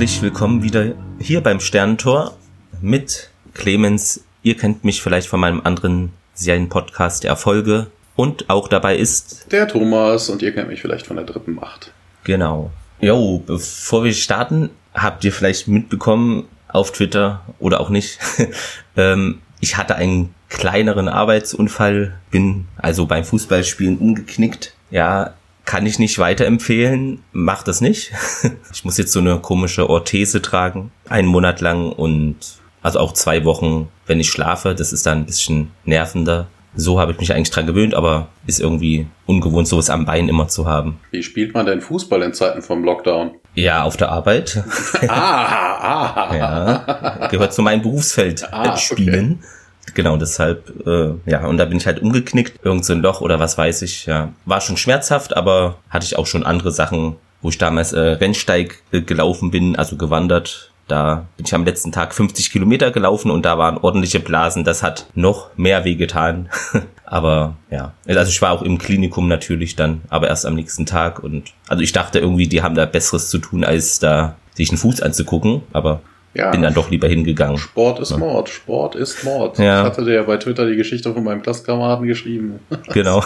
herzlich willkommen wieder hier beim Sternentor mit Clemens. Ihr kennt mich vielleicht von meinem anderen Serienpodcast Erfolge und auch dabei ist der Thomas und ihr kennt mich vielleicht von der dritten Macht. Genau. Jo, bevor wir starten, habt ihr vielleicht mitbekommen auf Twitter oder auch nicht. ähm, ich hatte einen kleineren Arbeitsunfall, bin also beim Fußballspielen umgeknickt. Ja, kann ich nicht weiterempfehlen. Mach das nicht. ich muss jetzt so eine komische Orthese tragen, einen Monat lang und also auch zwei Wochen, wenn ich schlafe. Das ist dann ein bisschen nervender. So habe ich mich eigentlich dran gewöhnt, aber ist irgendwie ungewohnt, sowas am Bein immer zu haben. Wie spielt man denn Fußball in Zeiten vom Lockdown? Ja, auf der Arbeit. ah, ah. Ja, gehört zu meinem Berufsfeld ah, spielen. Okay. Genau, deshalb, äh, ja, und da bin ich halt umgeknickt, irgend so ein Loch oder was weiß ich, ja. War schon schmerzhaft, aber hatte ich auch schon andere Sachen, wo ich damals äh, Rennsteig äh, gelaufen bin, also gewandert. Da bin ich am letzten Tag 50 Kilometer gelaufen und da waren ordentliche Blasen. Das hat noch mehr wehgetan. aber ja, also ich war auch im Klinikum natürlich dann, aber erst am nächsten Tag. Und also ich dachte irgendwie, die haben da Besseres zu tun, als da sich einen Fuß anzugucken. Aber ja. bin dann doch lieber hingegangen. Sport ist ja. Mord, Sport ist Mord. Ja. Ich hatte dir ja bei Twitter die Geschichte von meinem Klassenkameraden geschrieben. Genau.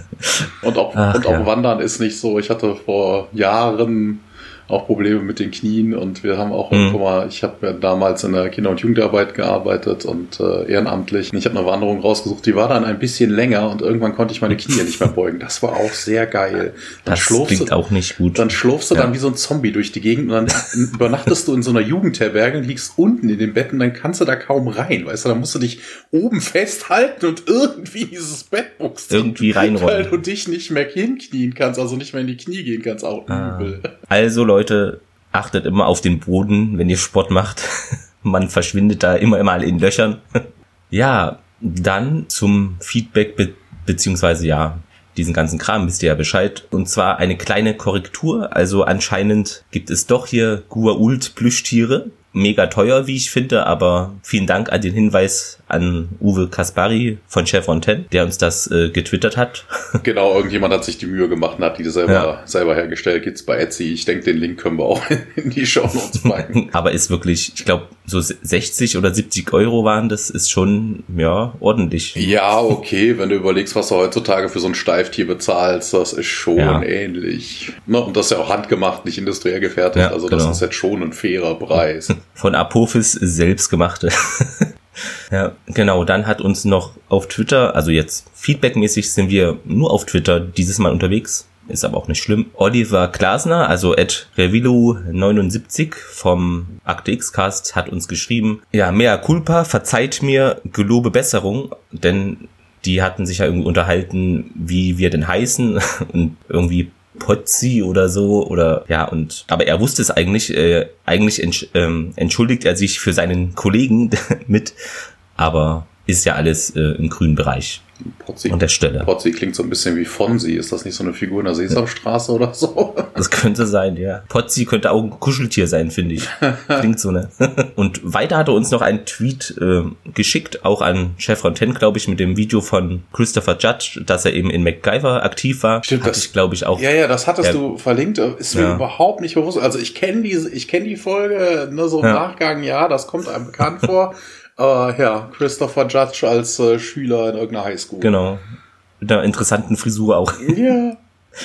und auch, Ach, und auch. Wandern ist nicht so. Ich hatte vor Jahren auch Probleme mit den Knien und wir haben auch mhm. irgendwann mal, ich habe ja damals in der Kinder- und Jugendarbeit gearbeitet und äh, ehrenamtlich. Und ich habe eine Wanderung rausgesucht, die war dann ein bisschen länger und irgendwann konnte ich meine Knie nicht mehr beugen. Das war auch sehr geil. Dann das klingt du, auch nicht gut. Dann schlurfst du ja. dann wie so ein Zombie durch die Gegend und dann übernachtest du in so einer Jugendherberge und liegst unten in den Betten, dann kannst du da kaum rein, weißt du, dann musst du dich oben festhalten und irgendwie dieses Bett buchst. Irgendwie reinrollen. Weil du dich nicht mehr hinknien kannst, also nicht mehr in die Knie gehen kannst, auch ah. übel. Also Leute, achtet immer auf den Boden, wenn ihr Sport macht. Man verschwindet da immer mal in Löchern. ja, dann zum Feedback be beziehungsweise ja, diesen ganzen Kram wisst ihr ja Bescheid. Und zwar eine kleine Korrektur. Also anscheinend gibt es doch hier Guault Plüschtiere mega teuer, wie ich finde, aber vielen Dank an den Hinweis an Uwe Kaspari von Chef Fontaine, der uns das äh, getwittert hat. Genau, irgendjemand hat sich die Mühe gemacht und hat die selber, ja. selber hergestellt. Gibt's bei Etsy. Ich denke, den Link können wir auch in die Show Notes packen. aber ist wirklich, ich glaube, so 60 oder 70 Euro waren das, ist schon, ja, ordentlich. Ja, okay, wenn du überlegst, was du heutzutage für so ein Steiftier bezahlst, das ist schon ja. ähnlich. Ne? Und das ist ja auch handgemacht, nicht industriell gefertigt. Ja, also das genau. ist jetzt schon ein fairer Preis. Von Apophis selbst gemachte. ja, genau. Dann hat uns noch auf Twitter, also jetzt feedbackmäßig sind wir nur auf Twitter dieses Mal unterwegs. Ist aber auch nicht schlimm. Oliver Glasner, also at Revilu79 vom Akte X-Cast hat uns geschrieben, ja, mea culpa, verzeiht mir, gelobe Besserung, denn die hatten sich ja irgendwie unterhalten, wie wir denn heißen und irgendwie Pozzi oder so oder ja und aber er wusste es eigentlich äh, eigentlich entsch ähm, entschuldigt er sich für seinen Kollegen mit aber ist ja alles äh, im grünen Bereich Potzi, an der Stelle. Potzi klingt so ein bisschen wie Fonsi. Ist das nicht so eine Figur in der Sesamstraße oder so? Das könnte sein, ja. Potzi könnte auch ein Kuscheltier sein, finde ich. Klingt so, ne? Und weiter hat er uns noch einen Tweet äh, geschickt, auch an Chef Fontaine, glaube ich, mit dem Video von Christopher Judge, dass er eben in MacGyver aktiv war. Stimmt, Hatte das, ich, glaube ich, auch. Ja, ja, das hattest ja, du verlinkt. Ist mir ja. überhaupt nicht bewusst. Also ich kenne diese, ich kenne die Folge, ne, so im ja. Nachgang, ja, das kommt einem bekannt vor. Uh, ja, Christopher Judge als äh, Schüler in irgendeiner Highschool. Genau. Mit einer interessanten Frisur auch. Ja.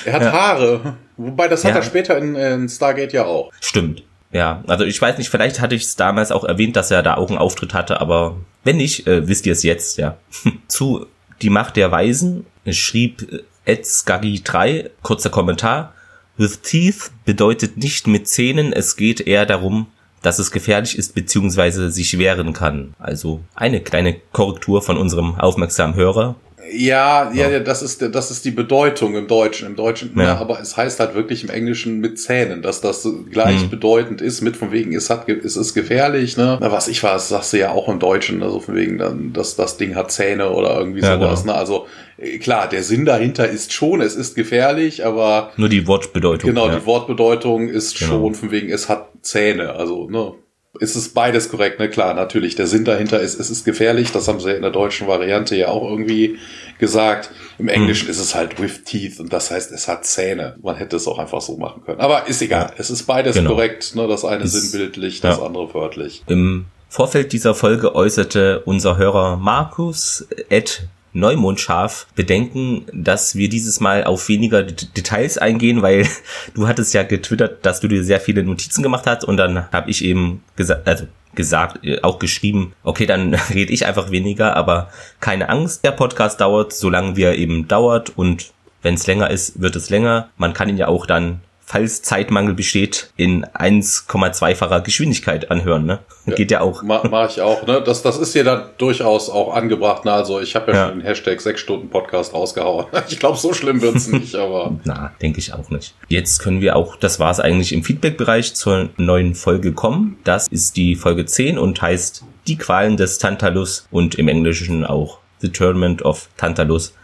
Er hat ja. Haare. Wobei, das hat ja. er später in, in Stargate ja auch. Stimmt. Ja, also ich weiß nicht, vielleicht hatte ich es damals auch erwähnt, dass er da auch einen Auftritt hatte, aber wenn nicht, äh, wisst ihr es jetzt, ja. Zu Die Macht der Weisen schrieb äh, Ed Skaggy 3, kurzer Kommentar. With teeth bedeutet nicht mit Zähnen, es geht eher darum, dass es gefährlich ist bzw. sich wehren kann. Also eine kleine Korrektur von unserem aufmerksamen Hörer. Ja, ja, ja, das ist, das ist die Bedeutung im Deutschen. Im Deutschen, ja. ja aber es heißt halt wirklich im Englischen mit Zähnen, dass das gleichbedeutend mhm. ist, mit von wegen, es hat, es ist gefährlich, ne? Na, was ich weiß, sagst du ja auch im Deutschen, also von wegen, dann, dass das Ding hat Zähne oder irgendwie ja, sowas, genau. ne? Also, äh, klar, der Sinn dahinter ist schon, es ist gefährlich, aber. Nur die Wortbedeutung. Genau, ja. die Wortbedeutung ist genau. schon von wegen, es hat Zähne, also, ne? ist es beides korrekt, ne? Klar, natürlich. Der Sinn dahinter ist, es ist gefährlich. Das haben sie in der deutschen Variante ja auch irgendwie gesagt. Im Englischen hm. ist es halt with teeth und das heißt, es hat Zähne. Man hätte es auch einfach so machen können. Aber ist egal. Ja. Es ist beides genau. korrekt. Ne? Das eine ist, sinnbildlich, das ja. andere wörtlich. Im Vorfeld dieser Folge äußerte unser Hörer Markus Ed Neumondscharf bedenken, dass wir dieses Mal auf weniger Details eingehen, weil du hattest ja getwittert, dass du dir sehr viele Notizen gemacht hast und dann habe ich eben gesagt, also gesagt, äh, auch geschrieben, okay, dann rede ich einfach weniger, aber keine Angst, der Podcast dauert, solange wir eben dauert und wenn es länger ist, wird es länger. Man kann ihn ja auch dann falls Zeitmangel besteht, in 1,2-facher Geschwindigkeit anhören. Ne? Ja, Geht ja auch. Mach, mach ich auch. Ne? Das, das ist ja dann durchaus auch angebracht. Ne? Also ich habe ja, ja, schon den Hashtag 6 Stunden Podcast rausgehauen. Ich glaube, so schlimm wird's nicht, aber. Na, denke ich auch nicht. Jetzt können wir auch, das war's eigentlich im Feedback-Bereich zur neuen Folge kommen. Das ist die Folge 10 und heißt Die Qualen des Tantalus und im Englischen auch The Tournament of Tantalus.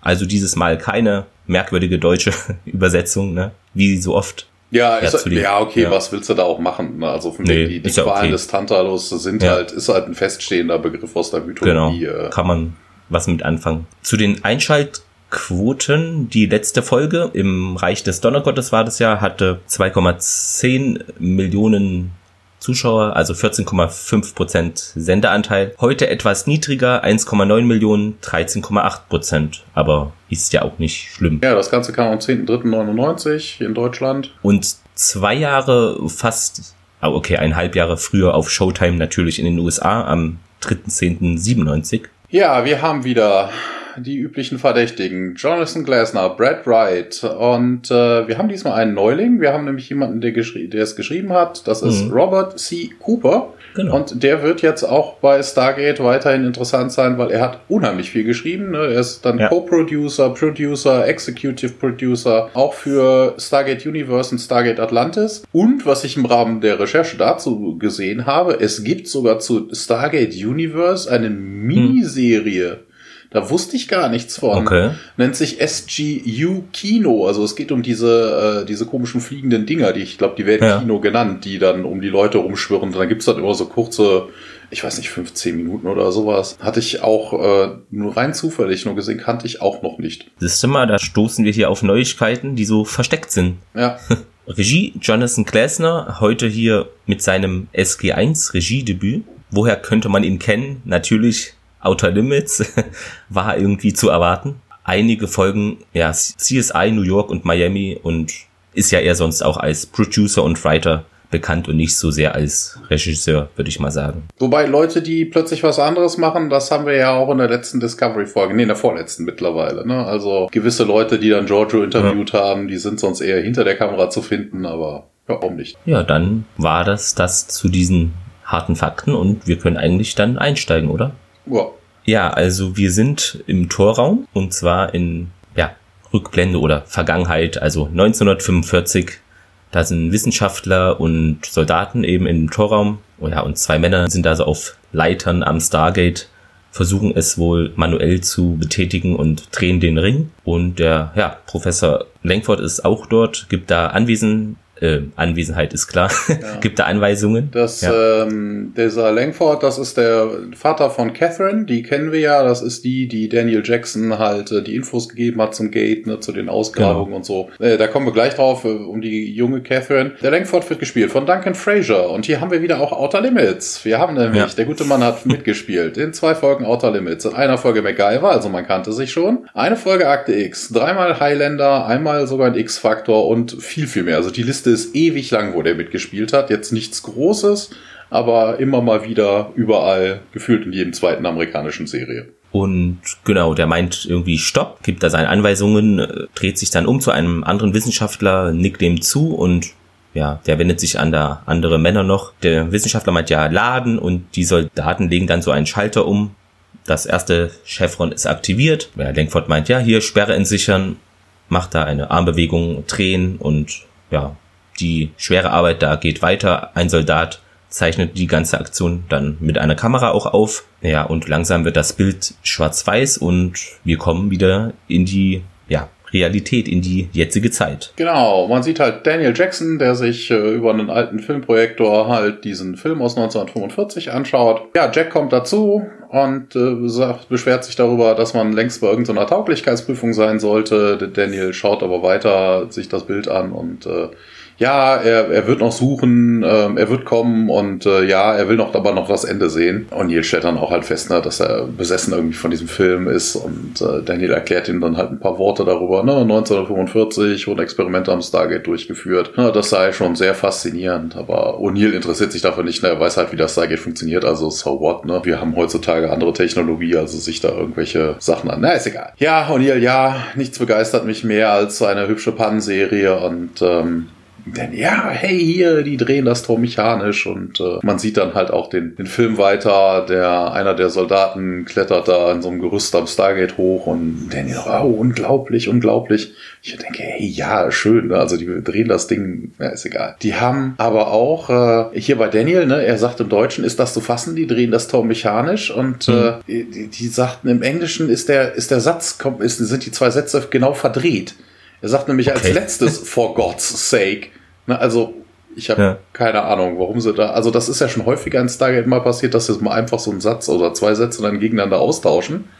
Also dieses Mal keine merkwürdige deutsche Übersetzung, ne? Wie so oft. Ja, ist, ja, okay, ja. was willst du da auch machen? Also von nee, die, die Qualen okay. des Tantalus sind ja. halt, ist halt ein feststehender Begriff aus der Mythologie. Genau, äh. kann man was mit anfangen. Zu den Einschaltquoten, die letzte Folge im Reich des Donnergottes war das ja, hatte 2,10 Millionen Zuschauer, also 14,5 Prozent Sendeanteil. Heute etwas niedriger, 1,9 Millionen, 13,8 Prozent. Aber ist ja auch nicht schlimm. Ja, das Ganze kam am 10.3.99 in Deutschland. Und zwei Jahre fast, oh okay, eineinhalb Jahre früher auf Showtime natürlich in den USA am 3.10.97. Ja, wir haben wieder die üblichen Verdächtigen. Jonathan Glasner, Brad Wright und äh, wir haben diesmal einen Neuling. Wir haben nämlich jemanden, der, der es geschrieben hat. Das ist mhm. Robert C. Cooper. Genau. Und der wird jetzt auch bei Stargate weiterhin interessant sein, weil er hat unheimlich viel geschrieben. Ne? Er ist dann ja. Co-Producer, Producer, Executive Producer, auch für Stargate Universe und Stargate Atlantis. Und was ich im Rahmen der Recherche dazu gesehen habe, es gibt sogar zu Stargate Universe eine Miniserie. Hm da wusste ich gar nichts von. Okay. Nennt sich SGU Kino. Also es geht um diese, äh, diese komischen fliegenden Dinger, die ich glaube, die werden ja. Kino genannt, die dann um die Leute rumschwirren. Und dann gibt's dann immer so kurze, ich weiß nicht, 15 Minuten oder sowas. Hatte ich auch äh, nur rein zufällig nur gesehen, kannte ich auch noch nicht. Siehst du mal, da stoßen wir hier auf Neuigkeiten, die so versteckt sind. Ja. Regie Jonathan Glasner, heute hier mit seinem SG1 Regiedebüt. Woher könnte man ihn kennen? Natürlich Outer Limits war irgendwie zu erwarten. Einige Folgen, ja, CSI New York und Miami und ist ja eher sonst auch als Producer und Writer bekannt und nicht so sehr als Regisseur, würde ich mal sagen. Wobei Leute, die plötzlich was anderes machen, das haben wir ja auch in der letzten Discovery-Folge, nee, in der vorletzten mittlerweile. Ne? Also gewisse Leute, die dann Giorgio interviewt ja. haben, die sind sonst eher hinter der Kamera zu finden, aber ja, auch nicht. Ja, dann war das das zu diesen harten Fakten und wir können eigentlich dann einsteigen, oder? Ja. Ja, also wir sind im Torraum und zwar in ja, Rückblende oder Vergangenheit, also 1945. Da sind Wissenschaftler und Soldaten eben im Torraum. Oh ja, und zwei Männer sind also auf Leitern am Stargate, versuchen es wohl manuell zu betätigen und drehen den Ring. Und der ja, Professor Langford ist auch dort, gibt da Anwesen, äh, Anwesenheit ist klar. Ja. Gibt da Anweisungen? Das, ja. ähm, dieser Langford, das ist der Vater von Catherine, die kennen wir ja. Das ist die, die Daniel Jackson halt äh, die Infos gegeben hat zum Gate, ne, zu den Ausgrabungen genau. und so. Äh, da kommen wir gleich drauf, äh, um die junge Catherine. Der Langford wird gespielt von Duncan Fraser. Und hier haben wir wieder auch Outer Limits. Wir haben nämlich, ja. der gute Mann hat mitgespielt in zwei Folgen Outer Limits. In einer Folge MacGyver, also man kannte sich schon. Eine Folge Akte X, dreimal Highlander, einmal sogar ein X-Faktor und viel, viel mehr. Also die Liste ist ewig lang, wo der mitgespielt hat. Jetzt nichts Großes, aber immer mal wieder überall, gefühlt in jedem zweiten amerikanischen Serie. Und genau, der meint irgendwie Stopp, gibt da seine Anweisungen, äh, dreht sich dann um zu einem anderen Wissenschaftler, nickt dem zu und ja, der wendet sich an da andere Männer noch. Der Wissenschaftler meint ja laden und die Soldaten legen dann so einen Schalter um. Das erste Chevron ist aktiviert. Ja, Lenkford meint ja, hier Sperre entsichern, macht da eine Armbewegung, drehen und ja, die schwere Arbeit da geht weiter. Ein Soldat zeichnet die ganze Aktion dann mit einer Kamera auch auf. Ja, und langsam wird das Bild schwarz-weiß und wir kommen wieder in die, ja, Realität, in die jetzige Zeit. Genau, man sieht halt Daniel Jackson, der sich äh, über einen alten Filmprojektor halt diesen Film aus 1945 anschaut. Ja, Jack kommt dazu und äh, sagt, beschwert sich darüber, dass man längst bei irgendeiner Tauglichkeitsprüfung sein sollte. Daniel schaut aber weiter sich das Bild an und äh, ja, er, er wird noch suchen, ähm, er wird kommen und äh, ja, er will noch aber noch das Ende sehen. Und Neil stellt dann auch halt fest, ne, dass er besessen irgendwie von diesem Film ist und äh, Daniel erklärt ihm dann halt ein paar Worte darüber. Ne, 1945 wurden Experimente am Stargate durchgeführt. Ne, das sei schon sehr faszinierend, aber O'Neill interessiert sich dafür nicht. Ne, er weiß halt, wie das Stargate funktioniert, also so what. Ne? Wir haben heutzutage andere Technologie, also sich da irgendwelche Sachen an. Na, ist egal. Ja, O'Neill, ja, nichts begeistert mich mehr als eine hübsche Pannenserie und ähm, denn ja, hey, hier, die drehen das Tor mechanisch und äh, man sieht dann halt auch den, den Film weiter, der einer der Soldaten klettert da in so einem Gerüst am Stargate hoch und Daniel, oh, unglaublich, unglaublich. Ich denke, hey, ja, schön, ne? also die drehen das Ding, ja, ist egal. Die haben aber auch, äh, hier bei Daniel, ne, er sagt im Deutschen, ist das zu fassen, die drehen das Tor mechanisch und mhm. äh, die, die sagten, im Englischen ist der, ist der Satz, kommt, ist, sind die zwei Sätze genau verdreht. Er sagt nämlich okay. als letztes, for God's sake. Na, also, ich habe ja. keine Ahnung, warum sie da. Also, das ist ja schon häufiger in Stargate mal passiert, dass sie mal einfach so einen Satz oder zwei Sätze dann gegeneinander austauschen.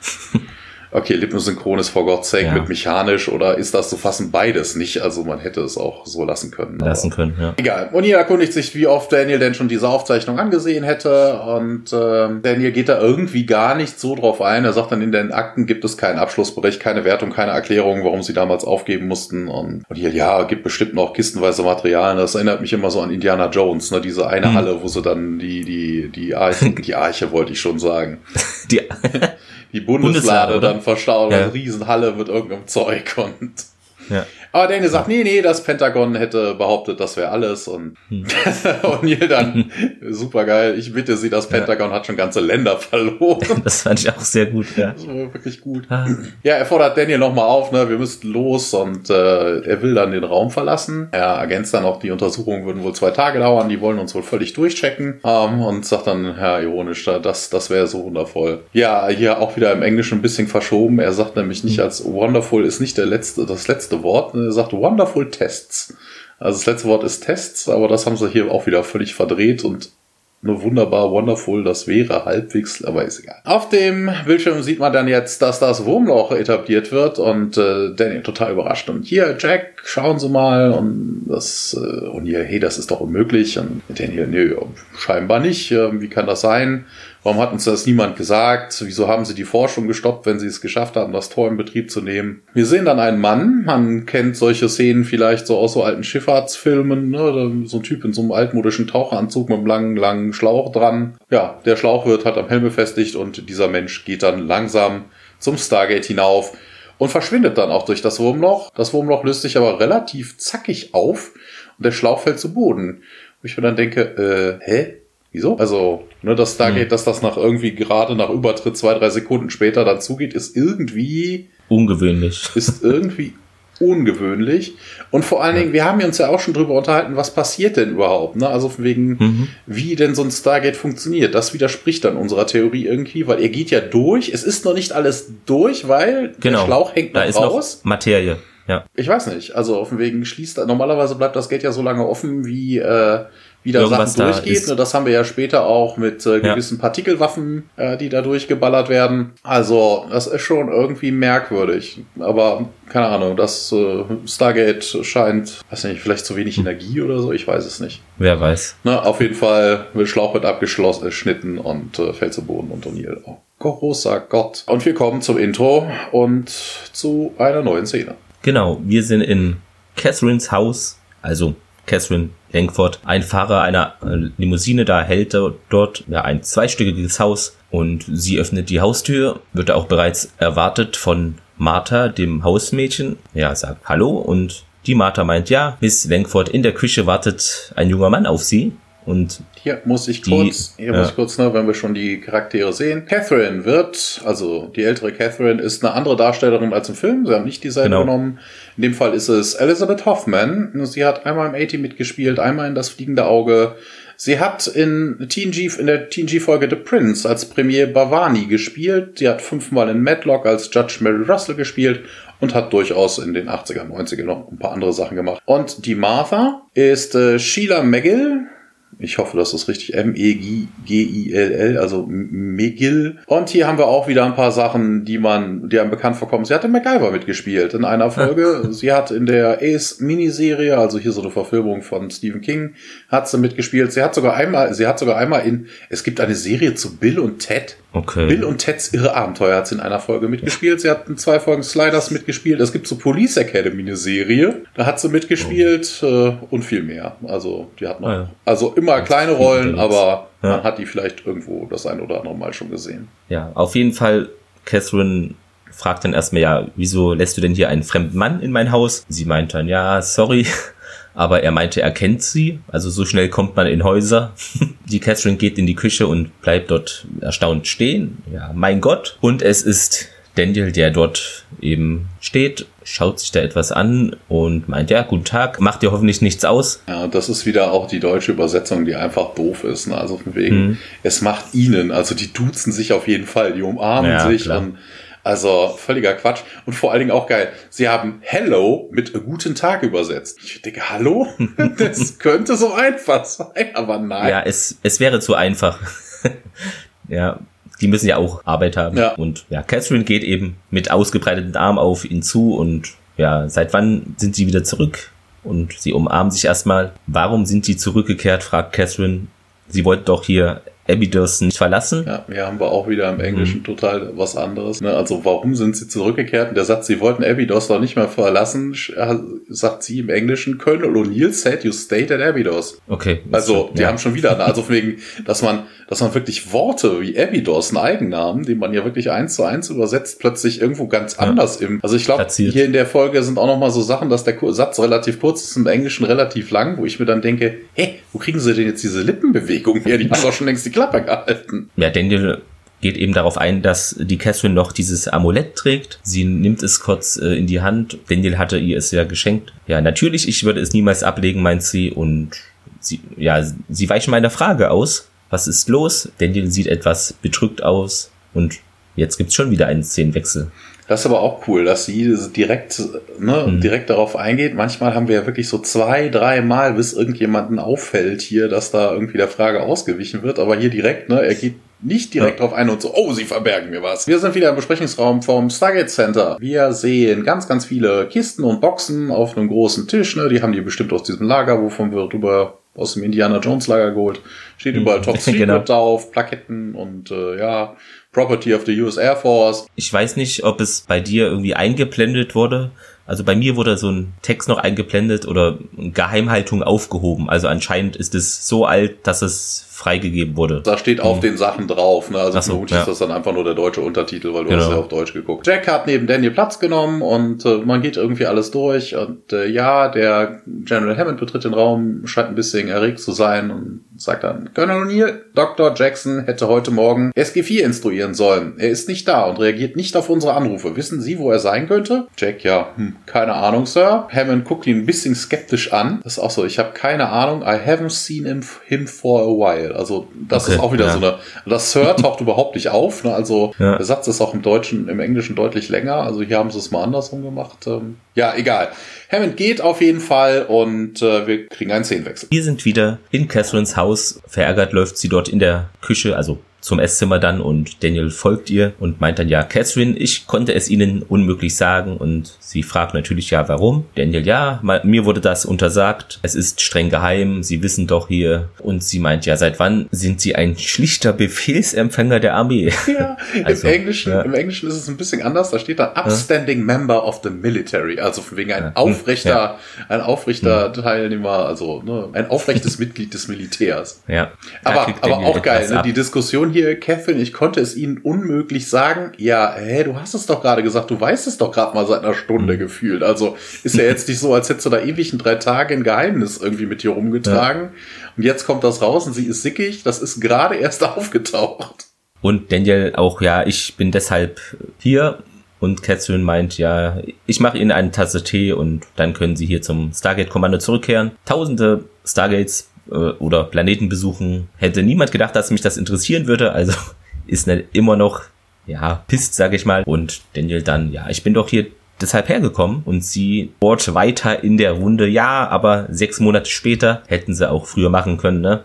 okay, lippensynchron ist for God's sake ja. mit mechanisch oder ist das zu fassen beides nicht? Also man hätte es auch so lassen können. Lassen können, ja. Egal. Und hier erkundigt sich, wie oft Daniel denn schon diese Aufzeichnung angesehen hätte und äh, Daniel geht da irgendwie gar nicht so drauf ein. Er sagt dann, in den Akten gibt es keinen Abschlussbericht, keine Wertung, keine Erklärung, warum sie damals aufgeben mussten und, und hier, ja, gibt bestimmt noch kistenweise Materialien. Das erinnert mich immer so an Indiana Jones, ne? diese eine hm. Halle, wo sie dann die, die, die Arche, die Arche wollte ich schon sagen. die die Bundeslade, Bundeslade dann verstaut, ja. eine Riesenhalle mit irgendeinem Zeug und ja. Aber Daniel sagt, nee, nee, das Pentagon hätte behauptet, das wäre alles. Und hm. O'Neill dann, super geil, ich bitte Sie, das Pentagon ja. hat schon ganze Länder verloren. Das fand ich auch sehr gut, ja. Das war wirklich gut. Ah. Ja, er fordert Daniel nochmal auf, ne, wir müssten los und äh, er will dann den Raum verlassen. Er ergänzt dann auch, die Untersuchungen würden wohl zwei Tage dauern, die wollen uns wohl völlig durchchecken. Ähm, und sagt dann, ja, ironisch, das, das wäre so wundervoll. Ja, hier auch wieder im Englischen ein bisschen verschoben. Er sagt nämlich nicht hm. als wonderful ist nicht der letzte, das letzte Wort. Ne? Er sagt wonderful tests. Also das letzte Wort ist Tests, aber das haben sie hier auch wieder völlig verdreht und nur wunderbar, wonderful, das wäre halbwegs, aber ist egal. Auf dem Bildschirm sieht man dann jetzt, dass das Wurmloch etabliert wird und äh, Danny total überrascht. Und hier, Jack, schauen Sie mal und das äh, und hier, hey, das ist doch unmöglich. Und Daniel, nö, scheinbar nicht. Äh, wie kann das sein? Warum hat uns das niemand gesagt? Wieso haben sie die Forschung gestoppt, wenn sie es geschafft haben, das Tor in Betrieb zu nehmen? Wir sehen dann einen Mann. Man kennt solche Szenen vielleicht so aus so alten Schifffahrtsfilmen. Ne? So ein Typ in so einem altmodischen Taucheranzug mit einem langen, langen Schlauch dran. Ja, der Schlauch wird halt am Helm befestigt und dieser Mensch geht dann langsam zum Stargate hinauf und verschwindet dann auch durch das Wurmloch. Das Wurmloch löst sich aber relativ zackig auf und der Schlauch fällt zu Boden. Und ich mir dann denke, äh, hä? Wieso? Also, ne, das Stargate, hm. dass das nach irgendwie gerade nach Übertritt zwei, drei Sekunden später dann zugeht, ist irgendwie ungewöhnlich. Ist irgendwie ungewöhnlich. Und vor allen Dingen, wir haben uns ja auch schon drüber unterhalten, was passiert denn überhaupt, ne? Also wegen, mhm. wie denn so ein Stargate funktioniert. Das widerspricht dann unserer Theorie irgendwie, weil er geht ja durch. Es ist noch nicht alles durch, weil genau. der Schlauch hängt noch da ist raus. Noch Materie. Ja. Ich weiß nicht. Also auf dem Wegen schließt normalerweise bleibt das Gate ja so lange offen, wie äh, wie da Sachen durchgeht. Da das haben wir ja später auch mit äh, gewissen ja. Partikelwaffen, äh, die da durchgeballert werden. Also, das ist schon irgendwie merkwürdig. Aber keine Ahnung, das äh, Stargate scheint, weiß nicht, vielleicht zu wenig hm. Energie oder so, ich weiß es nicht. Wer weiß. Na, auf jeden Fall wird Schlauch wird abgeschnitten und äh, fällt zu Boden und O'Neill. Oh, großer Gott. Und wir kommen zum Intro und zu einer neuen Szene. Genau, wir sind in Catherines Haus, also Catherine Langford, ein Fahrer einer äh, Limousine, da hält dort ja, ein zweistöckiges Haus und sie öffnet die Haustür, wird auch bereits erwartet von Martha, dem Hausmädchen. Ja, sagt Hallo und die Martha meint, ja, Miss Langford, in der Küche wartet ein junger Mann auf sie. Und hier muss ich kurz, die, hier ja. muss ich kurz, ne, wenn wir schon die Charaktere sehen. Catherine wird, also die ältere Catherine ist eine andere Darstellerin als im Film. Sie haben nicht dieselbe genau. genommen. In dem Fall ist es Elizabeth Hoffman. Sie hat einmal im 80 mitgespielt, einmal in Das fliegende Auge. Sie hat in TNG, in der TNG-Folge The Prince als Premier Bavani gespielt. Sie hat fünfmal in Madlock als Judge Mary Russell gespielt und hat durchaus in den 80er, 90er noch ein paar andere Sachen gemacht. Und die Martha ist äh, Sheila McGill, ich hoffe, das ist richtig. M-E-G-I-L-L, also McGill. Und hier haben wir auch wieder ein paar Sachen, die man, die einem bekannt vorkommen. Sie hat in MacGyver mitgespielt in einer Folge. sie hat in der Ace-Miniserie, also hier so eine Verfilmung von Stephen King, hat sie mitgespielt. Sie hat sogar einmal, sie hat sogar einmal in, es gibt eine Serie zu Bill und Ted. Okay. Bill und Teds irre Abenteuer hat sie in einer Folge mitgespielt. Sie hat in zwei Folgen Sliders mitgespielt. Es gibt so Police Academy eine Serie. Da hat sie mitgespielt oh. äh, und viel mehr. Also die hat noch, ah, ja. also immer das kleine Rollen, aber ja. man hat die vielleicht irgendwo das ein oder andere Mal schon gesehen. Ja, auf jeden Fall Catherine fragt dann erstmal, ja, wieso lässt du denn hier einen fremden Mann in mein Haus? Sie meint dann, ja, sorry, aber er meinte, er kennt sie. Also so schnell kommt man in Häuser. die Catherine geht in die Küche und bleibt dort erstaunt stehen. Ja, mein Gott. Und es ist Daniel, der dort eben steht, schaut sich da etwas an und meint, ja, guten Tag, macht dir hoffentlich nichts aus. Ja, das ist wieder auch die deutsche Übersetzung, die einfach doof ist. Ne? Also von wegen, mhm. es macht ihnen, also die duzen sich auf jeden Fall, die umarmen ja, sich klar. und also völliger Quatsch. Und vor allen Dingen auch geil. Sie haben Hello mit Guten Tag übersetzt. Ich denke, Hallo? das könnte so einfach sein, aber nein. Ja, es, es wäre zu einfach. ja, die müssen ja auch Arbeit haben. Ja. Und ja, Catherine geht eben mit ausgebreiteten Armen auf ihn zu und ja, seit wann sind sie wieder zurück? Und sie umarmen sich erstmal. Warum sind sie zurückgekehrt? fragt Catherine. Sie wollten doch hier Abydos nicht verlassen. Ja, hier haben wir auch wieder im Englischen mhm. total was anderes. Ne? Also warum sind sie zurückgekehrt? Und der Satz, sie wollten Abydos doch nicht mehr verlassen, äh, sagt sie im Englischen, Colonel O'Neill said you stayed at Abydos. Okay. Also die ja. haben schon wieder, also wegen, dass man, dass man wirklich Worte wie Abydos, ein Eigennamen, den man ja wirklich eins zu eins übersetzt, plötzlich irgendwo ganz ja. anders im. Also ich glaube, hier in der Folge sind auch noch mal so Sachen, dass der Satz relativ kurz ist, im Englischen relativ lang, wo ich mir dann denke, hey, wo kriegen sie denn jetzt diese Lippenbewegung her? Die haben doch schon längst die Klappe gehalten. Ja, Daniel geht eben darauf ein, dass die Catherine noch dieses Amulett trägt. Sie nimmt es kurz äh, in die Hand. Daniel hatte ihr es ja geschenkt. Ja, natürlich, ich würde es niemals ablegen, meint sie. Und sie, ja, sie weichen meiner Frage aus. Was ist los? Daniel sieht etwas bedrückt aus. Und jetzt gibt's schon wieder einen Szenenwechsel. Das ist aber auch cool, dass sie direkt, ne, mhm. direkt darauf eingeht. Manchmal haben wir ja wirklich so zwei, drei Mal, bis irgendjemanden auffällt hier, dass da irgendwie der Frage ausgewichen wird. Aber hier direkt, ne, er geht nicht direkt ja. drauf ein und so, oh, sie verbergen mir was. Wir sind wieder im Besprechungsraum vom Stargate Center. Wir sehen ganz, ganz viele Kisten und Boxen auf einem großen Tisch. Ne? Die haben die bestimmt aus diesem Lager, wovon wir drüber aus dem Indiana Jones Lager geholt. Steht überall Top Secret genau. drauf, Plaketten und äh, ja, Property of the US Air Force. Ich weiß nicht, ob es bei dir irgendwie eingeblendet wurde. Also bei mir wurde so ein Text noch eingeblendet oder Geheimhaltung aufgehoben. Also anscheinend ist es so alt, dass es freigegeben wurde. Da steht auf hm. den Sachen drauf. Ne? Also so, vermutlich ja. ist das dann einfach nur der deutsche Untertitel, weil du genau. hast ja auf Deutsch geguckt. Jack hat neben Daniel Platz genommen und äh, man geht irgendwie alles durch. Und äh, ja, der General Hammond betritt den Raum, scheint ein bisschen erregt zu sein und sagt dann, Colonel O'Neill, Dr. Jackson hätte heute Morgen SG4 instruieren sollen. Er ist nicht da und reagiert nicht auf unsere Anrufe. Wissen Sie, wo er sein könnte? Jack, ja, hm, keine Ahnung, Sir. Hammond guckt ihn ein bisschen skeptisch an. Das ist auch so, ich habe keine Ahnung. I haven't seen him, him for a while. Also das okay, ist auch wieder ja. so eine, das Sir taucht überhaupt nicht auf. Ne? Also ja. der Satz ist auch im Deutschen, im Englischen deutlich länger. Also hier haben sie es mal andersrum gemacht. Ähm, ja, egal. Hammond geht auf jeden Fall und äh, wir kriegen einen Szenenwechsel. Wir sind wieder in Catherines Haus. Verärgert läuft sie dort in der Küche, also zum Esszimmer dann und Daniel folgt ihr und meint dann, ja, Catherine, ich konnte es ihnen unmöglich sagen und sie fragt natürlich, ja, warum? Daniel, ja, mir wurde das untersagt, es ist streng geheim, sie wissen doch hier und sie meint, ja, seit wann sind sie ein schlichter Befehlsempfänger der Armee? Ja, also, im, Englischen, ja. im Englischen ist es ein bisschen anders, da steht da upstanding ja. member of the military, also von wegen ein aufrechter, ja. ein aufrechter Teilnehmer, also ne, ein aufrechtes Mitglied des Militärs. Ja. Aber, aber auch geil, ne? die Diskussion hier, Catherine, ich konnte es Ihnen unmöglich sagen. Ja, hä, du hast es doch gerade gesagt, du weißt es doch gerade mal seit einer Stunde mhm. gefühlt. Also ist ja jetzt nicht so, als hättest du da ewig in drei Tagen ein Geheimnis irgendwie mit dir rumgetragen. Ja. Und jetzt kommt das raus und sie ist sickig. Das ist gerade erst aufgetaucht. Und Daniel auch, ja, ich bin deshalb hier. Und Catherine meint, ja, ich mache Ihnen eine Tasse Tee und dann können Sie hier zum Stargate-Kommando zurückkehren. Tausende Stargates äh, oder Planeten besuchen. Hätte niemand gedacht, dass mich das interessieren würde. Also ist ne, immer noch, ja, pisst, sag ich mal. Und Daniel dann, ja, ich bin doch hier deshalb hergekommen und sie bohrt weiter in der Runde. Ja, aber sechs Monate später hätten sie auch früher machen können, ne?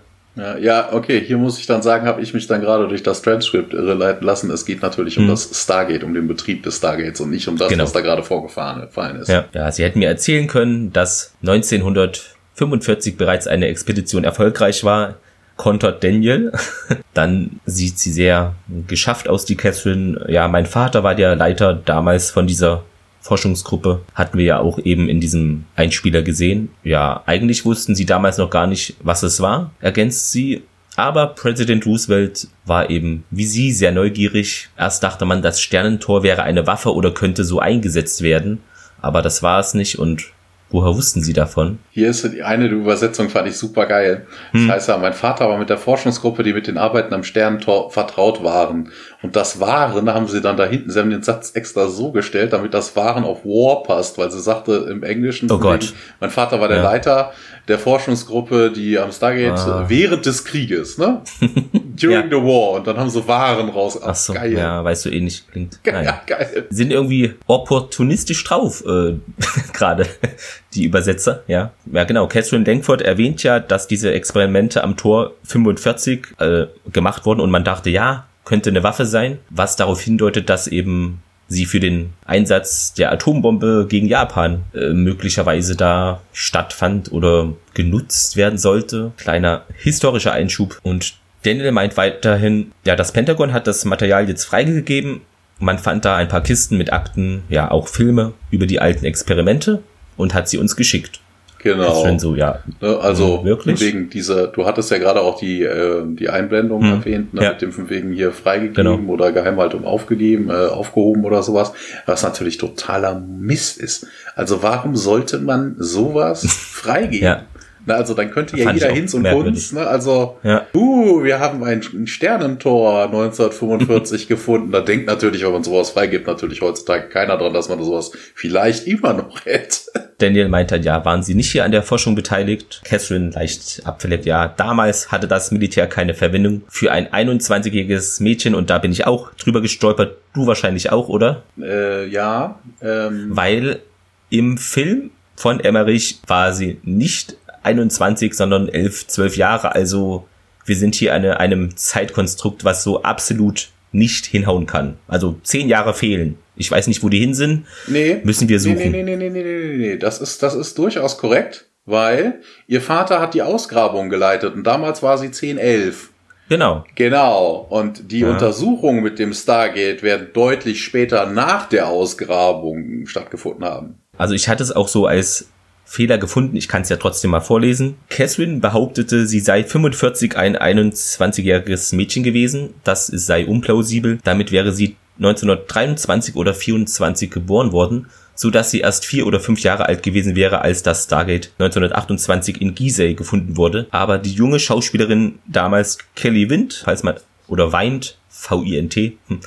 Ja, okay, hier muss ich dann sagen, habe ich mich dann gerade durch das Transkript irreleiten lassen. Es geht natürlich um mhm. das Stargate, um den Betrieb des Stargates und nicht um das, genau. was da gerade vorgefahren ist. Ja. ja, sie hätten mir erzählen können, dass 1945 bereits eine Expedition erfolgreich war, kontert Daniel. Dann sieht sie sehr geschafft aus, die Catherine. Ja, mein Vater war der Leiter damals von dieser Forschungsgruppe hatten wir ja auch eben in diesem Einspieler gesehen. Ja, eigentlich wussten sie damals noch gar nicht, was es war, ergänzt sie. Aber Präsident Roosevelt war eben wie sie sehr neugierig. Erst dachte man, das Sternentor wäre eine Waffe oder könnte so eingesetzt werden. Aber das war es nicht und Woher wussten Sie davon? Hier ist eine Übersetzung, fand ich super geil. Das hm. heißt ja, mein Vater war mit der Forschungsgruppe, die mit den Arbeiten am Sternentor vertraut waren. Und das Waren haben sie dann da hinten, sie haben den Satz extra so gestellt, damit das Waren auf War passt, weil sie sagte im Englischen, oh Gott. mein Vater war der ja. Leiter der Forschungsgruppe, die am Stargate ah. während des Krieges, ne? During ja. the War. Und dann haben sie Waren raus. Ach, so, geil. Ja, weißt du, ähnlich eh klingt. Geil, naja. geil. Sind irgendwie opportunistisch drauf, äh, gerade die Übersetzer, ja. Ja, genau. Catherine Denkford erwähnt ja, dass diese Experimente am Tor 45 äh, gemacht wurden und man dachte, ja, könnte eine Waffe sein, was darauf hindeutet, dass eben sie für den Einsatz der Atombombe gegen Japan äh, möglicherweise da stattfand oder genutzt werden sollte. Kleiner historischer Einschub. Und Daniel meint weiterhin, ja, das Pentagon hat das Material jetzt freigegeben. Man fand da ein paar Kisten mit Akten, ja, auch Filme über die alten Experimente und hat sie uns geschickt. Genau. Schön so, ja. Ne, also wirklich wegen dieser, du hattest ja gerade auch die äh, die Einblendung hm. erwähnt, ne, ja. mit dem von wegen hier freigegeben genau. oder Geheimhaltung aufgegeben, äh, aufgehoben oder sowas, was natürlich totaler Mist ist. Also warum sollte man sowas freigeben? ja. Na, also dann könnte ja jeder hin zum Kunst. Ne? Also, ja. uh, wir haben ein Sternentor 1945 gefunden. Da denkt natürlich, wenn man sowas freigibt, natürlich heutzutage keiner dran, dass man sowas vielleicht immer noch hätte. Daniel meinte, ja, waren sie nicht hier an der Forschung beteiligt? Catherine leicht abverletzt, ja, damals hatte das Militär keine Verwendung für ein 21-jähriges Mädchen und da bin ich auch drüber gestolpert. Du wahrscheinlich auch, oder? Äh, ja. Ähm. Weil im Film von Emmerich war sie nicht 21, sondern 11, 12 Jahre. Also wir sind hier eine, einem Zeitkonstrukt, was so absolut nicht hinhauen kann. Also zehn Jahre fehlen. Ich weiß nicht, wo die hin sind. Nee. Müssen wir suchen. Nee, nee, nee, nee, nee, nee, nee. Das ist, das ist durchaus korrekt, weil ihr Vater hat die Ausgrabung geleitet und damals war sie 10, 11. Genau. Genau. Und die ja. Untersuchungen mit dem Stargate werden deutlich später nach der Ausgrabung stattgefunden haben. Also ich hatte es auch so als Fehler gefunden. Ich kann es ja trotzdem mal vorlesen. Catherine behauptete, sie sei 45 ein 21-jähriges Mädchen gewesen. Das sei unplausibel. Damit wäre sie 1923 oder 24 geboren worden, so dass sie erst vier oder fünf Jahre alt gewesen wäre, als das Stargate 1928 in Gizeh gefunden wurde. Aber die junge Schauspielerin damals Kelly Wind, falls man oder Weint, V-I-N-T, hm,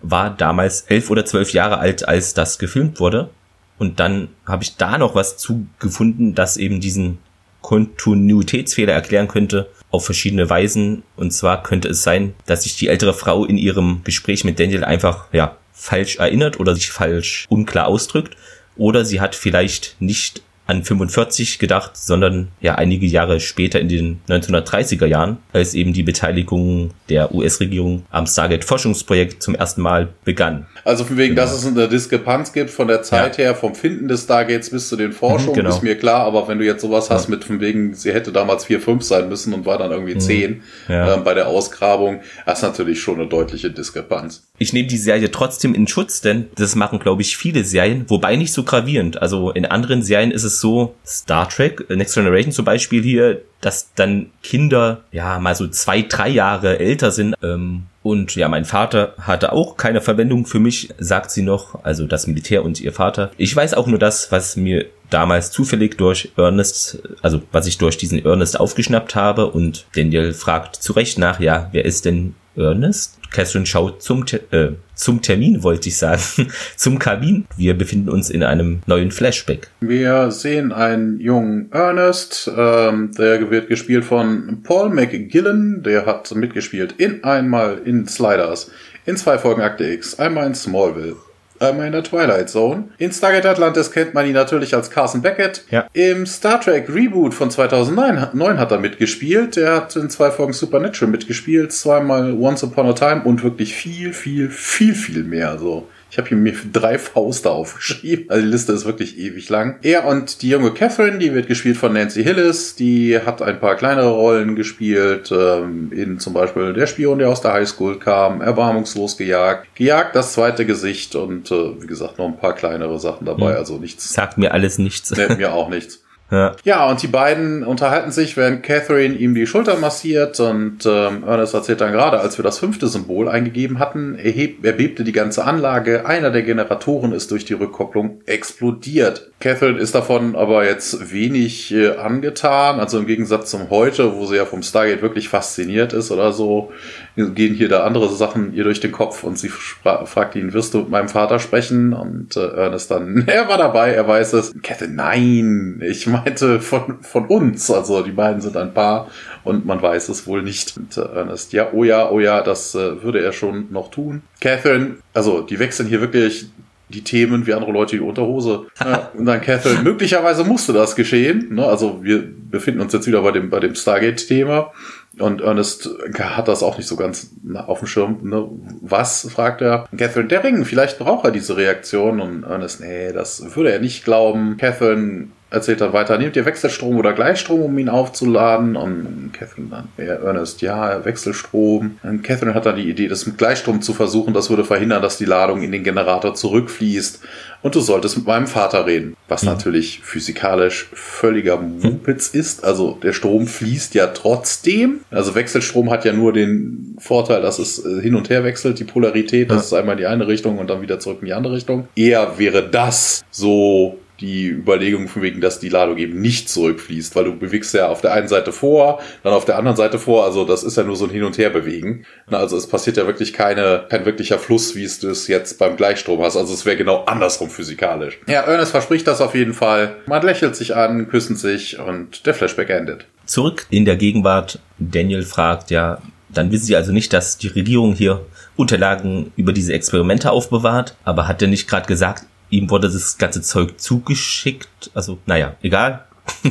war damals elf oder zwölf Jahre alt, als das gefilmt wurde. Und dann habe ich da noch was zugefunden, das eben diesen Kontinuitätsfehler erklären könnte auf verschiedene Weisen. Und zwar könnte es sein, dass sich die ältere Frau in ihrem Gespräch mit Daniel einfach, ja, falsch erinnert oder sich falsch unklar ausdrückt. Oder sie hat vielleicht nicht an 45 gedacht, sondern ja einige Jahre später in den 1930er Jahren, als eben die Beteiligung der US-Regierung am Stargate-Forschungsprojekt zum ersten Mal begann. Also von wegen, genau. dass es eine Diskrepanz gibt von der Zeit ja. her, vom Finden des Stargates bis zu den Forschungen, mhm, genau. ist mir klar, aber wenn du jetzt sowas hast mit von wegen, sie hätte damals 4, 5 sein müssen und war dann irgendwie mhm. 10 ja. äh, bei der Ausgrabung, das ist natürlich schon eine deutliche Diskrepanz. Ich nehme die Serie trotzdem in Schutz, denn das machen, glaube ich, viele Serien, wobei nicht so gravierend. Also in anderen Serien ist es so, Star Trek, Next Generation zum Beispiel hier, dass dann Kinder ja mal so zwei, drei Jahre älter sind. Ähm, und ja, mein Vater hatte auch keine Verwendung für mich, sagt sie noch, also das Militär und ihr Vater. Ich weiß auch nur das, was mir damals zufällig durch Ernest, also was ich durch diesen Ernest aufgeschnappt habe und Daniel fragt zu Recht nach, ja, wer ist denn Ernest? Catherine schaut zum, äh, zum Termin, wollte ich sagen, zum Kabin. Wir befinden uns in einem neuen Flashback. Wir sehen einen jungen Ernest, ähm, der wird gespielt von Paul McGillen, der hat mitgespielt in einmal in Sliders, in zwei Folgen Akte X, einmal in Smallville einmal in der Twilight Zone. In Stargate Atlantis kennt man ihn natürlich als Carson Beckett. Ja. Im Star Trek Reboot von 2009 hat er mitgespielt. Er hat in zwei Folgen Supernatural mitgespielt, zweimal Once Upon a Time und wirklich viel, viel, viel, viel mehr. So. Ich habe hier mir drei Fauste aufgeschrieben. Also die Liste ist wirklich ewig lang. Er und die junge Catherine, die wird gespielt von Nancy Hillis. Die hat ein paar kleinere Rollen gespielt. Ähm, in zum Beispiel Der Spion, der aus der Highschool kam. Erbarmungslos gejagt. Gejagt, das zweite Gesicht. Und äh, wie gesagt, noch ein paar kleinere Sachen dabei. Hm. Also nichts. Sagt mir alles nichts. Nee, mir auch nichts. Ja. ja, und die beiden unterhalten sich, während Catherine ihm die Schulter massiert und ähm, Ernest erzählt dann gerade, als wir das fünfte Symbol eingegeben hatten, erheb, erbebte die ganze Anlage, einer der Generatoren ist durch die Rückkopplung explodiert. Catherine ist davon aber jetzt wenig äh, angetan, also im Gegensatz zum heute, wo sie ja vom Stargate wirklich fasziniert ist oder so, gehen hier da andere Sachen ihr durch den Kopf und sie fragt ihn, wirst du mit meinem Vater sprechen? Und äh, Ernest dann, er war dabei, er weiß es. Catherine, nein, ich meine, meinte von, von uns. Also die beiden sind ein Paar und man weiß es wohl nicht. Und äh, Ernest, ja, oh ja, oh ja, das äh, würde er schon noch tun. Catherine, also die wechseln hier wirklich die Themen wie andere Leute die Unterhose. Ja, und dann Catherine, möglicherweise musste das geschehen. Ne? Also wir befinden uns jetzt wieder bei dem, bei dem Stargate-Thema. Und Ernest hat das auch nicht so ganz auf dem Schirm. Ne? Was, fragt er. Catherine, der Ring, vielleicht braucht er diese Reaktion. Und Ernest, nee, das würde er nicht glauben. Catherine erzählt er weiter, nehmt ihr Wechselstrom oder Gleichstrom, um ihn aufzuladen? Und Catherine dann, ja, Ernest, ja, Wechselstrom. Und Catherine hat dann die Idee, das mit Gleichstrom zu versuchen. Das würde verhindern, dass die Ladung in den Generator zurückfließt. Und du solltest mit meinem Vater reden. Was mhm. natürlich physikalisch völliger Mumpitz mhm. ist. Also der Strom fließt ja trotzdem. Also Wechselstrom hat ja nur den Vorteil, dass es äh, hin und her wechselt, die Polarität. Das ja. ist einmal in die eine Richtung und dann wieder zurück in die andere Richtung. Eher wäre das so die Überlegung von wegen, dass die Ladung eben nicht zurückfließt, weil du bewegst ja auf der einen Seite vor, dann auf der anderen Seite vor, also das ist ja nur so ein Hin- und Her-Bewegen. Also es passiert ja wirklich keine, kein wirklicher Fluss, wie es das jetzt beim Gleichstrom hast. Also es wäre genau andersrum physikalisch. Ja, Ernest verspricht das auf jeden Fall. Man lächelt sich an, küssen sich und der Flashback endet. Zurück in der Gegenwart, Daniel fragt ja, dann wissen sie also nicht, dass die Regierung hier Unterlagen über diese Experimente aufbewahrt, aber hat er nicht gerade gesagt, ihm wurde das ganze Zeug zugeschickt. Also, naja, egal.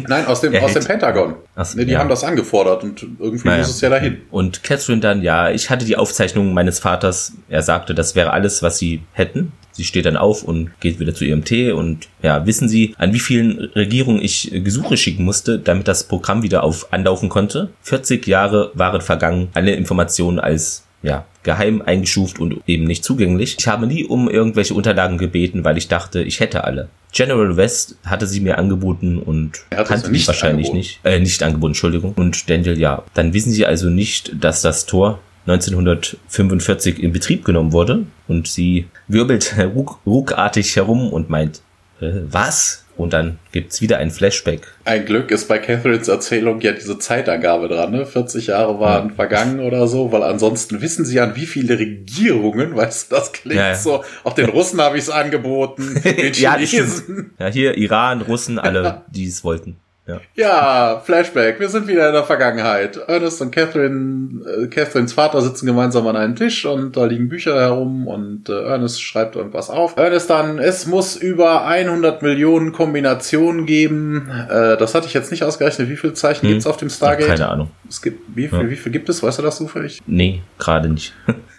Nein, aus dem, aus dem Pentagon. Ach, nee, die ja. haben das angefordert und irgendwie naja. muss es ja dahin. Und Catherine dann, ja, ich hatte die Aufzeichnung meines Vaters. Er sagte, das wäre alles, was sie hätten. Sie steht dann auf und geht wieder zu ihrem Tee und ja, wissen Sie, an wie vielen Regierungen ich Gesuche schicken musste, damit das Programm wieder auf anlaufen konnte? 40 Jahre waren vergangen, alle Informationen als ja, geheim eingestuft und eben nicht zugänglich. Ich habe nie um irgendwelche Unterlagen gebeten, weil ich dachte, ich hätte alle. General West hatte sie mir angeboten und kannte mich wahrscheinlich angeboten. nicht. Äh, nicht angeboten, Entschuldigung. Und Daniel, ja. Dann wissen sie also nicht, dass das Tor 1945 in Betrieb genommen wurde und sie wirbelt ruck, ruckartig herum und meint, äh, was? Und dann gibt's wieder ein Flashback. Ein Glück ist bei Catherines Erzählung ja diese Zeitangabe dran, ne? 40 Jahre waren ja. vergangen oder so, weil ansonsten wissen sie an wie viele Regierungen, weißt du, das klingt ja, ja. so. Auch den Russen habe ich es angeboten, den Chinesen. ja, hier Iran, Russen, alle, die es wollten. Ja. ja, Flashback. Wir sind wieder in der Vergangenheit. Ernest und Catherine, äh, Catherines Vater sitzen gemeinsam an einem Tisch und da liegen Bücher herum und äh, Ernest schreibt irgendwas auf. Ernest dann, es muss über 100 Millionen Kombinationen geben. Äh, das hatte ich jetzt nicht ausgerechnet. Wie viele Zeichen hm. gibt's auf dem Stargate? keine Ahnung. Es gibt, wie viel, ja. wie viel gibt es? Weißt du das zufällig? Nee, gerade nicht.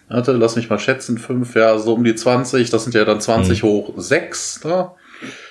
Warte, lass mich mal schätzen. Fünf, ja, so um die 20. Das sind ja dann 20 hm. hoch 6. Ne?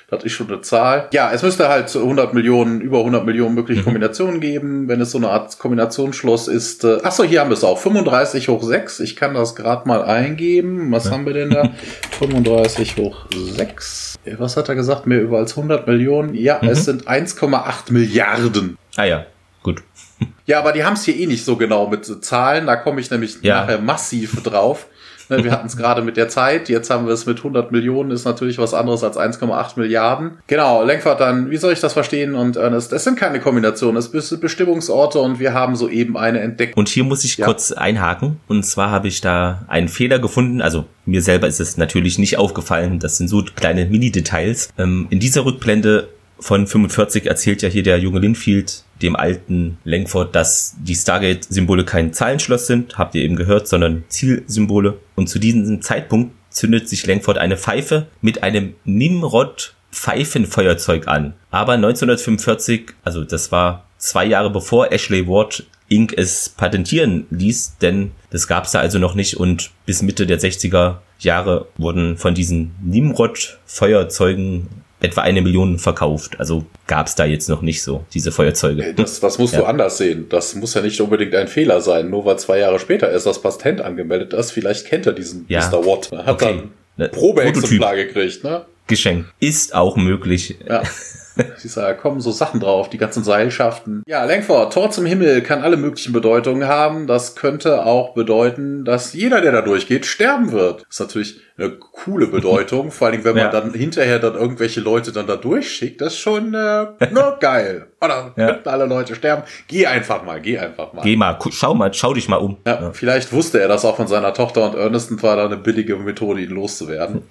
Das ist schon eine Zahl. Ja, es müsste halt 100 Millionen, über 100 Millionen mögliche mhm. Kombinationen geben, wenn es so eine Art Kombinationsschloss ist. Äh, achso, hier haben wir es auch. 35 hoch 6. Ich kann das gerade mal eingeben. Was ja. haben wir denn da? 35 hoch 6. Was hat er gesagt? Mehr über als 100 Millionen? Ja, mhm. es sind 1,8 Milliarden. Ah ja, gut. Ja, aber die haben es hier eh nicht so genau mit Zahlen. Da komme ich nämlich ja. nachher massiv drauf. Ne, wir hatten es gerade mit der Zeit, jetzt haben wir es mit 100 Millionen, ist natürlich was anderes als 1,8 Milliarden. Genau, Lenkwart dann, wie soll ich das verstehen? Und Ernest, es sind keine Kombinationen, es sind Bestimmungsorte und wir haben soeben eine entdeckt. Und hier muss ich ja. kurz einhaken. Und zwar habe ich da einen Fehler gefunden. Also mir selber ist es natürlich nicht aufgefallen. Das sind so kleine Mini-Details. Ähm, in dieser Rückblende von 45 erzählt ja hier der junge Linfield dem alten Langford, dass die Stargate-Symbole kein Zahlenschloss sind, habt ihr eben gehört, sondern Zielsymbole. Und zu diesem Zeitpunkt zündet sich Langford eine Pfeife mit einem Nimrod Pfeifenfeuerzeug an. Aber 1945, also das war zwei Jahre bevor Ashley Ward Inc. es patentieren ließ, denn das gab's da also noch nicht und bis Mitte der 60er Jahre wurden von diesen Nimrod Feuerzeugen etwa eine Million verkauft. Also gab es da jetzt noch nicht so diese Feuerzeuge. Das, das musst ja. du anders sehen. Das muss ja nicht unbedingt ein Fehler sein. Nur weil zwei Jahre später erst das Patent angemeldet ist, vielleicht kennt er diesen ja. Mr. Watt. Er hat okay. dann Probeexemplar gekriegt, ne? Geschenk. Ist auch möglich. Ja. Du, da kommen so Sachen drauf, die ganzen Seilschaften. Ja, Langford, Tor zum Himmel kann alle möglichen Bedeutungen haben. Das könnte auch bedeuten, dass jeder, der da durchgeht, sterben wird. Das ist natürlich eine coole Bedeutung. Vor allem, wenn man ja. dann hinterher dann irgendwelche Leute dann da durchschickt, das ist schon äh, ne, geil. Oder ja. könnten alle Leute sterben. Geh einfach mal, geh einfach mal. Geh mal, schau mal, schau dich mal um. Ja, ja. Vielleicht wusste er das auch von seiner Tochter und Ernest war da eine billige Methode, ihn loszuwerden.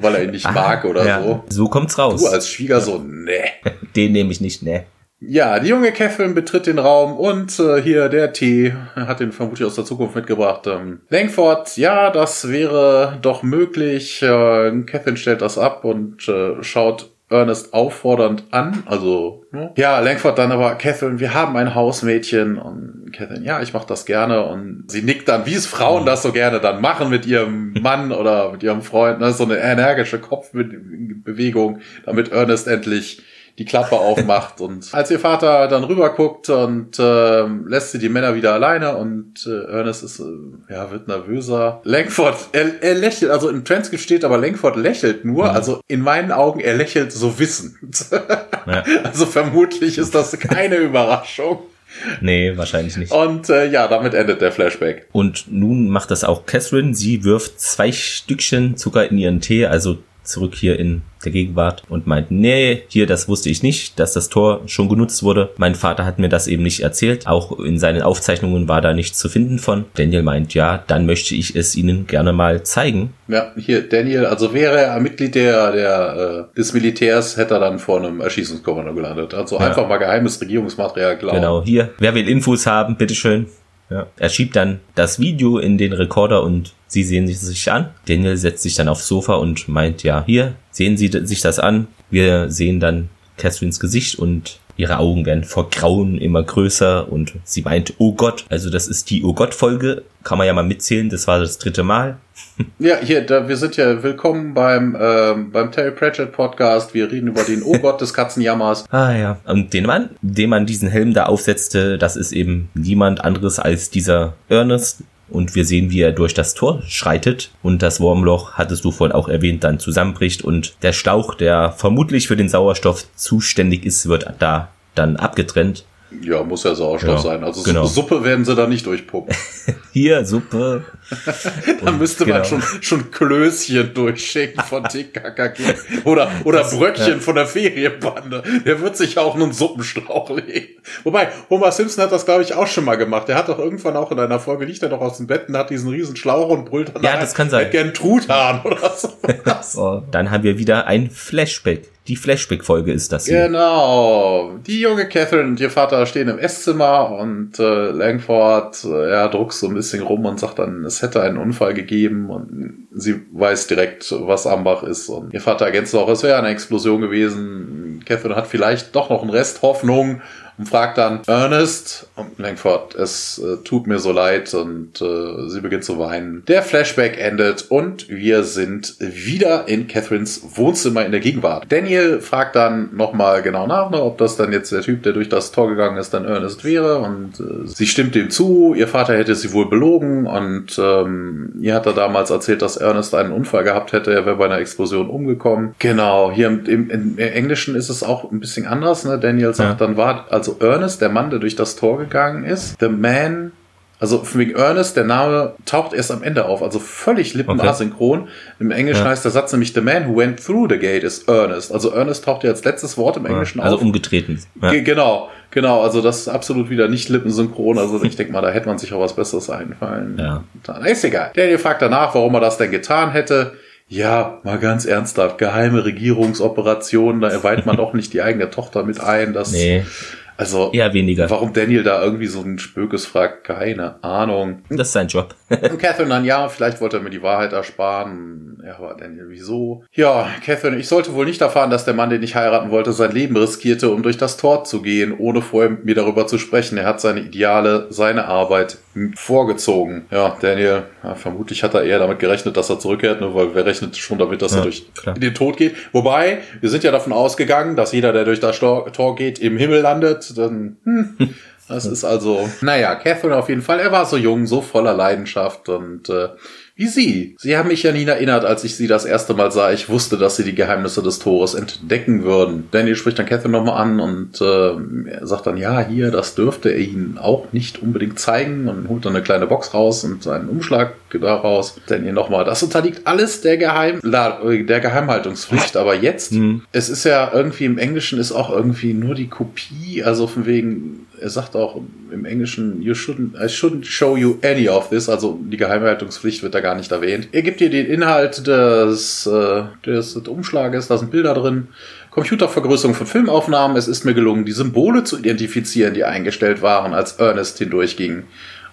weil er ihn nicht mag oder so. So kommt's raus. Du als Schwiegersohn, ne. Den nehme ich nicht, ne. Ja, die junge Catherine betritt den Raum und äh, hier der Tee hat den vermutlich aus der Zukunft mitgebracht. Ähm, Langford, ja, das wäre doch möglich. Äh, Catherine stellt das ab und äh, schaut Ernest auffordernd an. Also, ja, Langford dann aber, Catherine, wir haben ein Hausmädchen. Und Catherine, ja, ich mache das gerne. Und sie nickt dann, wie es Frauen das so gerne dann machen mit ihrem Mann oder mit ihrem Freund. Ne? So eine energische Kopfbewegung, damit Ernest endlich die Klappe aufmacht und als ihr Vater dann rüber guckt und äh, lässt sie die Männer wieder alleine und äh, Ernest ist äh, ja wird nervöser. Langford er, er lächelt, also im Transkript steht aber Langford lächelt nur, mhm. also in meinen Augen er lächelt so wissend. Ja. Also vermutlich ist das keine Überraschung. Nee, wahrscheinlich nicht. Und äh, ja, damit endet der Flashback. Und nun macht das auch Catherine. Sie wirft zwei Stückchen Zucker in ihren Tee, also zurück hier in der Gegenwart und meint, nee, hier, das wusste ich nicht, dass das Tor schon genutzt wurde. Mein Vater hat mir das eben nicht erzählt. Auch in seinen Aufzeichnungen war da nichts zu finden von. Daniel meint, ja, dann möchte ich es Ihnen gerne mal zeigen. Ja, hier, Daniel, also wäre er Mitglied der, der, äh, des Militärs, hätte er dann vor einem Erschießungskommando gelandet. Also ja. einfach mal geheimes Regierungsmaterial glauben. Genau, hier, wer will Infos haben, bitteschön. Ja. Er schiebt dann das Video in den Rekorder und sie sehen sich sich an. Daniel setzt sich dann aufs Sofa und meint, ja, hier, sehen Sie sich das an. Wir sehen dann Catherines Gesicht und ihre Augen werden vor Grauen immer größer und sie meint, oh Gott, also das ist die Oh Gott-Folge, kann man ja mal mitzählen, das war das dritte Mal. Ja, hier, da, wir sind ja willkommen beim, ähm, beim Terry Pratchett Podcast. Wir reden über den Oh Gott des Katzenjammers. Ah ja. Und den Mann, dem man diesen Helm da aufsetzte, das ist eben niemand anderes als dieser Ernest, und wir sehen, wie er durch das Tor schreitet. Und das Wurmloch, hattest du vorhin auch erwähnt, dann zusammenbricht. Und der Schlauch, der vermutlich für den Sauerstoff zuständig ist, wird da dann abgetrennt ja, muss ja Sauerstoff ja, sein. Also genau. Suppe werden sie da nicht durchpumpen. Hier, Suppe. da müsste genau. man schon, schon Klößchen durchschicken von TKKG. Oder, oder das, Bröckchen ja. von der Ferienbande. Der wird sich auch einen Suppenstrauch legen. Wobei, Homer Simpson hat das, glaube ich, auch schon mal gemacht. Der hat doch irgendwann auch in einer Folge, liegt er doch aus dem Bett und hat diesen riesen Schlauch und brüllt dann Ja, das kann sein. Gern Truthahn oder so. oh, dann haben wir wieder ein Flashback. Die Flashback-Folge ist das hier. Genau. Die junge Catherine und ihr Vater stehen im Esszimmer und äh, Langford, äh, er druckst so ein bisschen rum und sagt dann, es hätte einen Unfall gegeben und sie weiß direkt, was Ambach ist. Und ihr Vater ergänzt auch, es wäre eine Explosion gewesen. Catherine hat vielleicht doch noch einen Rest Hoffnung und fragt dann Ernest und Langford, es äh, tut mir so leid und äh, sie beginnt zu weinen. Der Flashback endet und wir sind wieder in Catherines Wohnzimmer in der Gegenwart. Daniel fragt dann nochmal genau nach, ne, ob das dann jetzt der Typ, der durch das Tor gegangen ist, dann Ernest wäre und äh, sie stimmt dem zu. Ihr Vater hätte sie wohl belogen und ähm, ihr hat er damals erzählt, dass Ernest einen Unfall gehabt hätte, er wäre bei einer Explosion umgekommen. Genau, hier im, im, im Englischen ist es auch ein bisschen anders. Ne? Daniel sagt, ja. dann war also Ernest, der Mann, der durch das Tor gegangen ist, the man also wegen Ernest, der Name taucht erst am Ende auf, also völlig lippenasynchron. Okay. Im Englischen ja. heißt der Satz nämlich The man who went through the gate is Ernest. Also Ernest taucht ja als letztes Wort im Englischen also auf. Also umgetreten. Ja. Genau, genau. Also das ist absolut wieder nicht lippensynchron. Also ich denke mal, da hätte man sich auch was Besseres einfallen. Ja. Ist egal. Der fragt danach, warum er das denn getan hätte. Ja, mal ganz ernsthaft, geheime Regierungsoperationen, da erweitert man doch nicht die eigene Tochter mit ein. Das, nee. Also eher weniger. Warum Daniel da irgendwie so ein Spökes fragt, keine Ahnung. Das ist sein Job. Und Catherine dann, ja, vielleicht wollte er mir die Wahrheit ersparen. Ja, aber Daniel, wieso? Ja, Catherine, ich sollte wohl nicht erfahren, dass der Mann, den ich heiraten wollte, sein Leben riskierte, um durch das Tor zu gehen, ohne vorher mit mir darüber zu sprechen. Er hat seine Ideale, seine Arbeit vorgezogen. Ja, Daniel, ja, vermutlich hat er eher damit gerechnet, dass er zurückkehrt, nur weil wer rechnet schon damit, dass ja, er durch klar. den Tod geht. Wobei, wir sind ja davon ausgegangen, dass jeder, der durch das Tor geht, im Himmel landet. Dann, hm, das ist also, naja, Catherine auf jeden Fall. Er war so jung, so voller Leidenschaft und äh, wie Sie. Sie haben mich an ihn erinnert, als ich Sie das erste Mal sah. Ich wusste, dass Sie die Geheimnisse des Tores entdecken würden. Daniel spricht dann Catherine nochmal an und äh, sagt dann, ja, hier, das dürfte er Ihnen auch nicht unbedingt zeigen und holt dann eine kleine Box raus und einen Umschlag daraus. Daniel nochmal, das unterliegt alles der, Geheim der Geheimhaltungspflicht, aber jetzt, mhm. es ist ja irgendwie im Englischen ist auch irgendwie nur die Kopie, also von wegen er sagt auch im Englischen, you shouldn't, I shouldn't show you any of this, also die Geheimhaltungspflicht wird da gar nicht erwähnt. Er gibt dir den Inhalt des, äh, des, des Umschlages, da sind Bilder drin, Computervergrößerung von Filmaufnahmen. Es ist mir gelungen, die Symbole zu identifizieren, die eingestellt waren, als Ernest hindurchging.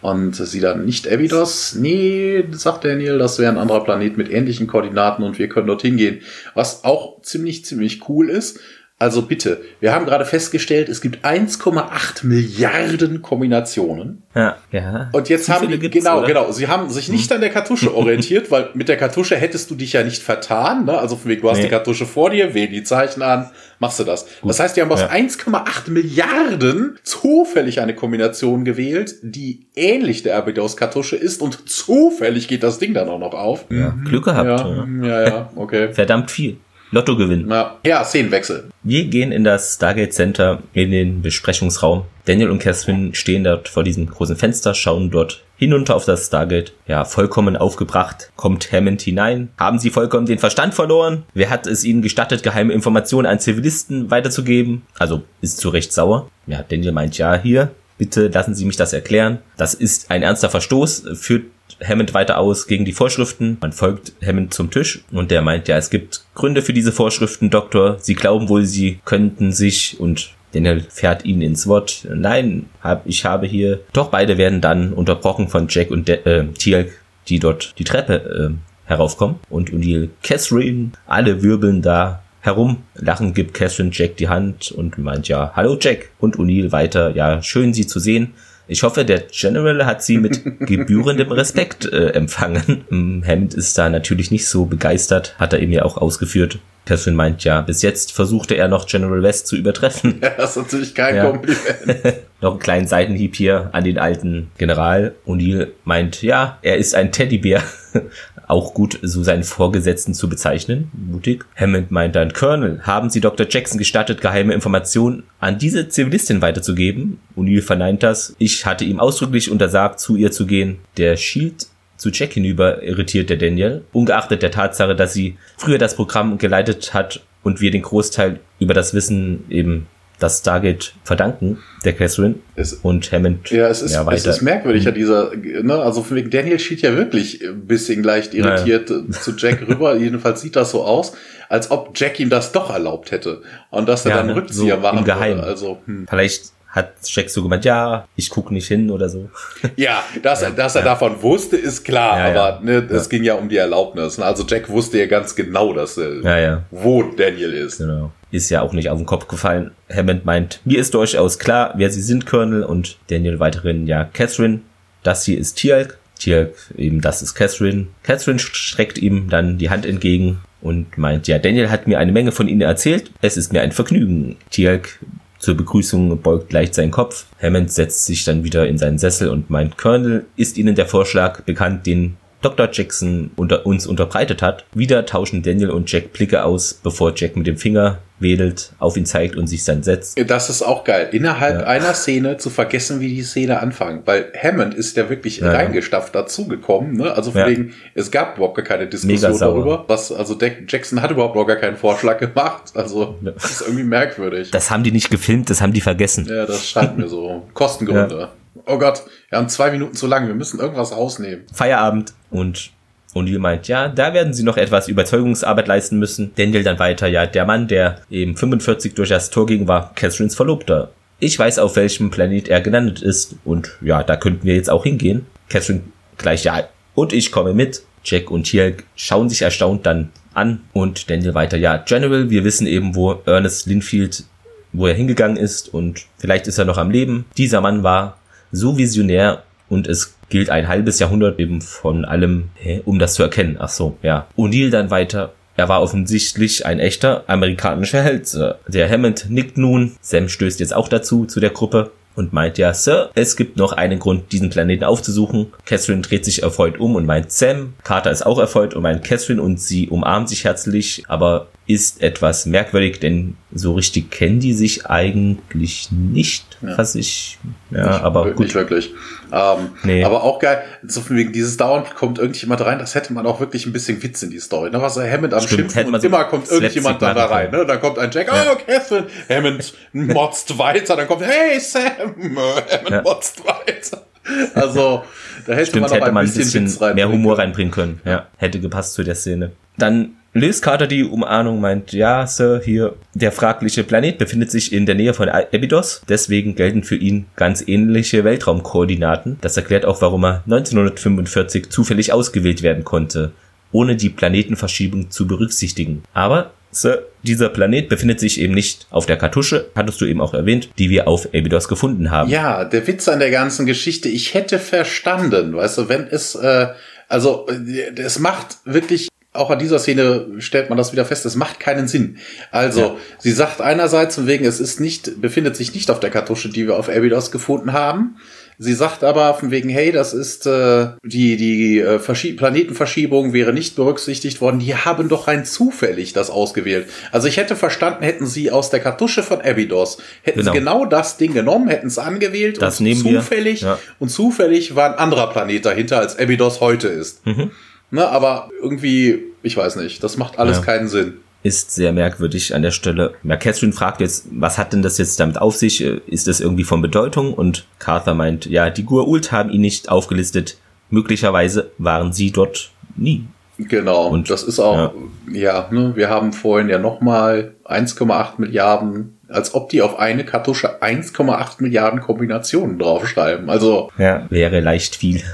Und sie dann nicht Evidos. Nee, sagt Daniel, das wäre ein anderer Planet mit ähnlichen Koordinaten und wir können dorthin gehen. Was auch ziemlich, ziemlich cool ist. Also bitte, wir haben gerade festgestellt, es gibt 1,8 Milliarden Kombinationen. Ja, ja. Und jetzt haben die, genau, oder? genau, sie haben sich nicht hm. an der Kartusche orientiert, weil mit der Kartusche hättest du dich ja nicht vertan, ne? Also von wegen, du hast nee. die Kartusche vor dir, wähl die Zeichen an, machst du das. Gut. Das heißt, die haben aus ja. 1,8 Milliarden zufällig eine Kombination gewählt, die ähnlich der Abydos-Kartusche ist und zufällig geht das Ding dann auch noch auf. Ja, Glück gehabt. Ja, ja, ja okay. Verdammt viel. Lotto gewinnen. Ja, ja, Szenenwechsel. Wir gehen in das Stargate Center in den Besprechungsraum. Daniel und Catherine stehen dort vor diesem großen Fenster, schauen dort hinunter auf das Stargate. Ja, vollkommen aufgebracht kommt Hammond hinein. Haben sie vollkommen den Verstand verloren? Wer hat es ihnen gestattet, geheime Informationen an Zivilisten weiterzugeben? Also ist zu Recht sauer. Ja, Daniel meint ja hier. Bitte lassen Sie mich das erklären. Das ist ein ernster Verstoß, führt Hammond weiter aus gegen die Vorschriften. Man folgt Hammond zum Tisch und der meint, ja, es gibt Gründe für diese Vorschriften, Doktor. Sie glauben wohl, sie könnten sich und Daniel fährt ihn ins Wort. Nein, hab, ich habe hier. Doch beide werden dann unterbrochen von Jack und De äh, Teal'c, die dort die Treppe äh, heraufkommen. Und O'Neill, Catherine, alle wirbeln da herum. Lachen gibt Catherine Jack die Hand und meint ja, hallo Jack. Und O'Neill weiter, ja, schön Sie zu sehen. Ich hoffe, der General hat sie mit gebührendem Respekt äh, empfangen. Hammond ist da natürlich nicht so begeistert, hat er eben ja auch ausgeführt. Catherine meint ja, bis jetzt versuchte er noch General West zu übertreffen. Ja, das ist natürlich kein ja. Kompliment. noch einen kleinen Seitenhieb hier an den alten General. O'Neill meint, ja, er ist ein Teddybär. Auch gut, so seinen Vorgesetzten zu bezeichnen. Mutig. Hammond meint dann, Colonel, haben Sie Dr. Jackson gestattet, geheime Informationen an diese Zivilistin weiterzugeben? O'Neill verneint das. Ich hatte ihm ausdrücklich untersagt, zu ihr zu gehen. Der Shield zu Jack hinüber irritiert der Daniel, ungeachtet der Tatsache, dass sie früher das Programm geleitet hat und wir den Großteil über das Wissen eben das Stargate verdanken, der Catherine es, und Hammond. Ja, es ist, ja, es ist merkwürdig, ja, dieser, ne, also von wegen Daniel schied ja wirklich ein bisschen leicht irritiert naja. zu Jack rüber. Jedenfalls sieht das so aus, als ob Jack ihm das doch erlaubt hätte und dass er ja, dann Rückzieher so machen im Geheimen. Also, hm. Vielleicht hat Jack so gemeint, ja, ich gucke nicht hin oder so. Ja, dass, ja, dass er ja. davon wusste, ist klar, ja, aber ne, es ging ja um die Erlaubnis. Also Jack wusste ja ganz genau, dass er, wo Daniel ist. Genau. Ist ja auch nicht auf den Kopf gefallen. Hammond meint, mir ist durchaus klar, wer sie sind, Colonel, und Daniel weiterhin, ja, Catherine, das hier ist Tialk. Tialk, eben, das ist Catherine. Catherine streckt ihm dann die Hand entgegen und meint, ja, Daniel hat mir eine Menge von Ihnen erzählt. Es ist mir ein Vergnügen. Tialk zur Begrüßung beugt leicht seinen Kopf. Hammond setzt sich dann wieder in seinen Sessel und meint, Colonel, ist Ihnen der Vorschlag bekannt, den Dr. Jackson unter uns unterbreitet hat. Wieder tauschen Daniel und Jack Blicke aus, bevor Jack mit dem Finger wedelt, auf ihn zeigt und sich dann setzt. Das ist auch geil. Innerhalb ja. einer Szene zu vergessen, wie die Szene anfangen. Weil Hammond ist ja wirklich ja, reingestafft dazugekommen. Ne? Also von ja. wegen, es gab überhaupt gar keine Diskussion darüber. Was, also Jackson hat überhaupt noch gar keinen Vorschlag gemacht. Also das ist irgendwie merkwürdig. Das haben die nicht gefilmt, das haben die vergessen. Ja, das scheint mir so. Kostengründe oh Gott, wir haben zwei Minuten zu lang, wir müssen irgendwas rausnehmen. Feierabend und O'Neill meint, ja, da werden sie noch etwas Überzeugungsarbeit leisten müssen. Daniel dann weiter, ja, der Mann, der eben 45 durch das Tor ging, war Catherines Verlobter. Ich weiß, auf welchem Planet er gelandet ist und ja, da könnten wir jetzt auch hingehen. Catherine gleich, ja, und ich komme mit. Jack und Tielk schauen sich erstaunt dann an und Daniel weiter, ja, General, wir wissen eben, wo Ernest Linfield, wo er hingegangen ist und vielleicht ist er noch am Leben. Dieser Mann war so visionär und es gilt ein halbes Jahrhundert eben von allem, hä, um das zu erkennen. Ach so, ja. O'Neill dann weiter. Er war offensichtlich ein echter amerikanischer Held. Der Hammond nickt nun. Sam stößt jetzt auch dazu, zu der Gruppe und meint ja, Sir, es gibt noch einen Grund, diesen Planeten aufzusuchen. Catherine dreht sich erfreut um und meint Sam. Carter ist auch erfreut und meint Catherine und sie umarmen sich herzlich, aber ist etwas merkwürdig, denn so richtig kennen die sich eigentlich nicht, ja. was ich, ja, nicht, aber gut. Nicht wirklich. Ähm, nee. Aber auch geil, so wegen dieses dauernd kommt irgendjemand rein, das hätte man auch wirklich ein bisschen Witz in die Story. Ne? Was er Hammond am Stimmt, Schimpfen und immer kommt irgendjemand da, da rein. Ne? Dann kommt ein Jack, ja. oh, Catherine, Hammond motzt weiter, dann kommt, hey Sam, Hammond ja. motzt weiter. Also, da hätte Stimmt, man noch hätte ein man bisschen, bisschen mehr Humor reinbringen können. Ja, hätte gepasst zu der Szene. Dann löst Carter die Umahnung, meint, ja, Sir, hier, der fragliche Planet befindet sich in der Nähe von Abydos, deswegen gelten für ihn ganz ähnliche Weltraumkoordinaten. Das erklärt auch, warum er 1945 zufällig ausgewählt werden konnte, ohne die Planetenverschiebung zu berücksichtigen. Aber Sir, dieser Planet befindet sich eben nicht auf der Kartusche, hattest du eben auch erwähnt, die wir auf Abydos gefunden haben. Ja, der Witz an der ganzen Geschichte, ich hätte verstanden, weißt du, wenn es, äh, also äh, es macht wirklich auch an dieser Szene stellt man das wieder fest, es macht keinen Sinn. Also, ja. sie sagt einerseits von wegen, es ist nicht, befindet sich nicht auf der Kartusche, die wir auf Abydos gefunden haben. Sie sagt aber von wegen, hey, das ist äh, die die äh, Planetenverschiebung wäre nicht berücksichtigt worden. Die haben doch rein zufällig das ausgewählt. Also ich hätte verstanden, hätten sie aus der Kartusche von Abydos hätten genau. sie genau das Ding genommen, hätten es angewählt das und nehmen zufällig wir. Ja. und zufällig war ein anderer Planet dahinter, als Abydos heute ist. Mhm. Ne, aber irgendwie, ich weiß nicht, das macht alles ja. keinen Sinn. Ist sehr merkwürdig an der Stelle. Ja, Catherine fragt jetzt, was hat denn das jetzt damit auf sich? Ist das irgendwie von Bedeutung? Und Carter meint, ja, die Gua'uld haben ihn nicht aufgelistet. Möglicherweise waren sie dort nie. Genau, und das ist auch, ja, ja ne, wir haben vorhin ja nochmal 1,8 Milliarden als ob die auf eine Kartusche 1,8 Milliarden Kombinationen draufschreiben. Also. Ja, wäre leicht viel.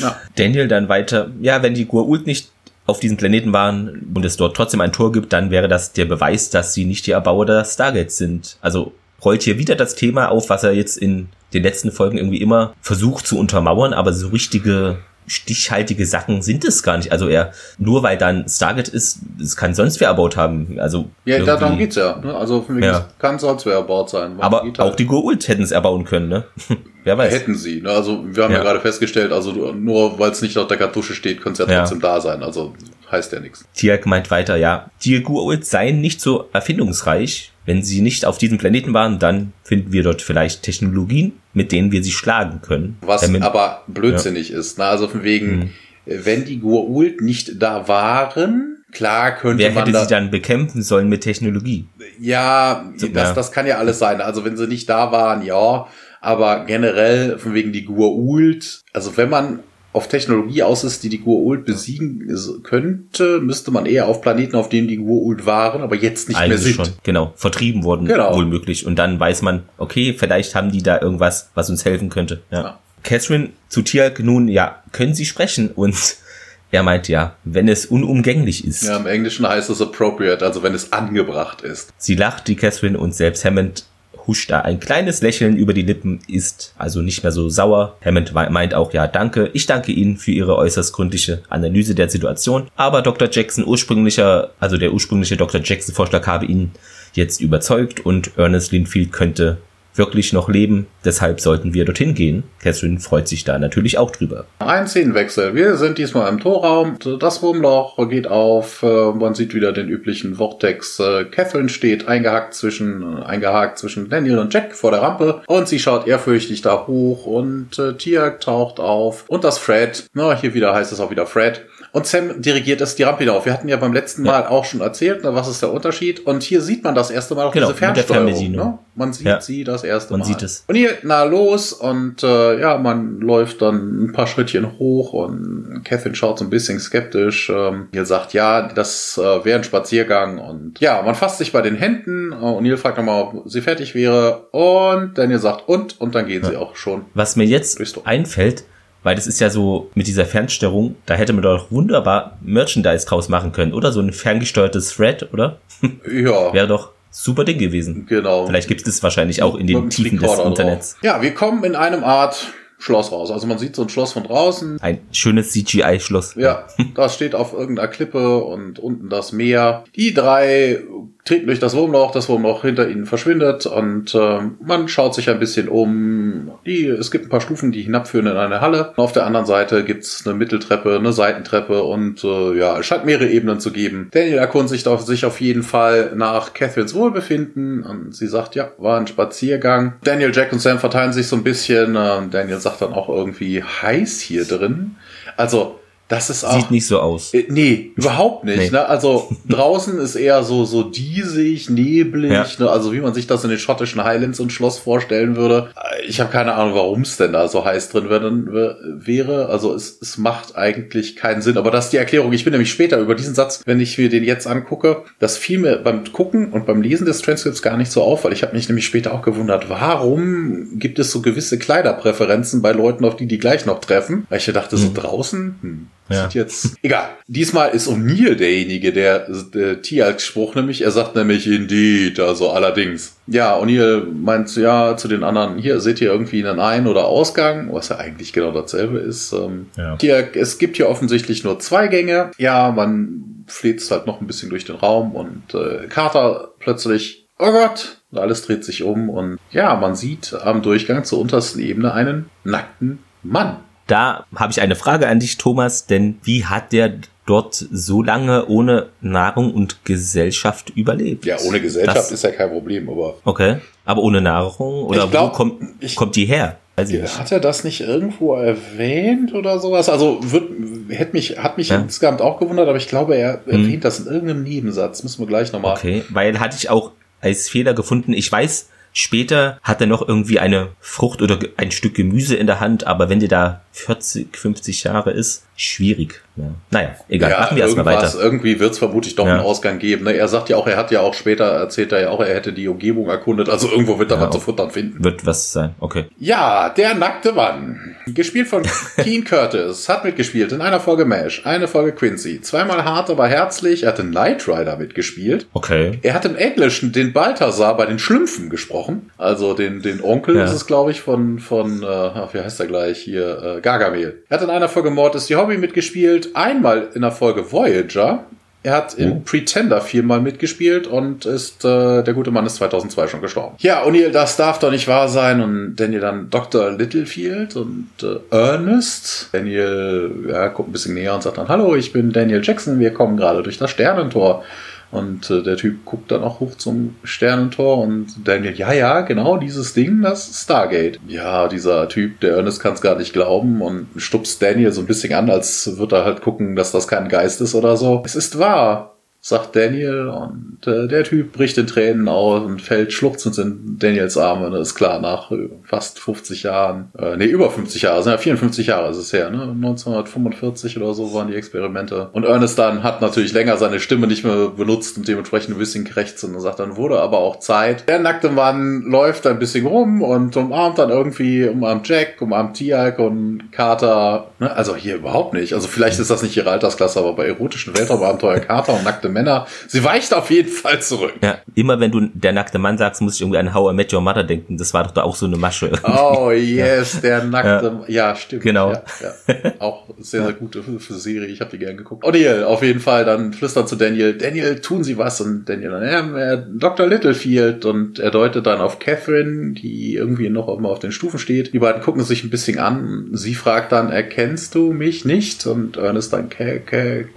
Ja. Daniel dann weiter, ja, wenn die Gua'uld nicht auf diesem Planeten waren und es dort trotzdem ein Tor gibt, dann wäre das der Beweis, dass sie nicht die Erbauer der Stargates sind. Also rollt hier wieder das Thema auf, was er jetzt in den letzten Folgen irgendwie immer versucht zu untermauern, aber so richtige stichhaltige Sachen sind es gar nicht. Also er, nur weil dann Stargate ist, es kann sonst wer erbaut haben. Also ja, darum geht's ja. Ne? Also für mich ja. kann sonst wer erbaut sein. Warum Aber auch halt. die Goa'uld hätten es erbauen können, ne? wer weiß. Hätten sie. Ne? Also wir haben ja, ja gerade festgestellt, also nur weil es nicht auf der Kartusche steht, könnte es ja trotzdem ja. da sein. Also heißt ja nichts. Tiak meint weiter, ja, die Goa'uld seien nicht so erfindungsreich. Wenn sie nicht auf diesem Planeten waren, dann finden wir dort vielleicht Technologien, mit denen wir sie schlagen können. Was damit, aber blödsinnig ja. ist. Ne? Also von wegen, mhm. wenn die Goa'uld nicht da waren, klar könnte Wer man hätte da, sie dann bekämpfen sollen mit Technologie? Ja, so, das, ja. das kann ja alles sein. Also wenn sie nicht da waren, ja. Aber generell, von wegen die Goa'uld, also wenn man auf Technologie aus ist, die die Gua'uld besiegen könnte, müsste man eher auf Planeten, auf denen die Gua'uld waren, aber jetzt nicht Eigentlich mehr sind. Schon, genau, vertrieben worden, genau. wohl möglich. Und dann weiß man, okay, vielleicht haben die da irgendwas, was uns helfen könnte. Ja. ja. Catherine zu Tialk nun, ja, können Sie sprechen? Und er meint ja, wenn es unumgänglich ist. Ja, im Englischen heißt es appropriate, also wenn es angebracht ist. Sie lacht, die Catherine, und selbst Hammond huscht da ein kleines Lächeln über die Lippen, ist also nicht mehr so sauer. Hammond meint auch, ja, danke, ich danke Ihnen für Ihre äußerst gründliche Analyse der Situation. Aber Dr. Jackson ursprünglicher, also der ursprüngliche Dr. Jackson Vorschlag habe ihn jetzt überzeugt und Ernest Linfield könnte wirklich noch leben. Deshalb sollten wir dorthin gehen. Catherine freut sich da natürlich auch drüber. Ein Szenenwechsel. Wir sind diesmal im Torraum. Das Wurmloch geht auf. Äh, man sieht wieder den üblichen Vortex. Äh, Catherine steht eingehakt zwischen, eingehakt zwischen Daniel und Jack vor der Rampe und sie schaut ehrfürchtig da hoch und äh, Tiak taucht auf und das Fred. Na, hier wieder heißt es auch wieder Fred und Sam dirigiert es die Rampe hinauf. Wir hatten ja beim letzten Mal ja. auch schon erzählt, ne, was ist der Unterschied. Und hier sieht man das erste Mal auch genau, diese Fernsteuerung. Ne? Man sieht ja. sie das erste man Mal. Man sieht es. Und hier, na los. Und äh, ja, man läuft dann ein paar Schrittchen hoch und Kevin schaut so ein bisschen skeptisch. Ähm, hier sagt, ja, das äh, wäre ein Spaziergang. Und ja, man fasst sich bei den Händen. Und Neil fragt nochmal, ob sie fertig wäre. Und Daniel sagt, und? Und dann gehen ja. sie auch schon. Was mir jetzt einfällt, weil das ist ja so mit dieser Fernsteuerung, da hätte man doch wunderbar Merchandise draus machen können, oder? So ein ferngesteuertes Thread, oder? Ja. Wäre doch super Ding gewesen. Genau. Vielleicht gibt es das wahrscheinlich auch in den Tiefen des Internets. Drauf. Ja, wir kommen in einem Art Schloss raus. Also man sieht so ein Schloss von draußen. Ein schönes CGI-Schloss. Ja, das steht auf irgendeiner Klippe und unten das Meer. Die drei treten durch das Wurmloch, das Wurmloch hinter ihnen verschwindet und äh, man schaut sich ein bisschen um. Die, es gibt ein paar Stufen, die hinabführen in eine Halle. Auf der anderen Seite gibt's eine Mitteltreppe, eine Seitentreppe und äh, ja, es scheint mehrere Ebenen zu geben. Daniel erkundigt auf, sich auf jeden Fall nach Catherines Wohlbefinden und sie sagt, ja, war ein Spaziergang. Daniel, Jack und Sam verteilen sich so ein bisschen. Äh, Daniel sagt dann auch irgendwie heiß hier drin. Also das ist auch, Sieht nicht so aus. Äh, nee, überhaupt nicht. Nee. Ne? Also draußen ist eher so, so diesig, neblig, ja. ne? also wie man sich das in den schottischen Highlands und Schloss vorstellen würde. Ich habe keine Ahnung, warum es denn da so heiß drin wäre. Also es, es macht eigentlich keinen Sinn. Aber das ist die Erklärung. Ich bin nämlich später über diesen Satz, wenn ich mir den jetzt angucke, das fiel mir beim Gucken und beim Lesen des Transcripts gar nicht so auf, weil ich habe mich nämlich später auch gewundert, warum gibt es so gewisse Kleiderpräferenzen bei Leuten, auf die die gleich noch treffen. Weil ich dachte, so hm. draußen, hm, ja. Sieht jetzt. Egal. Diesmal ist O'Neill derjenige, der, der Tialk-Spruch nämlich, er sagt nämlich indeed, also allerdings. Ja, O'Neill meint ja zu den anderen, hier seht ihr irgendwie einen Ein- oder Ausgang, was ja eigentlich genau dasselbe ist. Ähm, ja. Tialk, es gibt hier offensichtlich nur zwei Gänge. Ja, man fleht halt noch ein bisschen durch den Raum und äh, Carter plötzlich, oh Gott, alles dreht sich um und ja, man sieht am Durchgang zur untersten Ebene einen nackten Mann. Da habe ich eine Frage an dich, Thomas, denn wie hat der dort so lange ohne Nahrung und Gesellschaft überlebt? Ja, ohne Gesellschaft das, ist ja kein Problem, aber. Okay, aber ohne Nahrung oder glaub, wo kommt, ich, kommt die her? Hat er das nicht irgendwo erwähnt oder sowas? Also wird, hätte mich, hat mich ja. insgesamt auch gewundert, aber ich glaube, er hm. erwähnt hm. das in irgendeinem Nebensatz. Müssen wir gleich nochmal. Okay, weil hatte ich auch als Fehler gefunden. Ich weiß, Später hat er noch irgendwie eine Frucht oder ein Stück Gemüse in der Hand, aber wenn der da 40, 50 Jahre ist, schwierig. Ja. Naja, egal, ja, machen wir erstmal weiter. Irgendwie wird es vermutlich doch ja. einen Ausgang geben. Ne? Er sagt ja auch, er hat ja auch später erzählt er ja auch, er hätte die Umgebung erkundet. Also irgendwo wird er ja, was zu futtern finden. Wird was sein, okay. Ja, der nackte Mann. Gespielt von Keen Curtis. Hat mitgespielt in einer Folge MASH, eine Folge Quincy. Zweimal hart, aber herzlich. Er hat in Knight Rider mitgespielt. Okay. Er hat im Englischen den Balthasar bei den Schlümpfen gesprochen. Also den, den Onkel ist es, glaube ich, von, von äh, wie heißt er gleich hier, äh, Gargamel. Er hat in einer Folge Mord ist die Hobby mitgespielt, einmal in der Folge Voyager. Er hat im oh. Pretender viermal mitgespielt und ist, äh, der gute Mann ist 2002 schon gestorben. Ja, O'Neill, das darf doch nicht wahr sein. Und Daniel dann Dr. Littlefield und äh, Ernest. Daniel, ja, guckt ein bisschen näher und sagt dann, hallo, ich bin Daniel Jackson, wir kommen gerade durch das Sternentor. Und äh, der Typ guckt dann auch hoch zum Sternentor und Daniel, ja, ja, genau, dieses Ding, das Stargate. Ja, dieser Typ, der Ernest kann es gar nicht glauben und stupst Daniel so ein bisschen an, als würde er halt gucken, dass das kein Geist ist oder so. Es ist wahr. Sagt Daniel und äh, der Typ bricht in Tränen aus und fällt schluchzend in Daniels Arme. Das ist klar, nach fast 50 Jahren, äh, nee, über 50 Jahre, sind ja 54 Jahre ist es her, ne? 1945 oder so waren die Experimente. Und Ernest dann hat natürlich länger seine Stimme nicht mehr benutzt und dementsprechend ein bisschen krächzen und sagt, dann wurde aber auch Zeit. Der nackte Mann läuft ein bisschen rum und umarmt dann irgendwie, umarmt Jack, umarmt Tiag und Carter. Ne? Also hier überhaupt nicht. Also vielleicht ist das nicht ihre Altersklasse, aber bei erotischen Weltraumabenteuer Carter und nackte Männer, sie weicht auf jeden Fall zurück. Ja, immer wenn du der nackte Mann sagst, muss ich irgendwie an How I Met Your Mother denken. Das war doch da auch so eine Masche. Oh yes, ja. der nackte, ja, ja stimmt. Genau. Ja, ja. Auch sehr, sehr gute Serie. Ich habe die gern geguckt. O'Neill, auf jeden Fall, dann flüstert zu Daniel, Daniel, tun Sie was? Und Daniel dann, ja, Dr. Littlefield und er deutet dann auf Catherine, die irgendwie noch immer auf den Stufen steht. Die beiden gucken sich ein bisschen an. Sie fragt dann, erkennst du mich nicht? Und Ernest dann, Catherine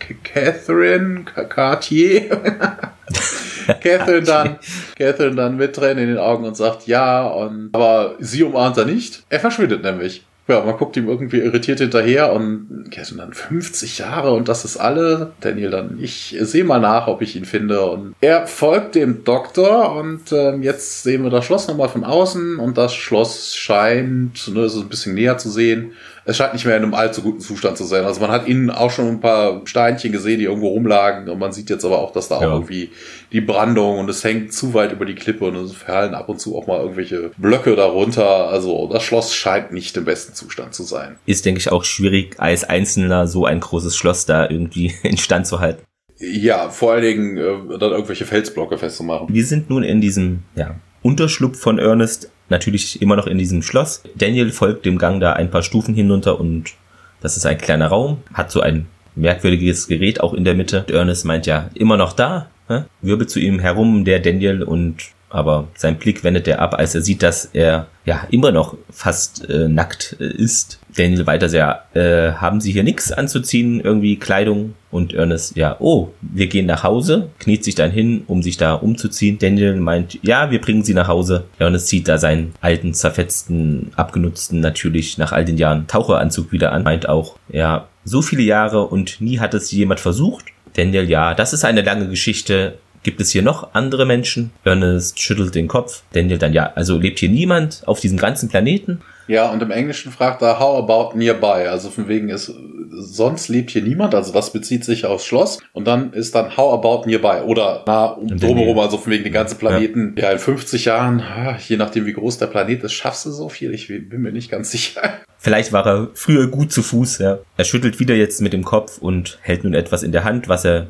Cartier? Catherine dann, Catherine dann mit Tränen in den Augen und sagt ja, und, aber sie umarmt er nicht. Er verschwindet nämlich. Ja, man guckt ihm irgendwie irritiert hinterher und Catherine dann 50 Jahre und das ist alle. Daniel dann, ich sehe mal nach, ob ich ihn finde. Und er folgt dem Doktor und äh, jetzt sehen wir das Schloss nochmal von außen und das Schloss scheint, ne, so ein bisschen näher zu sehen es scheint nicht mehr in einem allzu guten Zustand zu sein. Also man hat innen auch schon ein paar Steinchen gesehen, die irgendwo rumlagen und man sieht jetzt aber auch, dass da ja. auch irgendwie die Brandung und es hängt zu weit über die Klippe und es verhallen ab und zu auch mal irgendwelche Blöcke darunter. Also das Schloss scheint nicht im besten Zustand zu sein. Ist, denke ich, auch schwierig, als Einzelner so ein großes Schloss da irgendwie in Stand zu halten. Ja, vor allen Dingen äh, dann irgendwelche Felsblocke festzumachen. Wir sind nun in diesem, ja, Unterschlupf von Ernest natürlich immer noch in diesem Schloss. Daniel folgt dem Gang da ein paar Stufen hinunter und das ist ein kleiner Raum, hat so ein merkwürdiges Gerät auch in der Mitte. Ernest meint ja immer noch da, hä? wirbelt zu ihm herum der Daniel und aber sein Blick wendet er ab, als er sieht, dass er ja immer noch fast äh, nackt äh, ist. Daniel weiter sehr, äh, haben Sie hier nichts anzuziehen, irgendwie Kleidung? Und Ernest, ja, oh, wir gehen nach Hause, kniet sich dann hin, um sich da umzuziehen. Daniel meint, ja, wir bringen sie nach Hause. Ernest zieht da seinen alten, zerfetzten, abgenutzten, natürlich nach all den Jahren Taucheranzug wieder an, meint auch, ja, so viele Jahre und nie hat es jemand versucht. Daniel, ja, das ist eine lange Geschichte. Gibt es hier noch andere Menschen? Ernest schüttelt den Kopf. Daniel dann, ja, also lebt hier niemand auf diesem ganzen Planeten? Ja, und im Englischen fragt er, how about nearby? Also von wegen ist, sonst lebt hier niemand, also was bezieht sich aufs Schloss? Und dann ist dann how about nearby? Oder nah um drumherum, also von wegen den ganzen Planeten. Ja. ja, in 50 Jahren, je nachdem wie groß der Planet ist, schaffst du so viel? Ich bin mir nicht ganz sicher. Vielleicht war er früher gut zu Fuß, ja. Er schüttelt wieder jetzt mit dem Kopf und hält nun etwas in der Hand, was er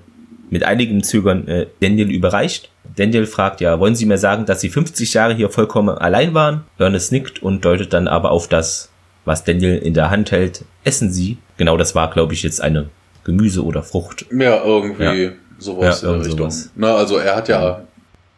mit einigem Zögern äh, Daniel überreicht. Daniel fragt ja, wollen Sie mir sagen, dass Sie 50 Jahre hier vollkommen allein waren? Ernest nickt und deutet dann aber auf das, was Daniel in der Hand hält. Essen Sie? Genau, das war, glaube ich, jetzt eine Gemüse oder Frucht. Ja, irgendwie ja. sowas ja, in der Richtung. Sowas. Na, also er hat ja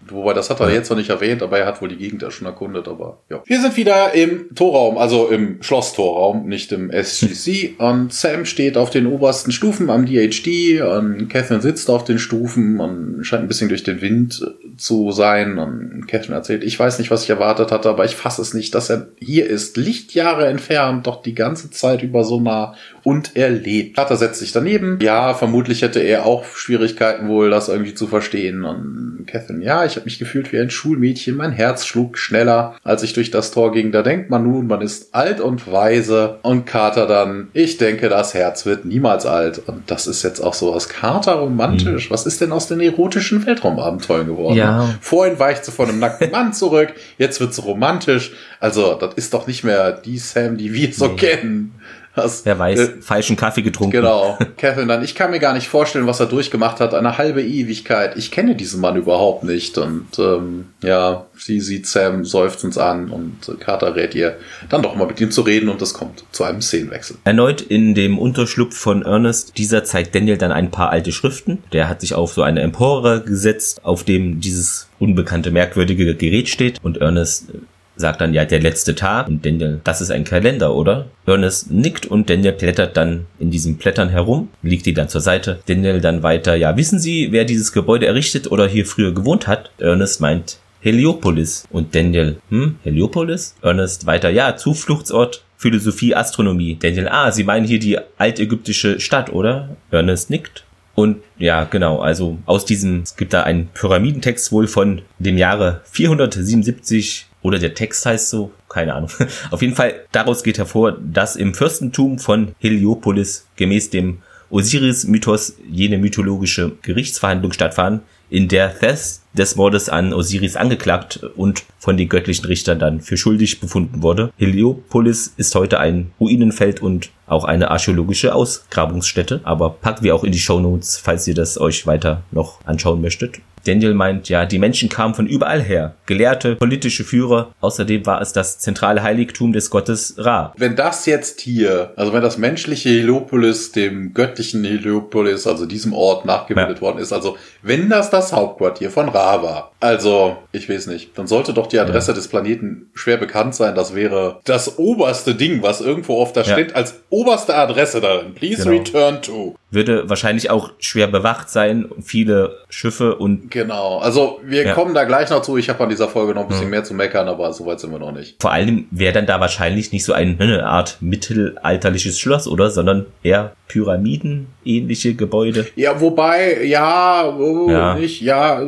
Wobei, das hat er jetzt noch nicht erwähnt, aber er hat wohl die Gegend ja schon erkundet, aber ja. Wir sind wieder im Torraum, also im Schlosstorraum, nicht im SGC. und Sam steht auf den obersten Stufen am DHD und Catherine sitzt auf den Stufen und scheint ein bisschen durch den Wind zu sein. Und Catherine erzählt, ich weiß nicht, was ich erwartet hatte, aber ich fasse es nicht, dass er hier ist, Lichtjahre entfernt, doch die ganze Zeit über so nah und er lebt. Vater setzt sich daneben. Ja, vermutlich hätte er auch Schwierigkeiten wohl, das irgendwie zu verstehen. Und Catherine, ja, ich habe mich gefühlt wie ein Schulmädchen. Mein Herz schlug schneller, als ich durch das Tor ging. Da denkt man nun, man ist alt und weise. Und Carter dann, ich denke, das Herz wird niemals alt. Und das ist jetzt auch so was Carter romantisch. Mhm. Was ist denn aus den erotischen Weltraumabenteuern geworden? Ja. Vorhin weicht sie von einem nackten Mann zurück. Jetzt wird sie romantisch. Also, das ist doch nicht mehr die Sam, die wir so nee. kennen. Hast, Wer weiß, äh, falschen Kaffee getrunken. Genau. Kevin dann, ich kann mir gar nicht vorstellen, was er durchgemacht hat. Eine halbe Ewigkeit. Ich kenne diesen Mann überhaupt nicht. Und ähm, ja, sie sieht Sam seufzend an und Carter rät ihr, dann doch mal mit ihm zu reden und es kommt zu einem Szenenwechsel. Erneut in dem Unterschlupf von Ernest. Dieser zeigt Daniel dann ein paar alte Schriften. Der hat sich auf so eine Empore gesetzt, auf dem dieses unbekannte merkwürdige Gerät steht und Ernest sagt dann, ja, der letzte Tag. Und Daniel, das ist ein Kalender, oder? Ernest nickt und Daniel blättert dann in diesen Blättern herum, legt die dann zur Seite. Daniel dann weiter, ja, wissen Sie, wer dieses Gebäude errichtet oder hier früher gewohnt hat? Ernest meint, Heliopolis. Und Daniel, hm, Heliopolis? Ernest weiter, ja, Zufluchtsort, Philosophie, Astronomie. Daniel, ah, Sie meinen hier die altägyptische Stadt, oder? Ernest nickt. Und ja, genau, also aus diesem, es gibt da einen Pyramidentext wohl von dem Jahre 477 oder der Text heißt so, keine Ahnung. Auf jeden Fall, daraus geht hervor, dass im Fürstentum von Heliopolis gemäß dem Osiris-Mythos jene mythologische Gerichtsverhandlung stattfand, in der Theth des Mordes an Osiris angeklagt und von den göttlichen Richtern dann für schuldig befunden wurde. Heliopolis ist heute ein Ruinenfeld und auch eine archäologische Ausgrabungsstätte, aber packen wir auch in die Show Notes, falls ihr das euch weiter noch anschauen möchtet. Daniel meint, ja, die Menschen kamen von überall her. Gelehrte, politische Führer. Außerdem war es das zentrale Heiligtum des Gottes Ra. Wenn das jetzt hier, also wenn das menschliche Heliopolis dem göttlichen Heliopolis, also diesem Ort nachgebildet ja. worden ist, also wenn das das Hauptquartier von Ra war, also ich weiß nicht, dann sollte doch die Adresse ja. des Planeten schwer bekannt sein. Das wäre das oberste Ding, was irgendwo auf der ja. steht, als oberste Adresse darin. Please genau. return to. Würde wahrscheinlich auch schwer bewacht sein, viele Schiffe und Genau, also wir ja. kommen da gleich noch zu. Ich habe an dieser Folge noch ein bisschen mhm. mehr zu meckern, aber soweit sind wir noch nicht. Vor allem wäre dann da wahrscheinlich nicht so ein, eine Art mittelalterliches Schloss, oder? Sondern eher Pyramiden-ähnliche Gebäude. Ja, wobei, ja, oh, ja. nicht, ja,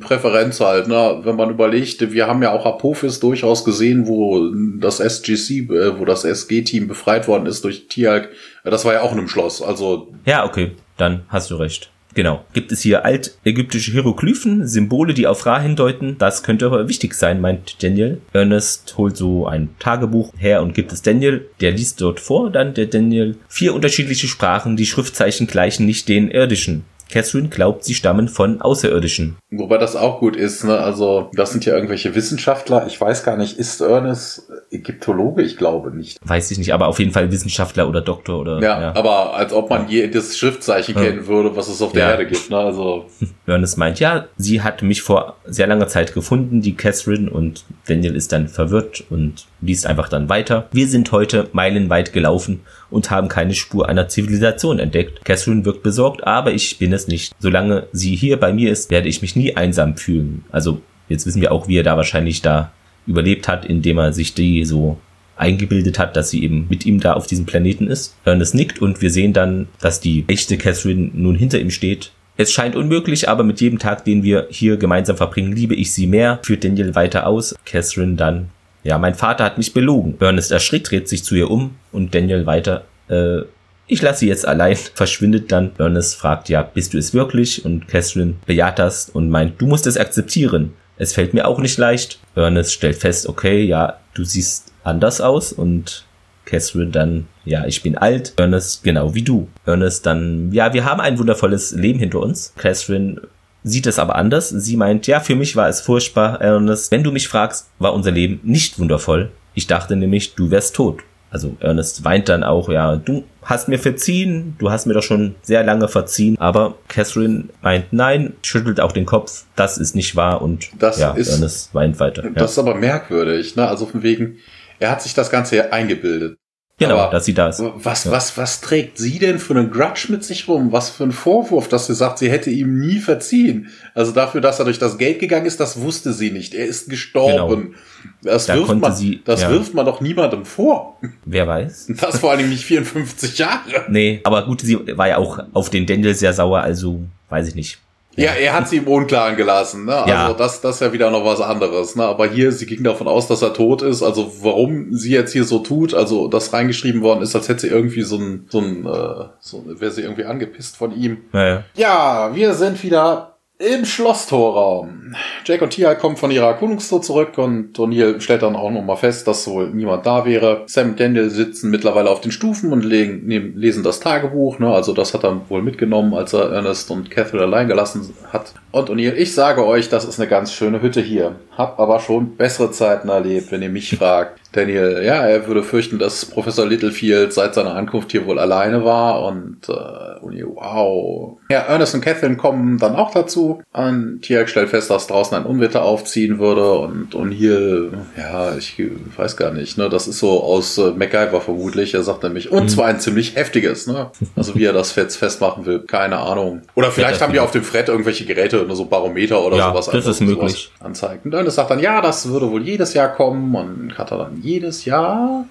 Präferenz halt, ne? Wenn man überlegt, wir haben ja auch Apophis durchaus gesehen, wo das SGC, äh, wo das SG-Team befreit worden ist durch Tialk. Das war ja auch in einem Schloss, also. Ja, okay, dann hast du recht. Genau. Gibt es hier altägyptische Hieroglyphen, Symbole, die auf Ra hindeuten? Das könnte aber wichtig sein, meint Daniel. Ernest holt so ein Tagebuch her und gibt es Daniel. Der liest dort vor, dann der Daniel. Vier unterschiedliche Sprachen, die Schriftzeichen gleichen nicht den irdischen. Catherine glaubt, sie stammen von Außerirdischen. Wobei das auch gut ist, ne? Also, das sind ja irgendwelche Wissenschaftler. Ich weiß gar nicht, ist Ernest Ägyptologe? Ich glaube nicht. Weiß ich nicht, aber auf jeden Fall Wissenschaftler oder Doktor oder. Ja, ja. aber als ob man je das Schriftzeichen ja. kennen würde, was es auf der ja. Erde gibt, ne? Also. Ernest meint, ja, sie hat mich vor sehr langer Zeit gefunden, die Catherine, und Daniel ist dann verwirrt und liest einfach dann weiter. Wir sind heute meilenweit gelaufen und haben keine Spur einer Zivilisation entdeckt. Catherine wirkt besorgt, aber ich bin es nicht. Solange sie hier bei mir ist, werde ich mich nie einsam fühlen. Also jetzt wissen wir auch, wie er da wahrscheinlich da überlebt hat, indem er sich die so eingebildet hat, dass sie eben mit ihm da auf diesem Planeten ist. Ernest nickt und wir sehen dann, dass die echte Catherine nun hinter ihm steht. Es scheint unmöglich, aber mit jedem Tag, den wir hier gemeinsam verbringen, liebe ich sie mehr, führt Daniel weiter aus. Catherine dann ja, mein Vater hat mich belogen. Ernest erschrickt, dreht sich zu ihr um und Daniel weiter. Äh, ich lasse sie jetzt allein, verschwindet dann. Ernest fragt, ja, bist du es wirklich? Und Catherine bejaht das und meint, du musst es akzeptieren. Es fällt mir auch nicht leicht. Ernest stellt fest, okay, ja, du siehst anders aus und Catherine dann, ja, ich bin alt. Ernest, genau wie du. Ernest dann, ja, wir haben ein wundervolles Leben hinter uns. Catherine sieht es aber anders. Sie meint, ja, für mich war es furchtbar, Ernest. Wenn du mich fragst, war unser Leben nicht wundervoll. Ich dachte nämlich, du wärst tot. Also Ernest weint dann auch, ja, du hast mir verziehen, du hast mir doch schon sehr lange verziehen, aber Catherine meint nein, schüttelt auch den Kopf, das ist nicht wahr und das ja, ist, Ernest weint weiter. Das ja. ist aber merkwürdig, ne? Also von wegen, er hat sich das Ganze eingebildet. Genau, Aber dass sie da ist. Was, ja. was, was trägt sie denn für einen Grudge mit sich rum? Was für ein Vorwurf, dass sie sagt, sie hätte ihm nie verziehen? Also dafür, dass er durch das Geld gegangen ist, das wusste sie nicht. Er ist gestorben. Genau. Das, da wirft, man, sie, das ja. wirft man doch niemandem vor. Wer weiß. Das vor allem nicht 54 Jahre. Nee, aber gut, sie war ja auch auf den Daniel sehr sauer, also weiß ich nicht. Ja, er hat sie im Unklaren gelassen, ne? Also ja. das, das ist ja wieder noch was anderes, ne? Aber hier, sie ging davon aus, dass er tot ist. Also warum sie jetzt hier so tut, also das reingeschrieben worden ist, als hätte sie irgendwie so ein, so ein, äh, so wäre sie irgendwie angepisst von ihm. Ja, ja. ja, wir sind wieder im Schlosstorraum. Jack und Tia kommen von ihrer Erkundungstour zurück und O'Neill stellt dann auch nochmal fest, dass wohl niemand da wäre. Sam und Daniel sitzen mittlerweile auf den Stufen und legen, nehmen, lesen das Tagebuch. Ne? Also das hat er wohl mitgenommen, als er Ernest und Catherine allein gelassen hat. Und O'Neill, ich sage euch, das ist eine ganz schöne Hütte hier. Hab aber schon bessere Zeiten erlebt, wenn ihr mich fragt. Daniel, ja, er würde fürchten, dass Professor Littlefield seit seiner Ankunft hier wohl alleine war und, äh, und wow. Ja, Ernest und Catherine kommen dann auch dazu. Und Tiag stellt fest, dass draußen ein Unwetter aufziehen würde und, und hier, ja, ich weiß gar nicht, ne, das ist so aus äh, MacGyver vermutlich. Er sagt nämlich, und mhm. zwar ein ziemlich heftiges, ne. Also wie er das jetzt festmachen will, keine Ahnung. Oder vielleicht haben die auf dem Fred irgendwelche Geräte, nur so Barometer oder ja, sowas. das ist möglich. Anzeigen. Und Ernest sagt dann, ja, das würde wohl jedes Jahr kommen und hat er dann jedes Jahr.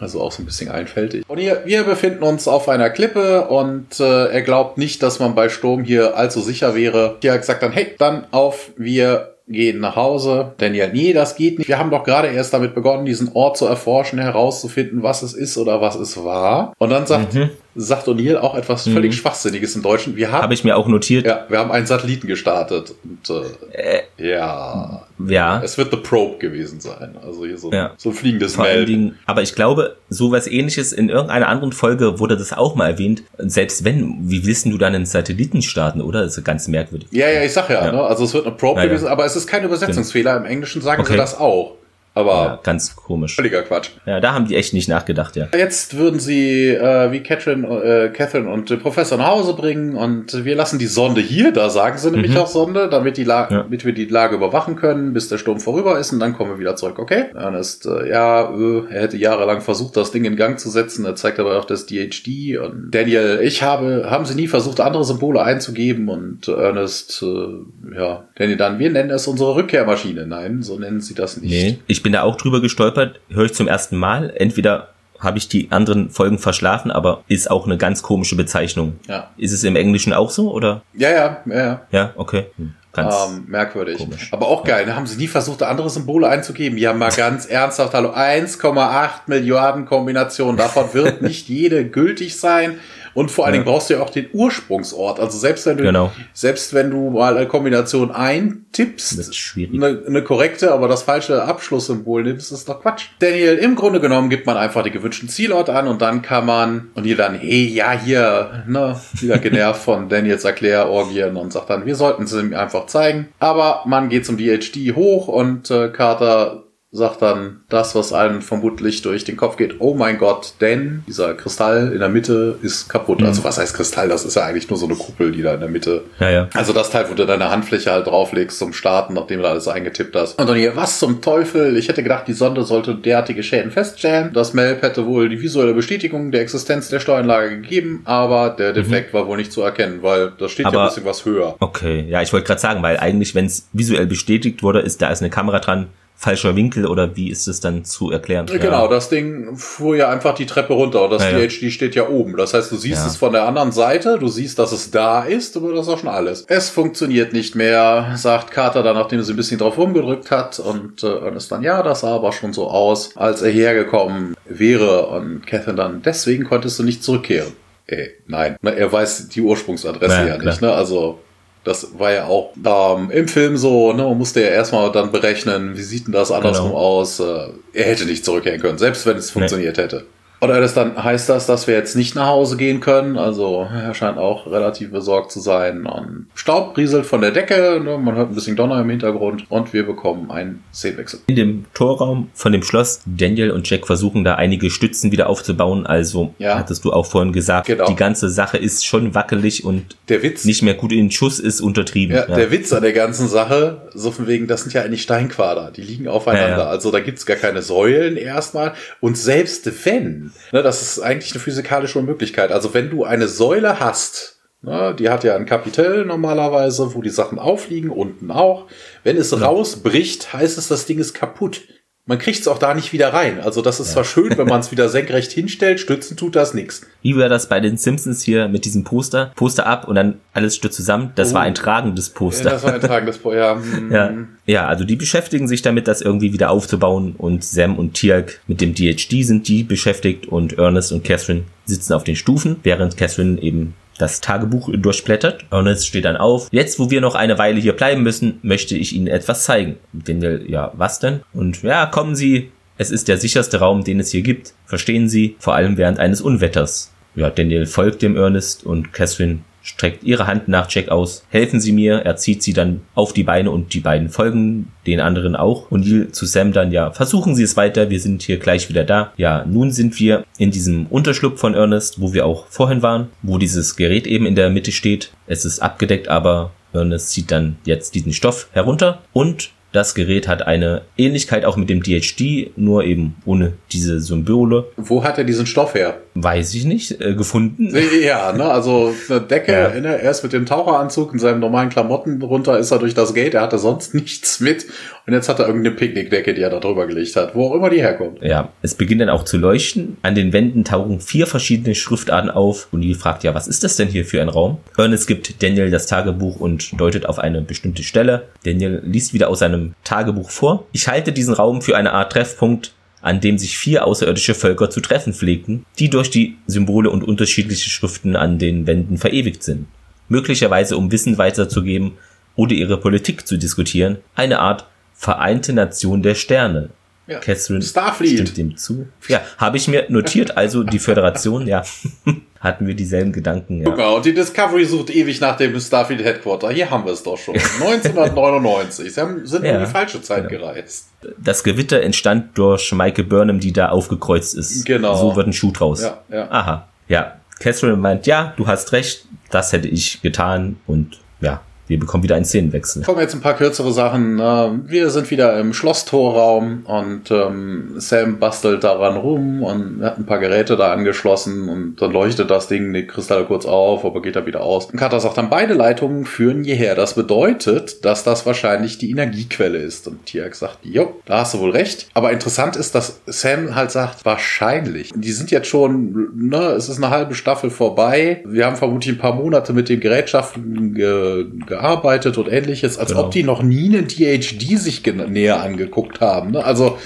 Also auch so ein bisschen einfältig. Und hier, wir befinden uns auf einer Klippe und äh, er glaubt nicht, dass man bei Sturm hier allzu sicher wäre. Hier hat gesagt dann, hey, dann auf, wir gehen nach Hause. Daniel, nee, das geht nicht. Wir haben doch gerade erst damit begonnen, diesen Ort zu erforschen, herauszufinden, was es ist oder was es war. Und dann sagt mhm sagt O'Neill auch etwas völlig mhm. Schwachsinniges im Deutschen. Wir haben, habe ich mir auch notiert. Ja, wir haben einen Satelliten gestartet. Und, äh, äh, ja. Ja. Es wird The Probe gewesen sein. Also hier so, ja. so ein fliegendes Dingen, aber ich glaube, sowas ähnliches in irgendeiner anderen Folge wurde das auch mal erwähnt. Selbst wenn, wie willst du dann einen Satelliten starten, oder? Das ist ganz merkwürdig. Ja, ja, ich sag ja, ja. Ne? also es wird eine Probe ja, gewesen, aber es ist kein Übersetzungsfehler. Im Englischen sagen okay. sie das auch. Aber ja, ganz komisch. Völliger Quatsch. Ja, da haben die echt nicht nachgedacht, ja. Jetzt würden sie äh, wie Catherine, äh, Catherine und äh, Professor nach Hause bringen und wir lassen die Sonde hier, da sagen sie nämlich mhm. auch Sonde, damit, die La ja. damit wir die Lage überwachen können, bis der Sturm vorüber ist und dann kommen wir wieder zurück, okay? Dann ist, äh, ja, äh, er hätte jahrelang versucht, das Ding in Gang zu setzen, er zeigt aber auch das DHD und Daniel, ich habe, haben sie nie versucht, andere Symbole einzugeben und Ernest, äh, ja, Daniel dann, wir nennen es unsere Rückkehrmaschine. Nein, so nennen sie das nicht. Nee, ich bin da auch drüber gestolpert, höre ich zum ersten Mal. Entweder habe ich die anderen Folgen verschlafen, aber ist auch eine ganz komische Bezeichnung. Ja. Ist es im Englischen auch so, oder? Ja, ja, ja, ja. Ja, okay. Hm. Ganz ähm, merkwürdig. Komisch. Aber auch geil, ne? Haben sie nie versucht, andere Symbole einzugeben? Ja, mal ganz ernsthaft, hallo, 1,8 Milliarden Kombinationen. Davon wird nicht jede gültig sein. Und vor allen ja. Dingen brauchst du ja auch den Ursprungsort. Also selbst wenn du, genau. selbst wenn du mal eine Kombination eintippst, eine, eine korrekte, aber das falsche Abschlusssymbol nimmst, ist doch Quatsch. Daniel, im Grunde genommen gibt man einfach die gewünschten Zielort an und dann kann man, und ihr dann, hey, ja, hier, ne, wieder genervt von Daniels Erklärorgien und sagt dann, wir sollten es ihm einfach zeigen. Aber man geht zum DHD hoch und äh, Carter sagt dann das, was einem vermutlich durch den Kopf geht, oh mein Gott, denn dieser Kristall in der Mitte ist kaputt. Mhm. Also was heißt Kristall? Das ist ja eigentlich nur so eine Kuppel, die da in der Mitte. Ja, ja. Also das Teil, wo du deine Handfläche halt drauflegst zum Starten, nachdem du alles eingetippt hast. Und dann hier, was zum Teufel? Ich hätte gedacht, die Sonde sollte derartige Schäden feststellen. Das Melp hätte wohl die visuelle Bestätigung der Existenz der Steueranlage gegeben, aber der mhm. Defekt mhm. war wohl nicht zu erkennen, weil da steht aber, ja ein bisschen was höher. Okay, ja, ich wollte gerade sagen, weil eigentlich, wenn es visuell bestätigt wurde, ist da ist eine Kamera dran, falscher Winkel oder wie ist es dann zu erklären? Genau, das Ding fuhr ja einfach die Treppe runter und das ja, DHD steht ja oben. Das heißt, du siehst ja. es von der anderen Seite, du siehst, dass es da ist, aber das ist auch schon alles. Es funktioniert nicht mehr, sagt Carter dann, nachdem sie ein bisschen drauf rumgedrückt hat und äh, Ernest dann, ja, das sah aber schon so aus, als er hergekommen wäre und Catherine dann, deswegen konntest du nicht zurückkehren. Ey, nein, er weiß die Ursprungsadresse ja, ja nicht, ne? Also das war ja auch ähm, im Film so, ne, man musste ja erstmal dann berechnen, wie sieht denn das andersrum genau. aus. Äh, er hätte nicht zurückkehren können, selbst wenn es funktioniert nee. hätte. Oder das dann heißt das, dass wir jetzt nicht nach Hause gehen können. Also er scheint auch relativ besorgt zu sein. Und Staub rieselt von der Decke, ne? man hört ein bisschen Donner im Hintergrund und wir bekommen einen Szenenwechsel. In dem Torraum von dem Schloss, Daniel und Jack versuchen da einige Stützen wieder aufzubauen. Also ja. hattest du auch vorhin gesagt, genau. die ganze Sache ist schon wackelig und der Witz, nicht mehr gut in den Schuss ist untertrieben. Ja, ja. Der Witz an der ganzen Sache, so von wegen, das sind ja eigentlich Steinquader, die liegen aufeinander. Also da gibt's gar keine Säulen erstmal. Und selbst wenn Ne, das ist eigentlich eine physikalische Unmöglichkeit. Also wenn du eine Säule hast, ne, die hat ja ein Kapitell normalerweise, wo die Sachen aufliegen, unten auch. Wenn es rausbricht, heißt es, das Ding ist kaputt. Man kriegt es auch da nicht wieder rein. Also das ist ja. zwar schön, wenn man es wieder senkrecht hinstellt, stützen tut das nichts. Wie war das bei den Simpsons hier mit diesem Poster? Poster ab und dann alles stürzt zusammen. Das oh. war ein tragendes Poster. Ja, das war ein tragendes Poster, ja. ja. Ja, also die beschäftigen sich damit, das irgendwie wieder aufzubauen und Sam und Tialk mit dem DHD sind die beschäftigt und Ernest und Catherine sitzen auf den Stufen, während Catherine eben das Tagebuch durchblättert. Ernest steht dann auf. Jetzt, wo wir noch eine Weile hier bleiben müssen, möchte ich Ihnen etwas zeigen. Daniel, ja, was denn? Und ja, kommen Sie. Es ist der sicherste Raum, den es hier gibt. Verstehen Sie? Vor allem während eines Unwetters. Ja, Daniel folgt dem Ernest und Catherine streckt ihre Hand nach Jack aus. Helfen Sie mir. Er zieht sie dann auf die Beine und die beiden folgen den anderen auch. Und Neil zu Sam dann, ja, versuchen Sie es weiter. Wir sind hier gleich wieder da. Ja, nun sind wir in diesem Unterschlupf von Ernest, wo wir auch vorhin waren, wo dieses Gerät eben in der Mitte steht. Es ist abgedeckt, aber Ernest zieht dann jetzt diesen Stoff herunter und das Gerät hat eine Ähnlichkeit auch mit dem DHD, nur eben ohne diese Symbole. Wo hat er diesen Stoff her? Weiß ich nicht, äh, gefunden. Ja, ne, also eine Decke, ja. ne, er ist mit dem Taucheranzug in seinen normalen Klamotten runter, ist er durch das Gate, er hatte sonst nichts mit und jetzt hat er irgendeine Picknickdecke, die er da drüber gelegt hat, wo auch immer die herkommt. Ja, es beginnt dann auch zu leuchten. An den Wänden tauchen vier verschiedene Schriftarten auf und die fragt ja, was ist das denn hier für ein Raum? Ernest gibt Daniel das Tagebuch und deutet auf eine bestimmte Stelle. Daniel liest wieder aus seinem Tagebuch vor. Ich halte diesen Raum für eine Art Treffpunkt, an dem sich vier außerirdische Völker zu treffen pflegten, die durch die Symbole und unterschiedliche Schriften an den Wänden verewigt sind. Möglicherweise um Wissen weiterzugeben oder ihre Politik zu diskutieren, eine Art Vereinte Nation der Sterne. Ja. Catherine Starfleet. stimmt dem zu. Ja, habe ich mir notiert, also die Föderation, ja. Hatten wir dieselben Gedanken, ja. Genau, und die Discovery sucht ewig nach dem Starfleet Headquarter. Hier haben wir es doch schon. 1999. Sie haben, sind ja, in die falsche Zeit ja. gereist. Das Gewitter entstand durch Michael Burnham, die da aufgekreuzt ist. Genau. So wird ein Schuh draus. Ja, ja. Aha. Ja. Catherine meint, ja, du hast recht, das hätte ich getan und ja, wir bekommen wieder einen Szenenwechsel. Kommen jetzt ein paar kürzere Sachen. Wir sind wieder im Schlosstorraum und ähm, Sam bastelt daran rum und hat ein paar Geräte da angeschlossen und dann leuchtet das Ding, die Kristalle kurz auf, aber geht da wieder aus. Und Carter sagt dann, beide Leitungen führen hierher. Das bedeutet, dass das wahrscheinlich die Energiequelle ist. Und Tiak sagt, jo, da hast du wohl recht. Aber interessant ist, dass Sam halt sagt, wahrscheinlich. Die sind jetzt schon, ne, es ist eine halbe Staffel vorbei. Wir haben vermutlich ein paar Monate mit den Gerätschaften ge gearbeitet und ähnliches, als genau. ob die noch nie eine DHD sich näher angeguckt haben. Ne? Also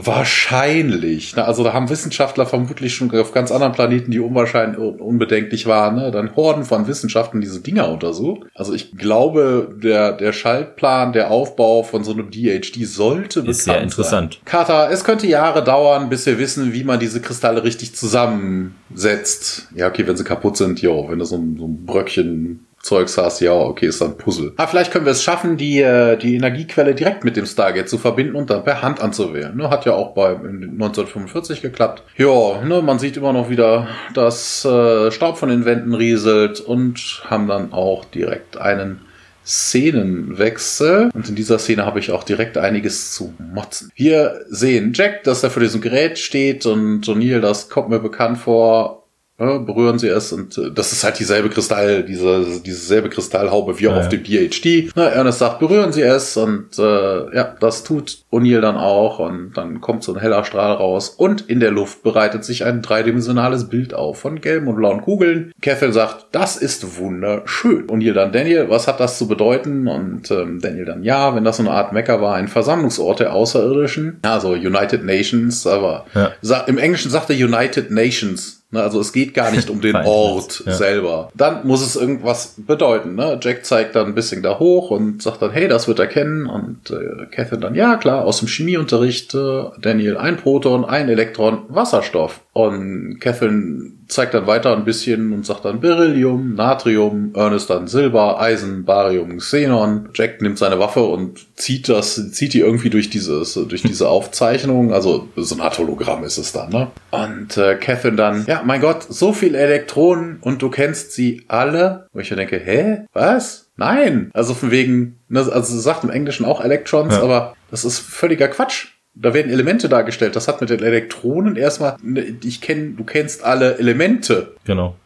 wahrscheinlich. Ne? Also da haben Wissenschaftler vermutlich schon auf ganz anderen Planeten, die unwahrscheinlich unbedenklich waren, ne? dann Horden von Wissenschaftlern diese Dinger untersucht. Also ich glaube, der, der Schaltplan, der Aufbau von so einem DHD sollte ist sehr interessant. Sein. Carter, es könnte Jahre dauern, bis wir wissen, wie man diese Kristalle richtig zusammensetzt. Ja, okay, wenn sie kaputt sind, jo, wenn du so ein, so ein Bröckchen Zeugs hast, ja, okay, ist dann Puzzle. Aber vielleicht können wir es schaffen, die, äh, die Energiequelle direkt mit dem Stargate zu verbinden und dann per Hand anzuwählen. Ne, hat ja auch bei 1945 geklappt. Ja, ne, man sieht immer noch wieder, dass äh, Staub von den Wänden rieselt und haben dann auch direkt einen Szenenwechsel. Und in dieser Szene habe ich auch direkt einiges zu motzen. Wir sehen Jack, dass er vor diesem Gerät steht und O'Neill, das kommt mir bekannt vor, ja, berühren sie es und äh, das ist halt dieselbe Kristall, diese, dieselbe Kristallhaube wie auch ja, auf dem DHD. Na, Ernest sagt, berühren sie es und äh, ja, das tut O'Neill dann auch und dann kommt so ein heller Strahl raus und in der Luft bereitet sich ein dreidimensionales Bild auf von gelben und blauen Kugeln. Catherine sagt, das ist wunderschön. O'Neill dann, Daniel, was hat das zu bedeuten? Und ähm, Daniel dann, ja, wenn das so eine Art Mecker war, ein Versammlungsort der Außerirdischen, also United Nations, aber ja. im Englischen sagt er United Nations Ne, also es geht gar nicht um den Ort ja. selber. Dann muss es irgendwas bedeuten. Ne? Jack zeigt dann ein bisschen da hoch und sagt dann, hey, das wird er kennen. Und äh, Catherine dann, ja klar, aus dem Chemieunterricht, äh, Daniel, ein Proton, ein Elektron, Wasserstoff. Und Catherine zeigt dann weiter ein bisschen und sagt dann Beryllium, Natrium, Ernest dann Silber, Eisen, Barium, Xenon. Jack nimmt seine Waffe und zieht das, zieht die irgendwie durch dieses, durch diese Aufzeichnung. Also so ein Art Hologramm ist es dann, ne? Und äh, Catherine dann, ja, mein Gott, so viele Elektronen und du kennst sie alle. Wo ich mir denke, hä? Was? Nein. Also von wegen, ne, also sagt im Englischen auch Electrons, ja. aber das ist völliger Quatsch da werden Elemente dargestellt. Das hat mit den Elektronen erstmal, ne, ich kenne, du kennst alle Elemente. Genau.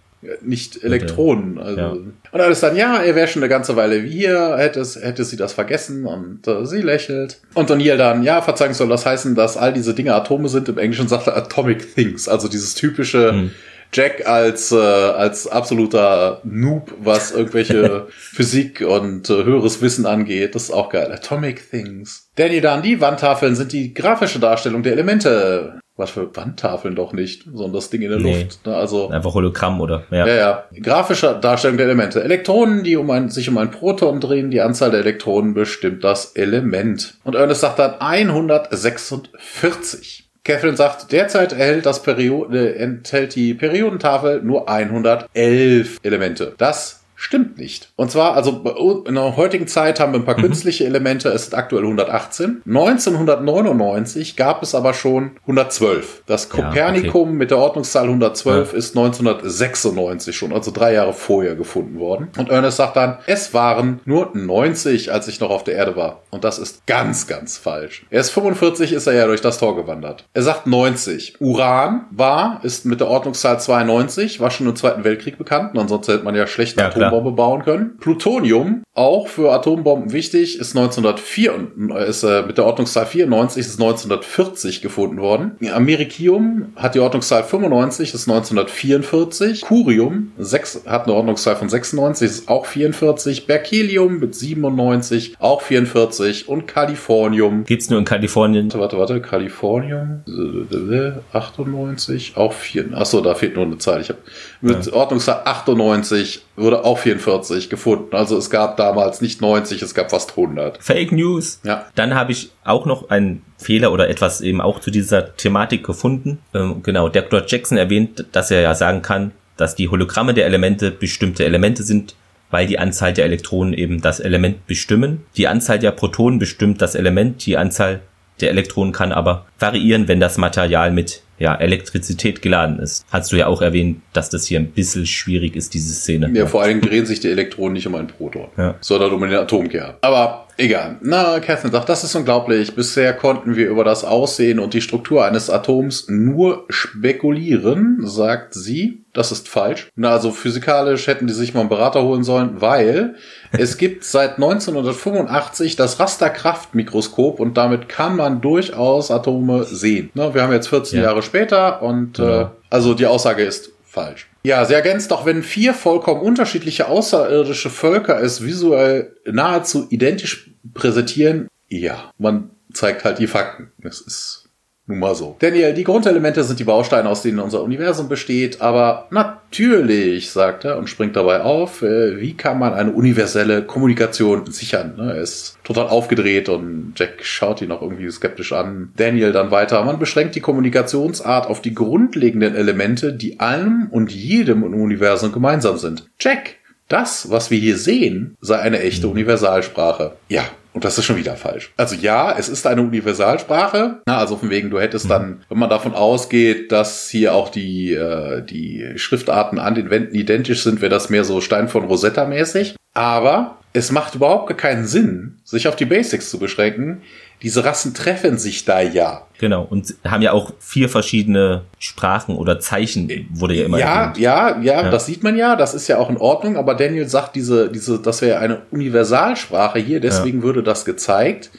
Nicht Elektronen. Also. Ja. Und alles dann, ja, er wäre schon eine ganze Weile hier, hätte, hätte sie das vergessen und äh, sie lächelt. Und O'Neill dann, ja, verzeihen soll das heißen, dass all diese Dinge Atome sind. Im Englischen sagt er Atomic Things, also dieses typische, hm. Jack als, äh, als absoluter Noob, was irgendwelche Physik und äh, höheres Wissen angeht. Das ist auch geil. Atomic Things. Danny dann, die Wandtafeln sind die grafische Darstellung der Elemente. Was für Wandtafeln doch nicht, sondern das Ding in der nee. Luft. Ne? Also einfach Hologramm oder ja. Ja, ja. Grafische Darstellung der Elemente. Elektronen, die um ein, sich um ein Proton drehen, die Anzahl der Elektronen bestimmt das Element. Und Ernest sagt dann 146. Catherine sagt, derzeit erhält das Periode, enthält die Periodentafel nur 111 Elemente. Das Stimmt nicht. Und zwar, also in der heutigen Zeit haben wir ein paar mhm. künstliche Elemente, es sind aktuell 118. 1999 gab es aber schon 112. Das Kopernikum ja, okay. mit der Ordnungszahl 112 ja. ist 1996 schon, also drei Jahre vorher gefunden worden. Und Ernest sagt dann, es waren nur 90, als ich noch auf der Erde war. Und das ist ganz, ganz falsch. Erst 45 ist er ja durch das Tor gewandert. Er sagt 90. Uran war, ist mit der Ordnungszahl 92, war schon im Zweiten Weltkrieg bekannt. Und ansonsten hätte man ja schlecht ja, Atombombe bauen können. Plutonium, auch für Atombomben wichtig, ist 1904, ist äh, mit der Ordnungszahl 94, ist 1940 gefunden worden. Americium hat die Ordnungszahl 95, ist 1944. Curium 6, hat eine Ordnungszahl von 96, ist auch 44. Berkelium mit 97, auch 44. Und Kalifornium. Geht's nur in Kalifornien? Warte, warte, warte. Kalifornium 98, auch 4. Achso, da fehlt nur eine Zahl. Ich habe mit ja. Ordnungszahl 98 wurde auch 44 gefunden. Also es gab damals nicht 90, es gab fast 100. Fake News. Ja. Dann habe ich auch noch einen Fehler oder etwas eben auch zu dieser Thematik gefunden. Ähm, genau, Dr. Jackson erwähnt, dass er ja sagen kann, dass die Hologramme der Elemente bestimmte Elemente sind, weil die Anzahl der Elektronen eben das Element bestimmen. Die Anzahl der Protonen bestimmt das Element, die Anzahl der Elektronen kann aber variieren, wenn das Material mit ja, Elektrizität geladen ist. Hast du ja auch erwähnt, dass das hier ein bisschen schwierig ist, diese Szene. Ja, vor allem drehen sich die Elektronen nicht um einen Proton, ja. sondern um den Atomkern. Aber egal. Na, Catherine sagt, das ist unglaublich. Bisher konnten wir über das Aussehen und die Struktur eines Atoms nur spekulieren, sagt sie. Das ist falsch. Na, also physikalisch hätten die sich mal einen Berater holen sollen, weil es gibt seit 1985 das Rasterkraftmikroskop und damit kann man durchaus Atome sehen. Na, wir haben jetzt 14 ja. Jahre später und ja. äh, also die Aussage ist falsch. Ja, sie ergänzt doch, wenn vier vollkommen unterschiedliche außerirdische Völker es visuell nahezu identisch präsentieren, ja, man zeigt halt die Fakten. Es ist nun mal so. Daniel, die Grundelemente sind die Bausteine, aus denen unser Universum besteht, aber natürlich, sagt er und springt dabei auf, äh, wie kann man eine universelle Kommunikation sichern? Ne, er ist total aufgedreht und Jack schaut ihn auch irgendwie skeptisch an. Daniel dann weiter, man beschränkt die Kommunikationsart auf die grundlegenden Elemente, die allem und jedem im Universum gemeinsam sind. Jack, das, was wir hier sehen, sei eine echte Universalsprache. Ja, und das ist schon wieder falsch. Also ja, es ist eine Universalsprache. also von wegen, du hättest dann, wenn man davon ausgeht, dass hier auch die, äh, die Schriftarten an den Wänden identisch sind, wäre das mehr so Stein von Rosetta mäßig. Aber es macht überhaupt keinen Sinn, sich auf die Basics zu beschränken. Diese Rassen treffen sich da ja. Genau, und haben ja auch vier verschiedene Sprachen oder Zeichen, wurde ja immer ja, ja, ja, ja, das sieht man ja, das ist ja auch in Ordnung, aber Daniel sagt, diese, diese, das wäre eine Universalsprache hier, deswegen ja. würde das gezeigt.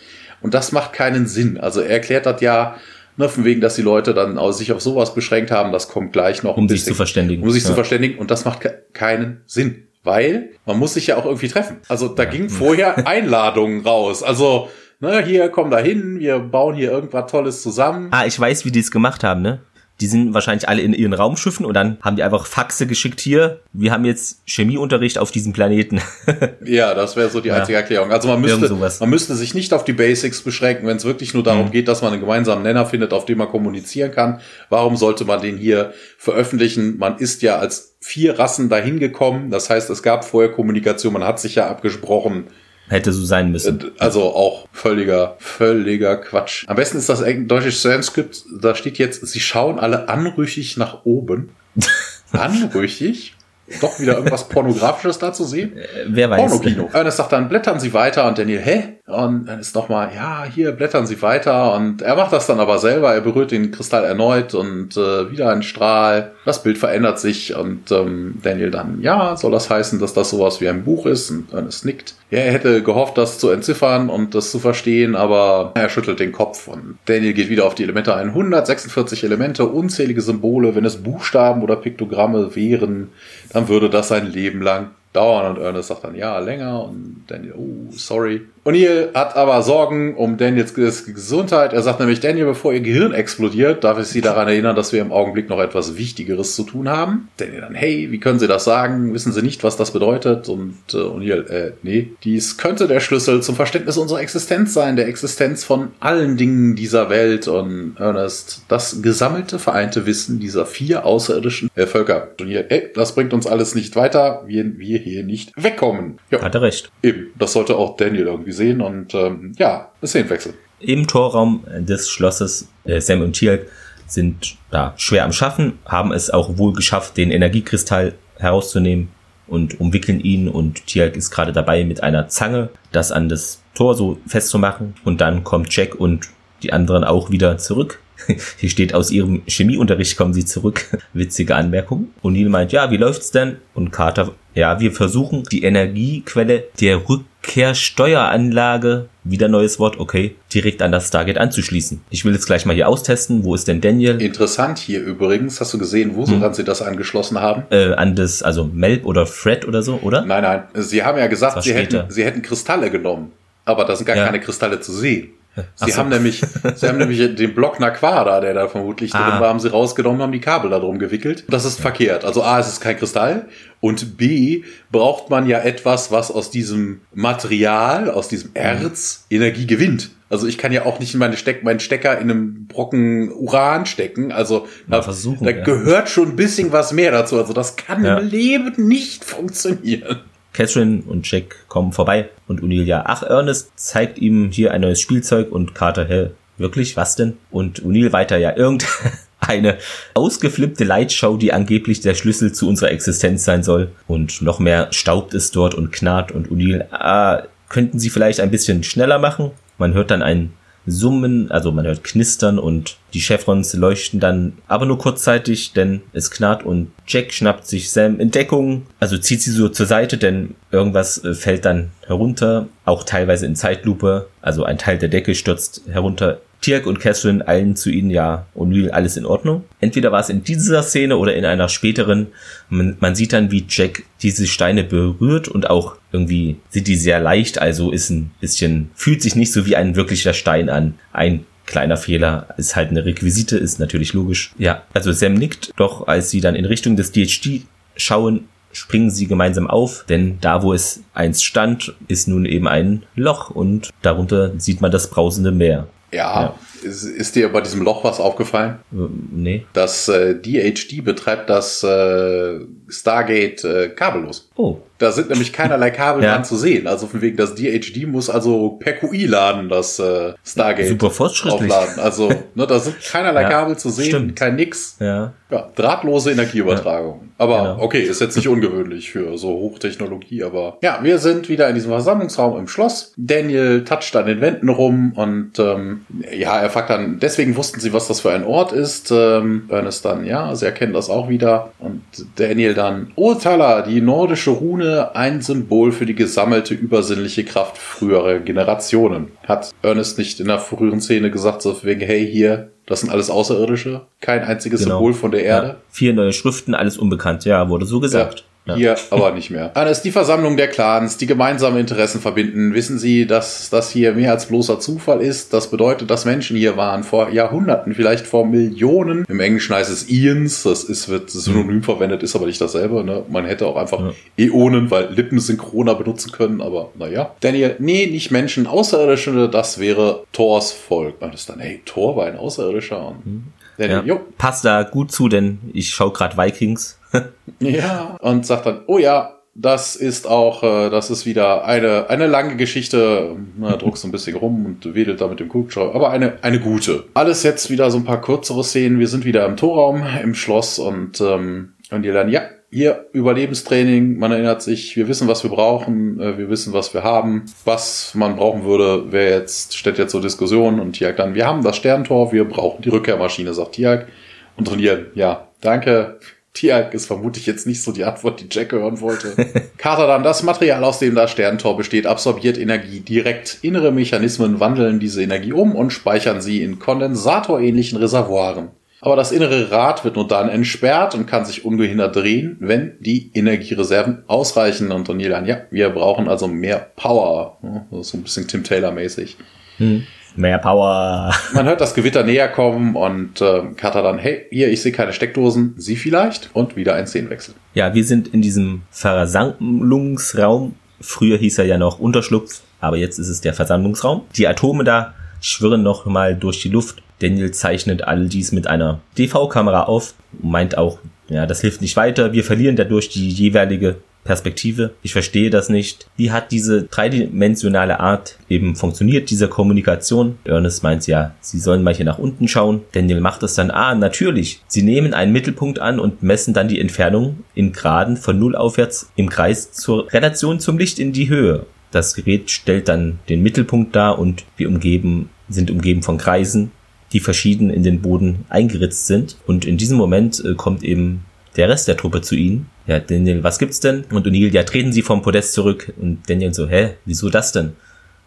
Und das macht keinen Sinn. Also er erklärt das ja, ne, von wegen, dass die Leute dann sich auf sowas beschränkt haben, das kommt gleich noch. Um sich zu verständigen. Um sich ja. zu verständigen und das macht keinen Sinn weil man muss sich ja auch irgendwie treffen. Also da ja. ging vorher Einladungen raus. Also, ne, hier, komm da hin, wir bauen hier irgendwas Tolles zusammen. Ah, ich weiß, wie die es gemacht haben, ne? Die sind wahrscheinlich alle in ihren Raumschiffen und dann haben die einfach Faxe geschickt hier. Wir haben jetzt Chemieunterricht auf diesem Planeten. ja, das wäre so die einzige ja. Erklärung. Also man müsste, man müsste sich nicht auf die Basics beschränken, wenn es wirklich nur darum mhm. geht, dass man einen gemeinsamen Nenner findet, auf dem man kommunizieren kann. Warum sollte man den hier veröffentlichen? Man ist ja als vier Rassen dahin gekommen. Das heißt, es gab vorher Kommunikation, man hat sich ja abgesprochen Hätte so sein müssen. Äh, also auch völliger, völliger Quatsch. Am besten ist das deutsche Sanskrit, da steht jetzt, sie schauen alle anrüchig nach oben. anrüchig? Doch wieder irgendwas Pornografisches da zu sehen? Äh, wer weiß. Pornokino. Ernest sagt dann, blättern Sie weiter und Daniel, hä? Und dann ist nochmal, ja, hier blättern Sie weiter. Und er macht das dann aber selber. Er berührt den Kristall erneut und äh, wieder ein Strahl. Das Bild verändert sich und ähm, Daniel dann, ja, soll das heißen, dass das sowas wie ein Buch ist? Und Ernest nickt. Ja, er hätte gehofft, das zu entziffern und das zu verstehen, aber er schüttelt den Kopf und Daniel geht wieder auf die Elemente ein. 146 Elemente, unzählige Symbole. Wenn es Buchstaben oder Piktogramme wären, dann würde das sein Leben lang dauern und Ernest sagt dann, ja, länger und Daniel, oh, sorry. O'Neill hat aber Sorgen um Daniels Gesundheit. Er sagt nämlich, Daniel, bevor ihr Gehirn explodiert, darf ich Sie daran erinnern, dass wir im Augenblick noch etwas Wichtigeres zu tun haben. Daniel dann, hey, wie können Sie das sagen? Wissen Sie nicht, was das bedeutet? Und äh, O'Neill, äh, nee, dies könnte der Schlüssel zum Verständnis unserer Existenz sein, der Existenz von allen Dingen dieser Welt. Und Ernest, das gesammelte, vereinte Wissen dieser vier außerirdischen äh, Völker. O'Neill, ey, das bringt uns alles nicht weiter, wir, wir hier nicht wegkommen. Ja. Hat er recht. Eben, das sollte auch Daniel irgendwie sehen und ähm, ja, Szenenwechsel. Im Torraum des Schlosses äh, Sam und Tialk sind da schwer am Schaffen, haben es auch wohl geschafft, den Energiekristall herauszunehmen und umwickeln ihn und Tialk ist gerade dabei, mit einer Zange das an das Tor so festzumachen und dann kommt Jack und die anderen auch wieder zurück. Hier steht, aus ihrem Chemieunterricht kommen sie zurück. Witzige Anmerkung. Und Neil meint, ja, wie läuft's denn? Und Carter, ja, wir versuchen die Energiequelle der Rückkehrsteueranlage, wieder neues Wort, okay, direkt an das Stargate anzuschließen. Ich will jetzt gleich mal hier austesten. Wo ist denn Daniel? Interessant hier übrigens. Hast du gesehen, wo hm. sie das angeschlossen haben? Äh, an das, also Melb oder Fred oder so, oder? Nein, nein. Sie haben ja gesagt, sie hätten, sie hätten Kristalle genommen. Aber da sind gar ja. keine Kristalle zu sehen. Sie so. haben nämlich, sie haben nämlich den Block Naquada, der da vermutlich ah. drin war, haben sie rausgenommen, haben die Kabel da drum gewickelt. Das ist verkehrt. Also A, es ist kein Kristall und B, braucht man ja etwas, was aus diesem Material, aus diesem Erz Energie gewinnt. Also ich kann ja auch nicht in meine Steck, meinen Stecker in einem Brocken Uran stecken. Also da, da ja. gehört schon ein bisschen was mehr dazu. Also das kann ja. im Leben nicht funktionieren. Catherine und Jack kommen vorbei und O'Neill ja, ach, Ernest zeigt ihm hier ein neues Spielzeug und Carter, hä, wirklich, was denn? Und O'Neill weiter, ja, irgendeine ausgeflippte Lightshow, die angeblich der Schlüssel zu unserer Existenz sein soll. Und noch mehr staubt es dort und knarrt und O'Neill, ah, könnten Sie vielleicht ein bisschen schneller machen? Man hört dann ein Summen, also man hört Knistern und die Chevrons leuchten dann aber nur kurzzeitig, denn es knarrt und Jack schnappt sich Sam in Deckung, also zieht sie so zur Seite, denn irgendwas äh, fällt dann herunter, auch teilweise in Zeitlupe, also ein Teil der Decke stürzt herunter Tirk und Catherine eilen zu ihnen, ja, O'Neill, alles in Ordnung. Entweder war es in dieser Szene oder in einer späteren. Man, man, sieht dann, wie Jack diese Steine berührt und auch irgendwie sind die sehr leicht, also ist ein bisschen, fühlt sich nicht so wie ein wirklicher Stein an. Ein kleiner Fehler ist halt eine Requisite, ist natürlich logisch. Ja, also Sam nickt, doch als sie dann in Richtung des DHD schauen, springen sie gemeinsam auf, denn da, wo es einst stand, ist nun eben ein Loch und darunter sieht man das brausende Meer. Ja, ja. Ist, ist, dir bei diesem Loch was aufgefallen? Nee. Das äh, DHD betreibt das äh, Stargate äh, kabellos. Oh. Da sind nämlich keinerlei Kabel ja. dran zu sehen. Also von wegen das DHD muss also per QI laden, das äh, Stargate Super fortschrittlich. aufladen. Also ne, da sind keinerlei ja, Kabel zu sehen, stimmt. kein nix. Ja. ja drahtlose Energieübertragung. Aber genau. okay, ist jetzt nicht ungewöhnlich für so Hochtechnologie, aber ja, wir sind wieder in diesem Versammlungsraum im Schloss. Daniel toucht an den Wänden rum und ähm, ja, er fragt dann, deswegen wussten sie, was das für ein Ort ist. Ähm, Ernest dann, ja, sie erkennen das auch wieder. Und Daniel dann, oh Tala, die nordische Rune Rune ein Symbol für die gesammelte übersinnliche Kraft früherer Generationen. Hat Ernest nicht in der früheren Szene gesagt, so wegen, hey, hier, das sind alles Außerirdische? Kein einziges genau. Symbol von der Erde? Ja. Vier neue Schriften, alles unbekannt. Ja, wurde so gesagt. Ja. Ja. Hier aber nicht mehr. Dann ist die Versammlung der Clans, die gemeinsame Interessen verbinden. Wissen Sie, dass das hier mehr als bloßer Zufall ist? Das bedeutet, dass Menschen hier waren vor Jahrhunderten, vielleicht vor Millionen. Im Englischen heißt es Ians, das ist, wird synonym mhm. verwendet, ist aber nicht dasselbe. Ne? Man hätte auch einfach ja. Äonen, weil Lippensynchroner benutzen können, aber naja. Daniel, nee, nicht Menschen, Außerirdische, das wäre Thors Volk. Das ist dann, hey, Thor war ein Außerirdischer. Mhm. Daniel, ja. Passt da gut zu, denn ich schaue gerade Vikings ja, und sagt dann, oh ja, das ist auch, äh, das ist wieder eine, eine lange Geschichte. Na, druckst ein bisschen rum und wedelt da mit dem Kugelschreiber, aber eine, eine gute. Alles jetzt wieder so ein paar kürzere Szenen. Wir sind wieder im Torraum, im Schloss und, ähm, und ihr dann, ja, hier Überlebenstraining, man erinnert sich, wir wissen, was wir brauchen, äh, wir wissen, was wir haben. Was man brauchen würde, wäre jetzt, steht jetzt zur Diskussion und Tiag dann, wir haben das Sterntor, wir brauchen die Rückkehrmaschine, sagt Tiag. Und trainieren, ja, danke, Tiag ist vermutlich jetzt nicht so die Antwort, die Jack hören wollte. Carter dann, das Material, aus dem das Sterntor besteht, absorbiert Energie direkt. Innere Mechanismen wandeln diese Energie um und speichern sie in kondensatorähnlichen Reservoiren. Aber das innere Rad wird nur dann entsperrt und kann sich ungehindert drehen, wenn die Energiereserven ausreichen. Und O'Neill dann, ja, wir brauchen also mehr Power. So ein bisschen Tim Taylor-mäßig. Hm. Mehr Power. Man hört das Gewitter näher kommen und äh, Carter dann, hey, hier, ich sehe keine Steckdosen, Sie vielleicht? Und wieder ein Szenenwechsel. Ja, wir sind in diesem Versammlungsraum. Früher hieß er ja noch Unterschlupf, aber jetzt ist es der Versammlungsraum. Die Atome da schwirren noch mal durch die Luft. Daniel zeichnet all dies mit einer DV-Kamera auf, meint auch, ja, das hilft nicht weiter. Wir verlieren dadurch die jeweilige Perspektive. Ich verstehe das nicht. Wie hat diese dreidimensionale Art eben funktioniert, diese Kommunikation? Ernest meint ja, sie sollen mal hier nach unten schauen. Daniel macht es dann, ah, natürlich. Sie nehmen einen Mittelpunkt an und messen dann die Entfernung in Graden von Null aufwärts im Kreis zur Relation zum Licht in die Höhe. Das Gerät stellt dann den Mittelpunkt dar und wir umgeben, sind umgeben von Kreisen, die verschieden in den Boden eingeritzt sind. Und in diesem Moment äh, kommt eben der Rest der Truppe zu ihnen. Ja, Daniel, was gibt's denn? Und O'Neill, ja, treten Sie vom Podest zurück. Und Daniel so, hä, wieso das denn?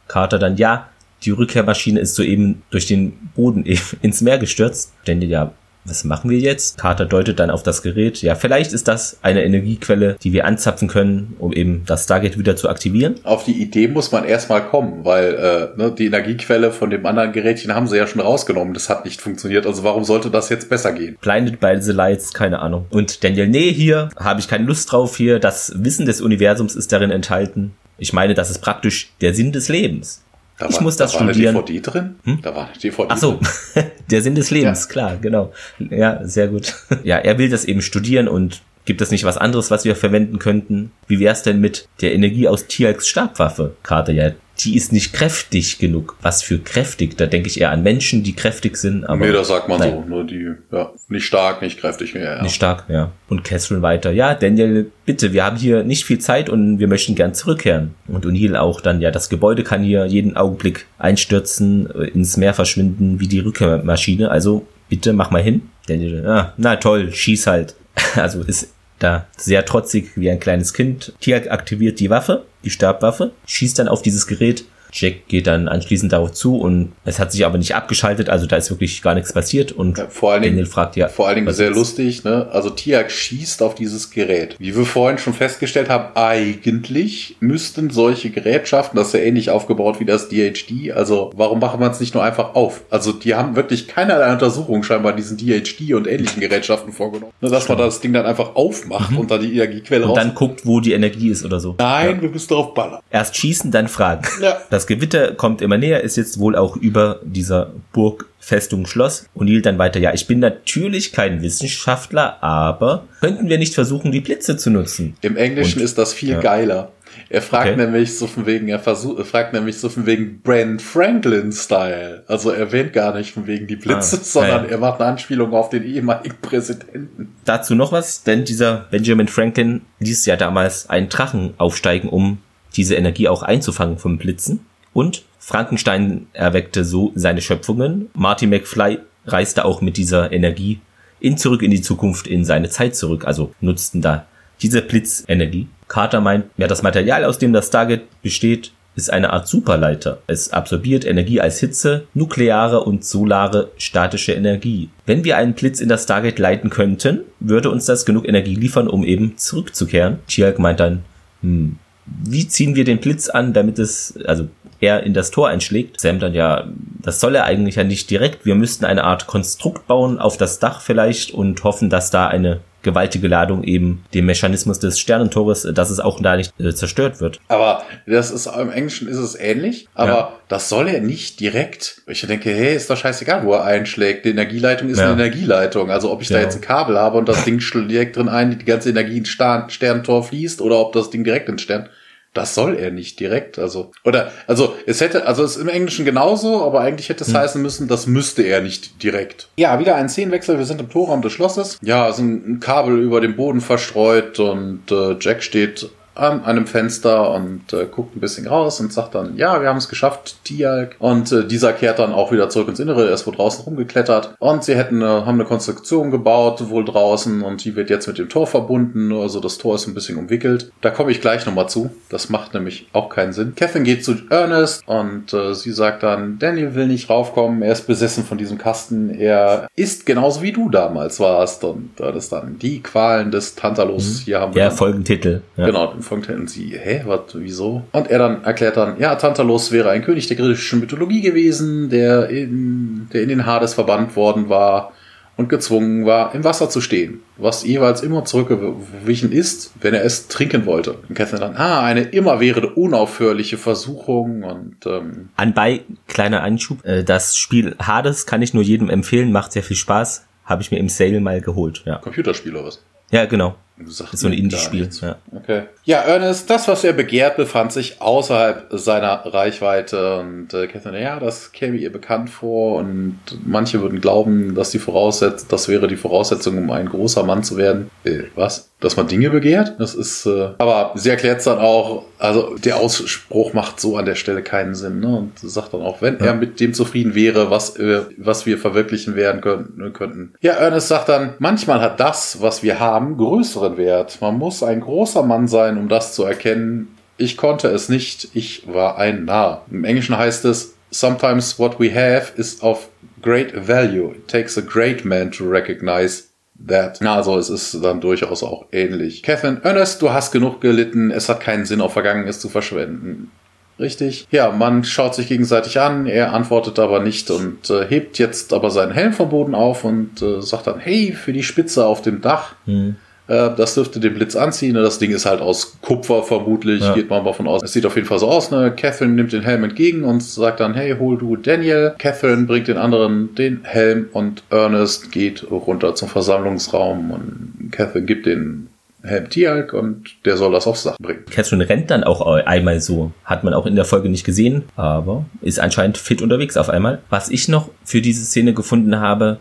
Carter dann, ja, die Rückkehrmaschine ist soeben durch den Boden ins Meer gestürzt. Daniel, ja, was machen wir jetzt? Carter deutet dann auf das Gerät. Ja, vielleicht ist das eine Energiequelle, die wir anzapfen können, um eben das Stargate wieder zu aktivieren. Auf die Idee muss man erstmal kommen, weil äh, ne, die Energiequelle von dem anderen Gerätchen haben sie ja schon rausgenommen. Das hat nicht funktioniert. Also warum sollte das jetzt besser gehen? Blinded by the Lights, keine Ahnung. Und Daniel, nee, hier habe ich keine Lust drauf hier. Das Wissen des Universums ist darin enthalten. Ich meine, das ist praktisch der Sinn des Lebens. Da ich war, muss das da studieren. War eine DVD drin? Hm? Da war eine DVD Ach so, der Sinn des Lebens, ja. klar, genau. Ja, sehr gut. Ja, er will das eben studieren und Gibt es nicht was anderes, was wir verwenden könnten? Wie wär's denn mit der Energie aus Tiaks Stabwaffe? Karte ja die ist nicht kräftig genug. Was für kräftig? Da denke ich eher an Menschen, die kräftig sind. Aber nee, das sagt man nein. so. Nur die, ja, nicht stark, nicht kräftig mehr. Ja. Nicht stark, ja. Und Catherine weiter. Ja, Daniel, bitte, wir haben hier nicht viel Zeit und wir möchten gern zurückkehren. Und O'Neill auch dann, ja, das Gebäude kann hier jeden Augenblick einstürzen, äh, ins Meer verschwinden, wie die Rückkehrmaschine. Also, bitte, mach mal hin. Daniel, ah, na toll, schieß halt. Also, ist da sehr trotzig wie ein kleines Kind. Tiak aktiviert die Waffe die Stabwaffe, schießt dann auf dieses Gerät Jack geht dann anschließend darauf zu und es hat sich aber nicht abgeschaltet, also da ist wirklich gar nichts passiert und ja, vor allen Dingen, fragt ja. Vor allen Dingen sehr lustig, ne? Also Tiak schießt auf dieses Gerät. Wie wir vorhin schon festgestellt haben, eigentlich müssten solche Gerätschaften, das ist ja ähnlich aufgebaut wie das DHD, also warum machen wir es nicht nur einfach auf? Also die haben wirklich keinerlei Untersuchung scheinbar diesen DHD und ähnlichen Gerätschaften vorgenommen. Ne, dass man das Ding dann einfach aufmacht mhm. und da die Energiequelle raus. Und dann guckt, wo die Energie ist oder so. Nein, ja. wir müssen darauf ballern. Erst schießen, dann fragen. Ja. Das das Gewitter kommt immer näher, ist jetzt wohl auch über dieser Burgfestung Schloss. Und hielt dann weiter, ja, ich bin natürlich kein Wissenschaftler, aber könnten wir nicht versuchen, die Blitze zu nutzen? Im Englischen Und, ist das viel ja. geiler. Er fragt okay. nämlich so von wegen, er versucht, er fragt nämlich so von wegen Brand Franklin Style. Also er erwähnt gar nicht von wegen die Blitze, ah, sondern er macht eine Anspielung auf den ehemaligen Präsidenten. Dazu noch was, denn dieser Benjamin Franklin ließ ja damals einen Drachen aufsteigen, um diese Energie auch einzufangen vom Blitzen. Und Frankenstein erweckte so seine Schöpfungen. Marty McFly reiste auch mit dieser Energie in zurück in die Zukunft in seine Zeit zurück, also nutzten da diese Blitzenergie. Carter meint, ja, das Material, aus dem das Stargate besteht, ist eine Art Superleiter. Es absorbiert Energie als Hitze, nukleare und solare statische Energie. Wenn wir einen Blitz in das Stargate leiten könnten, würde uns das genug Energie liefern, um eben zurückzukehren. Chiak meint dann, hm, wie ziehen wir den Blitz an, damit es, also er in das Tor einschlägt. Sam dann ja, das soll er eigentlich ja nicht direkt. Wir müssten eine Art Konstrukt bauen auf das Dach vielleicht und hoffen, dass da eine gewaltige Ladung eben dem Mechanismus des Sternentores, dass es auch da nicht äh, zerstört wird. Aber das ist im Englischen ist es ähnlich, aber ja. das soll er nicht direkt. Ich denke, hey, ist doch scheißegal, wo er einschlägt. Die Energieleitung ist ja. eine Energieleitung. Also ob ich genau. da jetzt ein Kabel habe und das Ding schlägt drin ein, die ganze Energie ins Sternentor fließt oder ob das Ding direkt ins Stern das soll er nicht direkt. Also, oder, also, es hätte, also es ist im Englischen genauso, aber eigentlich hätte es hm. heißen müssen, das müsste er nicht direkt. Ja, wieder ein Szenenwechsel. Wir sind im Torraum des Schlosses. Ja, es ist ein Kabel über dem Boden verstreut und äh, Jack steht an einem Fenster und äh, guckt ein bisschen raus und sagt dann, ja, wir haben es geschafft, Tialk. Und äh, dieser kehrt dann auch wieder zurück ins Innere, er ist wohl draußen rumgeklettert. Und sie hätten, äh, haben eine Konstruktion gebaut, wohl draußen, und die wird jetzt mit dem Tor verbunden. Also das Tor ist ein bisschen umwickelt. Da komme ich gleich nochmal zu. Das macht nämlich auch keinen Sinn. Catherine geht zu Ernest und äh, sie sagt dann, Daniel will nicht raufkommen, er ist besessen von diesem Kasten. Er ist genauso wie du damals warst. Und äh, das ist dann die Qualen des Tantalus. Mhm. Hier haben wir. Der Folgentitel. Ja. Genau, Folgentitel. Und sie, hä, was, wieso? Und er dann erklärt dann, ja, Tantalus wäre ein König der griechischen Mythologie gewesen, der in, der in den Hades verbannt worden war und gezwungen war, im Wasser zu stehen, was jeweils immer zurückgewichen ist, wenn er es trinken wollte. Und Catherine dann, ah, eine immerwährende, unaufhörliche Versuchung und ähm Anbei, kleiner Einschub, äh, das Spiel Hades kann ich nur jedem empfehlen, macht sehr viel Spaß, habe ich mir im Sale mal geholt. Ja. Computerspiel oder was? Ja, genau. So ein Indie-Spiel. Ja. Okay. Ja, Ernest, das, was er begehrt, befand sich außerhalb seiner Reichweite. Und äh, Catherine, ja, das käme ihr bekannt vor. Und manche würden glauben, dass die Voraussetzung, das wäre die Voraussetzung, um ein großer Mann zu werden. Äh, was? Dass man Dinge begehrt? Das ist, äh, aber sie erklärt es dann auch, also der Ausspruch macht so an der Stelle keinen Sinn. Ne? Und sagt dann auch, wenn ja. er mit dem zufrieden wäre, was, äh, was wir verwirklichen werden könnten, könnten. Ja, Ernest sagt dann, manchmal hat das, was wir haben, größere größeren Wert. Man muss ein großer Mann sein, um das zu erkennen. Ich konnte es nicht, ich war ein Narr. Im Englischen heißt es, sometimes what we have is of great value. It takes a great man to recognize that. Na, also es ist dann durchaus auch ähnlich. Catherine, Ernest, du hast genug gelitten. Es hat keinen Sinn, auf Vergangenes zu verschwenden. Richtig. Ja, man schaut sich gegenseitig an, er antwortet aber nicht und äh, hebt jetzt aber seinen Helm vom Boden auf und äh, sagt dann, hey, für die Spitze auf dem Dach. Hm. Äh, das dürfte den Blitz anziehen. Das Ding ist halt aus Kupfer vermutlich, ja. geht man mal von aus. Es sieht auf jeden Fall so aus. Ne? Catherine nimmt den Helm entgegen und sagt dann, hey, hol du Daniel. Catherine bringt den anderen den Helm und Ernest geht runter zum Versammlungsraum und Catherine gibt den Helm Tialk und der soll das aufs Dach bringen. Catherine rennt dann auch einmal so. Hat man auch in der Folge nicht gesehen, aber ist anscheinend fit unterwegs auf einmal. Was ich noch für diese Szene gefunden habe,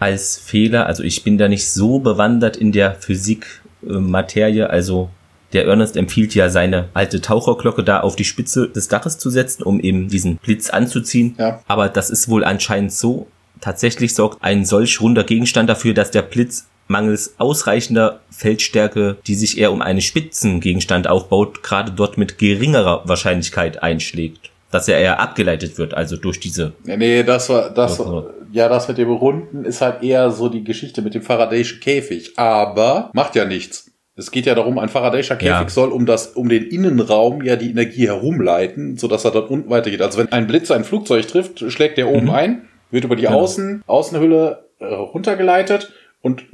als Fehler. Also ich bin da nicht so bewandert in der Physikmaterie. Also der Ernest empfiehlt ja seine alte Taucherglocke da auf die Spitze des Daches zu setzen, um eben diesen Blitz anzuziehen. Ja. Aber das ist wohl anscheinend so. Tatsächlich sorgt ein solch runder Gegenstand dafür, dass der Blitz mangels ausreichender Feldstärke, die sich eher um einen Spitzengegenstand aufbaut, gerade dort mit geringerer Wahrscheinlichkeit einschlägt dass er eher abgeleitet wird, also durch diese. Nee, nee das war, das, war, ja, das mit dem Runden ist halt eher so die Geschichte mit dem Faradayschen Käfig. Aber macht ja nichts. Es geht ja darum, ein Faradayischer Käfig ja. soll um das, um den Innenraum ja die Energie herumleiten, sodass er dann unten weitergeht. Also wenn ein Blitz ein Flugzeug trifft, schlägt der oben mhm. ein, wird über die genau. Außen, Außenhülle äh, runtergeleitet und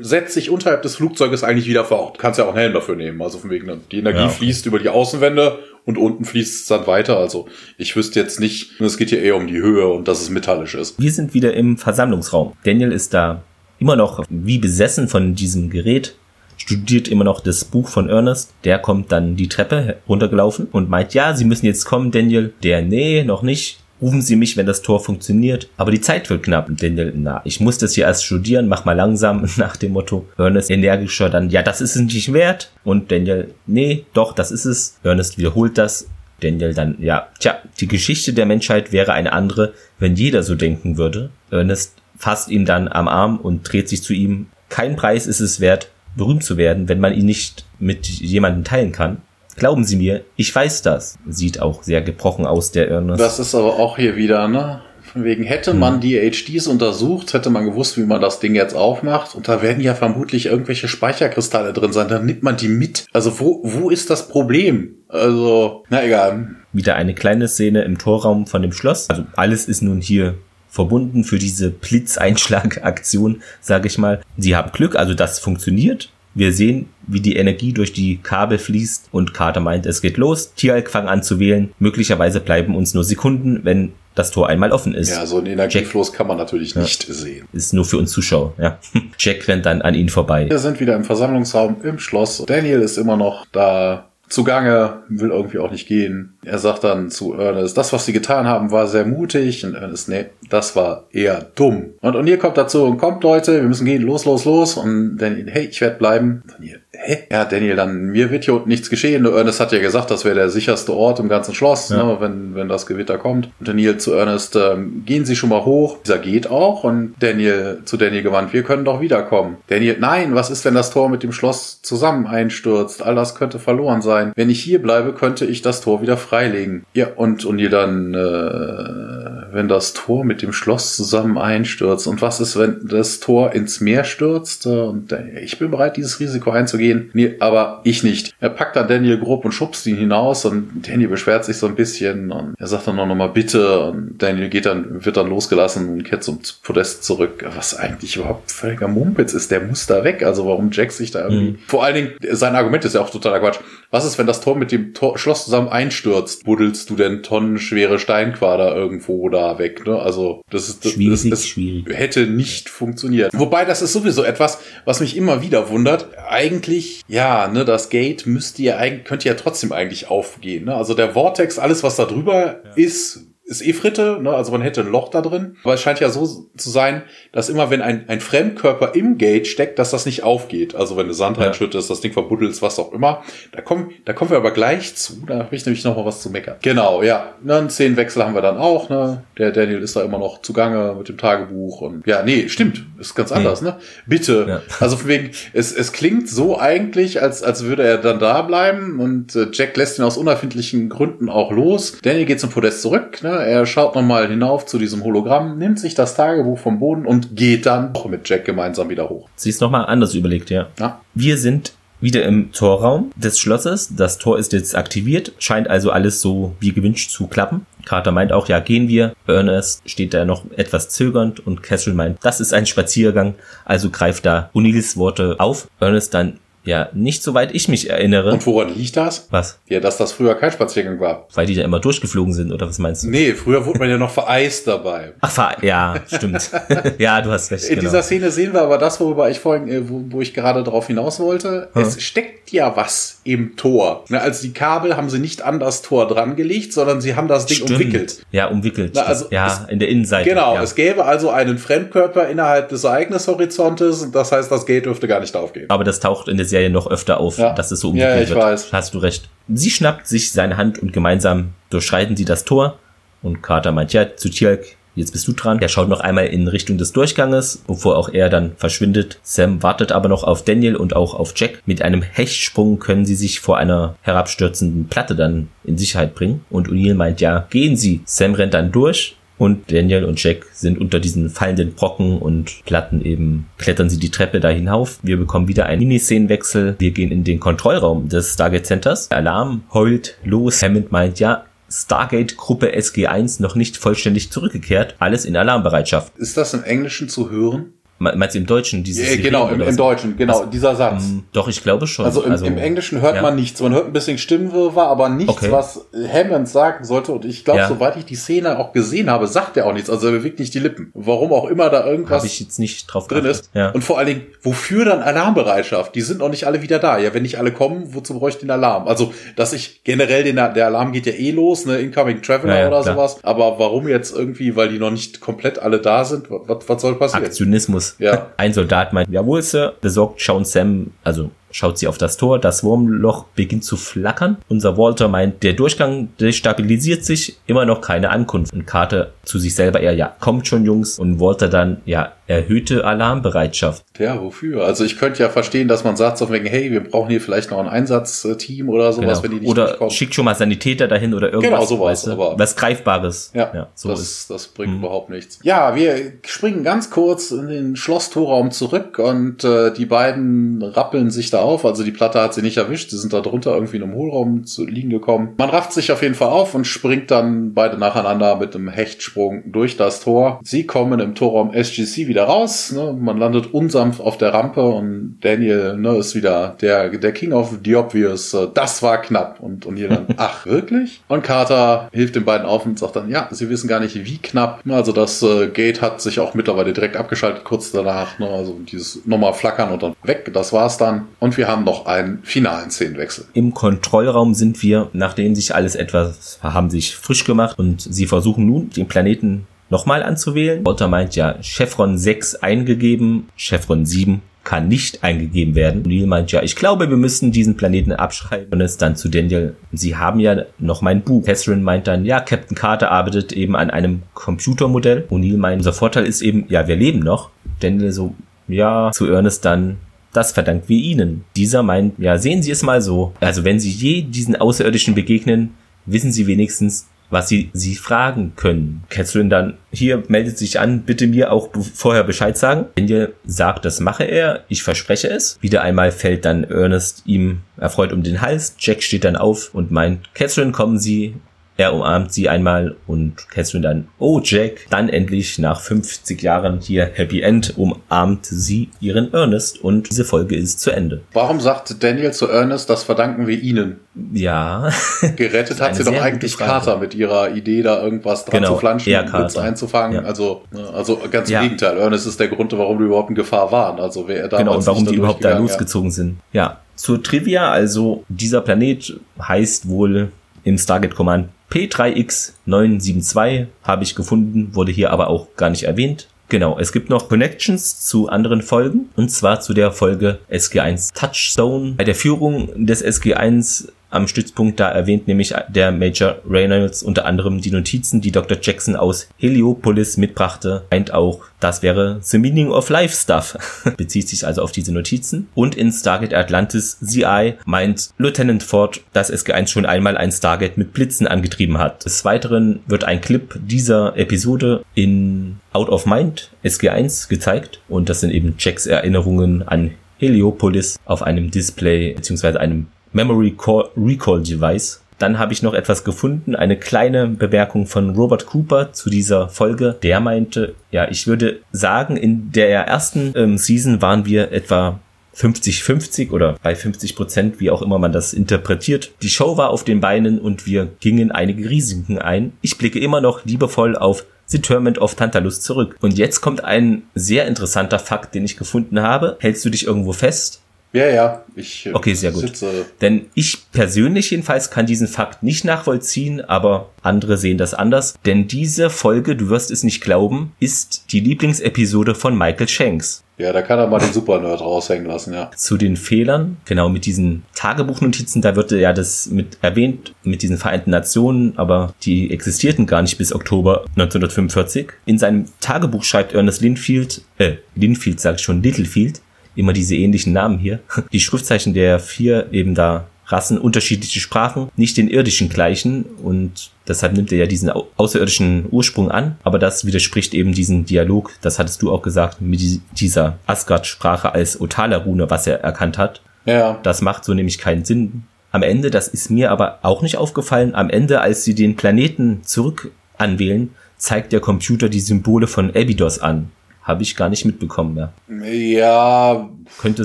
setzt sich unterhalb des Flugzeuges eigentlich wieder fort. Du kannst ja auch einen Helm dafür nehmen. Also von wegen, die Energie ja, okay. fließt über die Außenwände und unten fließt es dann weiter. Also ich wüsste jetzt nicht, es geht hier eher um die Höhe und dass es metallisch ist. Wir sind wieder im Versammlungsraum. Daniel ist da immer noch wie besessen von diesem Gerät studiert immer noch das Buch von Ernest. Der kommt dann die Treppe runtergelaufen und meint, ja, Sie müssen jetzt kommen, Daniel. Der, nee, noch nicht rufen Sie mich, wenn das Tor funktioniert. Aber die Zeit wird knapp. Daniel, na, ich muss das hier erst studieren, mach mal langsam, nach dem Motto. Ernest energischer dann, ja, das ist es nicht wert. Und Daniel, nee, doch, das ist es. Ernest wiederholt das. Daniel dann, ja, tja, die Geschichte der Menschheit wäre eine andere, wenn jeder so denken würde. Ernest fasst ihn dann am Arm und dreht sich zu ihm. Kein Preis ist es wert, berühmt zu werden, wenn man ihn nicht mit jemandem teilen kann. Glauben Sie mir, ich weiß das. Sieht auch sehr gebrochen aus, der Ernest. Das ist aber auch hier wieder, ne? Von wegen, hätte hm. man die HDs untersucht, hätte man gewusst, wie man das Ding jetzt aufmacht. Und da werden ja vermutlich irgendwelche Speicherkristalle drin sein. Dann nimmt man die mit. Also wo, wo ist das Problem? Also, na egal. Wieder eine kleine Szene im Torraum von dem Schloss. Also alles ist nun hier verbunden für diese Blitzeinschlagaktion, sage ich mal. Sie haben Glück, also das funktioniert. Wir sehen, wie die Energie durch die Kabel fließt und Carter meint, es geht los. Tieralk fangen an zu wählen. Möglicherweise bleiben uns nur Sekunden, wenn das Tor einmal offen ist. Ja, so ein Energiefluss kann man natürlich nicht ja, sehen. Ist nur für uns Zuschauer, ja. Jack rennt dann an ihn vorbei. Wir sind wieder im Versammlungsraum im Schloss. Daniel ist immer noch da zugange, will irgendwie auch nicht gehen. Er sagt dann zu Ernest, das, was sie getan haben, war sehr mutig. Und Ernest, nee, das war eher dumm. Und O'Neill kommt dazu und kommt, Leute, wir müssen gehen, los, los, los. Und dann, hey, ich werde bleiben. O'Neill, hä? Ja, Daniel, dann, mir wird hier unten nichts geschehen. Ernest hat ja gesagt, das wäre der sicherste Ort im ganzen Schloss, ja. ne, wenn, wenn das Gewitter kommt. Und Daniel zu Ernest, ähm, gehen Sie schon mal hoch. Dieser geht auch und Daniel zu Daniel gewandt, wir können doch wiederkommen. Daniel, nein, was ist, wenn das Tor mit dem Schloss zusammen einstürzt? All das könnte verloren sein. Wenn ich hier bleibe, könnte ich das Tor wieder freilegen. Ja, und O'Neill dann, äh, wenn das Tor mit dem Schloss zusammen einstürzt. Und was ist, wenn das Tor ins Meer stürzt? Und äh, ich bin bereit, dieses Risiko einzugehen. Nee, aber ich nicht. Er packt dann Daniel grob und schubst ihn hinaus und Daniel beschwert sich so ein bisschen und er sagt dann noch mal bitte und Daniel geht dann, wird dann losgelassen und kehrt zum Podest zurück. Was eigentlich überhaupt völliger Mumpitz ist. Der muss da weg. Also warum Jack sich da irgendwie... Mhm. Vor allen Dingen, sein Argument ist ja auch totaler Quatsch. Was ist, wenn das Tor mit dem Tor Schloss zusammen einstürzt? Buddelst du denn tonnenschwere Steinquader irgendwo da weg? Ne? Also das ist das, schwierig, das, das hätte nicht funktioniert. Wobei das ist sowieso etwas, was mich immer wieder wundert. Eigentlich, ja, ne, das Gate müsste ja eigentlich, könnte ja trotzdem eigentlich aufgehen. Ne? Also der Vortex, alles was da drüber ja. ist, ist eh Fritte, ne? also man hätte ein Loch da drin. Aber es scheint ja so zu sein, dass immer wenn ein, ein Fremdkörper im Gate steckt, dass das nicht aufgeht. Also wenn du Sand ja. reinschüttest, das Ding verbuddelst, was auch immer. Da kommen, da kommen wir aber gleich zu. Da habe ich nämlich noch mal was zu meckern. Genau, ja. Ne, einen Szenenwechsel haben wir dann auch. Ne? Der Daniel ist da immer noch zugange mit dem Tagebuch. Und ja, nee, stimmt. Ist ganz anders. Nee. Ne? Bitte. Ja. Also von wegen, es, es klingt so eigentlich, als, als würde er dann da bleiben. Und äh, Jack lässt ihn aus unerfindlichen Gründen auch los. Daniel geht zum Podest zurück. Ne? Er schaut nochmal hinauf zu diesem Hologramm, nimmt sich das Tagebuch vom Boden und geht dann auch mit Jack gemeinsam wieder hoch. Sie ist nochmal anders überlegt, ja. ja. Wir sind wieder im Torraum des Schlosses. Das Tor ist jetzt aktiviert, scheint also alles so wie gewünscht zu klappen. Carter meint auch, ja, gehen wir. Ernest steht da noch etwas zögernd und Castle meint, das ist ein Spaziergang, also greift da O'Neills Worte auf. Ernest dann, ja, nicht soweit ich mich erinnere. Und woran liegt das? Was? Ja, dass das früher kein Spaziergang war. Weil die da immer durchgeflogen sind, oder was meinst du? Nee, früher wurde man ja noch vereist dabei. Ach, ver ja, stimmt. ja, du hast recht. In genau. dieser Szene sehen wir aber das, worüber ich vorhin, äh, wo, wo ich gerade drauf hinaus wollte. Hm. Es steckt ja was im Tor. Na, also die Kabel haben sie nicht an das Tor dran gelegt, sondern sie haben das Ding stimmt. umwickelt. Ja, umwickelt. Na, also ja, es, in der Innenseite. Genau, ja. es gäbe also einen Fremdkörper innerhalb des Ereignishorizontes. Das heißt, das Gate dürfte gar nicht aufgehen. Aber das taucht in der Serie noch öfter auf ja. dass es so umgekehrt ja, ich wird. Weiß. Hast du recht. Sie schnappt sich seine Hand und gemeinsam durchschreiten sie das Tor. Und Carter meint, ja, zu Tjalk, jetzt bist du dran. Er schaut noch einmal in Richtung des Durchganges, bevor auch er dann verschwindet. Sam wartet aber noch auf Daniel und auch auf Jack. Mit einem Hechtsprung können sie sich vor einer herabstürzenden Platte dann in Sicherheit bringen. Und O'Neill meint, ja, gehen Sie. Sam rennt dann durch und Daniel und Jack sind unter diesen fallenden Brocken und Platten eben, klettern sie die Treppe da hinauf. Wir bekommen wieder einen Miniszenenwechsel. Wir gehen in den Kontrollraum des Stargate Centers. Der Alarm heult los. Hammond meint, ja, Stargate-Gruppe SG1 noch nicht vollständig zurückgekehrt. Alles in Alarmbereitschaft. Ist das im Englischen zu hören? Meinst du im Deutschen dieses ja, Genau, im, im, Deutschen, genau, was, dieser Satz. Ähm, doch, ich glaube schon. Also im, also, im Englischen hört ja. man nichts. Man hört ein bisschen Stimmenwirrwarr, aber nichts, okay. was Hammond sagen sollte. Und ich glaube, ja. soweit ich die Szene auch gesehen habe, sagt er auch nichts. Also er bewegt nicht die Lippen. Warum auch immer da irgendwas Hab ich jetzt nicht drauf drin ist. Ja. Und vor allen Dingen, wofür dann Alarmbereitschaft? Die sind noch nicht alle wieder da. Ja, wenn nicht alle kommen, wozu bräuchte ich den Alarm? Also, dass ich generell den, der Alarm geht ja eh los, ne, Incoming Traveler oder klar. sowas. Aber warum jetzt irgendwie, weil die noch nicht komplett alle da sind? Was, was soll passieren? Aktionismus. Ja. Ein Soldat meint, jawohl, Sir. Besorgt schauen Sam, also schaut sie auf das Tor, das Wurmloch beginnt zu flackern. Unser Walter meint, der Durchgang destabilisiert sich, immer noch keine Ankunft. Und Carter zu sich selber eher, ja, kommt schon, Jungs. Und Walter dann, ja, erhöhte Alarmbereitschaft. Ja, wofür? Also ich könnte ja verstehen, dass man sagt so wegen, hey, wir brauchen hier vielleicht noch ein Einsatzteam oder sowas, genau. wenn die nicht Oder schickt schon mal Sanitäter dahin oder irgendwas. Genau, sowas. Weißt du? aber was Greifbares. Ja, ja so das, ist. das bringt mhm. überhaupt nichts. Ja, wir springen ganz kurz in den Schlosstorraum zurück und äh, die beiden rappeln sich da auf. Also die Platte hat sie nicht erwischt. Sie sind da drunter irgendwie in einem Hohlraum zu liegen gekommen. Man rafft sich auf jeden Fall auf und springt dann beide nacheinander mit einem Hechtsprung durch das Tor. Sie kommen im Torraum SGC wieder raus. Ne? Man landet unsanft auf der Rampe und Daniel ne, ist wieder der, der King of the Obvious. Das war knapp. Und, und hier dann, ach, wirklich? Und Carter hilft den beiden auf und sagt dann, ja, sie wissen gar nicht, wie knapp. Also das äh, Gate hat sich auch mittlerweile direkt abgeschaltet, kurz danach. Ne? Also dieses nochmal flackern und dann weg. Das war's dann. Und wir haben noch einen finalen Szenenwechsel. Im Kontrollraum sind wir, nachdem sich alles etwas, haben sich frisch gemacht und sie versuchen nun, den Planeten nochmal anzuwählen. Walter meint ja Chevron 6 eingegeben, Chevron 7 kann nicht eingegeben werden. Neil meint, ja, ich glaube, wir müssen diesen Planeten abschreiben. Und es dann zu Daniel, sie haben ja noch mein Buch. Catherine meint dann, ja, Captain Carter arbeitet eben an einem Computermodell. Und Neil meint, unser Vorteil ist eben, ja, wir leben noch. Daniel so, ja, zu Ernest dann, das verdankt wir Ihnen. Dieser meint, ja, sehen Sie es mal so. Also wenn Sie je diesen Außerirdischen begegnen, wissen Sie wenigstens, was sie sie fragen können. Catherine dann, hier meldet sich an, bitte mir auch vorher Bescheid sagen. Daniel sagt, das mache er, ich verspreche es. Wieder einmal fällt dann Ernest ihm erfreut um den Hals. Jack steht dann auf und meint, Catherine, kommen Sie, er umarmt sie einmal und Catherine dann, oh Jack, dann endlich nach 50 Jahren hier Happy End umarmt sie ihren Ernest und diese Folge ist zu Ende. Warum sagt Daniel zu Ernest, das verdanken wir ihnen? Ja. Gerettet hat sie doch eigentlich Carter mit ihrer Idee, da irgendwas dran genau, zu flanschen und Witz einzufangen. Ja. Also, ne, also ganz im ja. Gegenteil. Ernest ist der Grund, warum die überhaupt in Gefahr waren. Also wer er damals Genau, und warum die überhaupt da losgezogen ja. sind. Ja. Zur Trivia, also dieser Planet heißt wohl im Stargate Command P3X972 habe ich gefunden, wurde hier aber auch gar nicht erwähnt. Genau, es gibt noch Connections zu anderen Folgen und zwar zu der Folge SG1 Touchstone. Bei der Führung des SG1 am Stützpunkt. Da erwähnt nämlich der Major Reynolds unter anderem die Notizen, die Dr. Jackson aus Heliopolis mitbrachte. Meint auch, das wäre The Meaning of Life Stuff. Bezieht sich also auf diese Notizen. Und in Stargate Atlantis CI meint Lieutenant Ford, dass SG1 schon einmal ein Stargate mit Blitzen angetrieben hat. Des Weiteren wird ein Clip dieser Episode in Out of Mind SG1 gezeigt. Und das sind eben Jacks Erinnerungen an Heliopolis auf einem Display bzw. einem Memory Recall Device. Dann habe ich noch etwas gefunden, eine kleine Bemerkung von Robert Cooper zu dieser Folge. Der meinte, ja, ich würde sagen, in der ersten ähm, Season waren wir etwa 50-50 oder bei 50 Prozent, wie auch immer man das interpretiert. Die Show war auf den Beinen und wir gingen einige Risiken ein. Ich blicke immer noch liebevoll auf The Tournament of Tantalus zurück. Und jetzt kommt ein sehr interessanter Fakt, den ich gefunden habe. Hältst du dich irgendwo fest? Ja, ja, ich äh, okay, sehr gut. Sitze. Denn ich persönlich jedenfalls kann diesen Fakt nicht nachvollziehen, aber andere sehen das anders. Denn diese Folge, du wirst es nicht glauben, ist die Lieblingsepisode von Michael Shanks. Ja, da kann er mal den Supernerd raushängen lassen, ja. Zu den Fehlern, genau mit diesen Tagebuchnotizen, da wird ja das mit erwähnt, mit diesen Vereinten Nationen, aber die existierten gar nicht bis Oktober 1945. In seinem Tagebuch schreibt Ernest Linfield, äh, Linfield sagt schon Littlefield, immer diese ähnlichen Namen hier. Die Schriftzeichen der vier eben da Rassen unterschiedliche Sprachen, nicht den irdischen gleichen und deshalb nimmt er ja diesen außerirdischen Ursprung an, aber das widerspricht eben diesen Dialog, das hattest du auch gesagt, mit dieser Asgard-Sprache als Otala-Rune, was er erkannt hat. Ja. Das macht so nämlich keinen Sinn. Am Ende, das ist mir aber auch nicht aufgefallen, am Ende, als sie den Planeten zurück anwählen, zeigt der Computer die Symbole von Abydos an. Habe ich gar nicht mitbekommen mehr. Ja. Könnte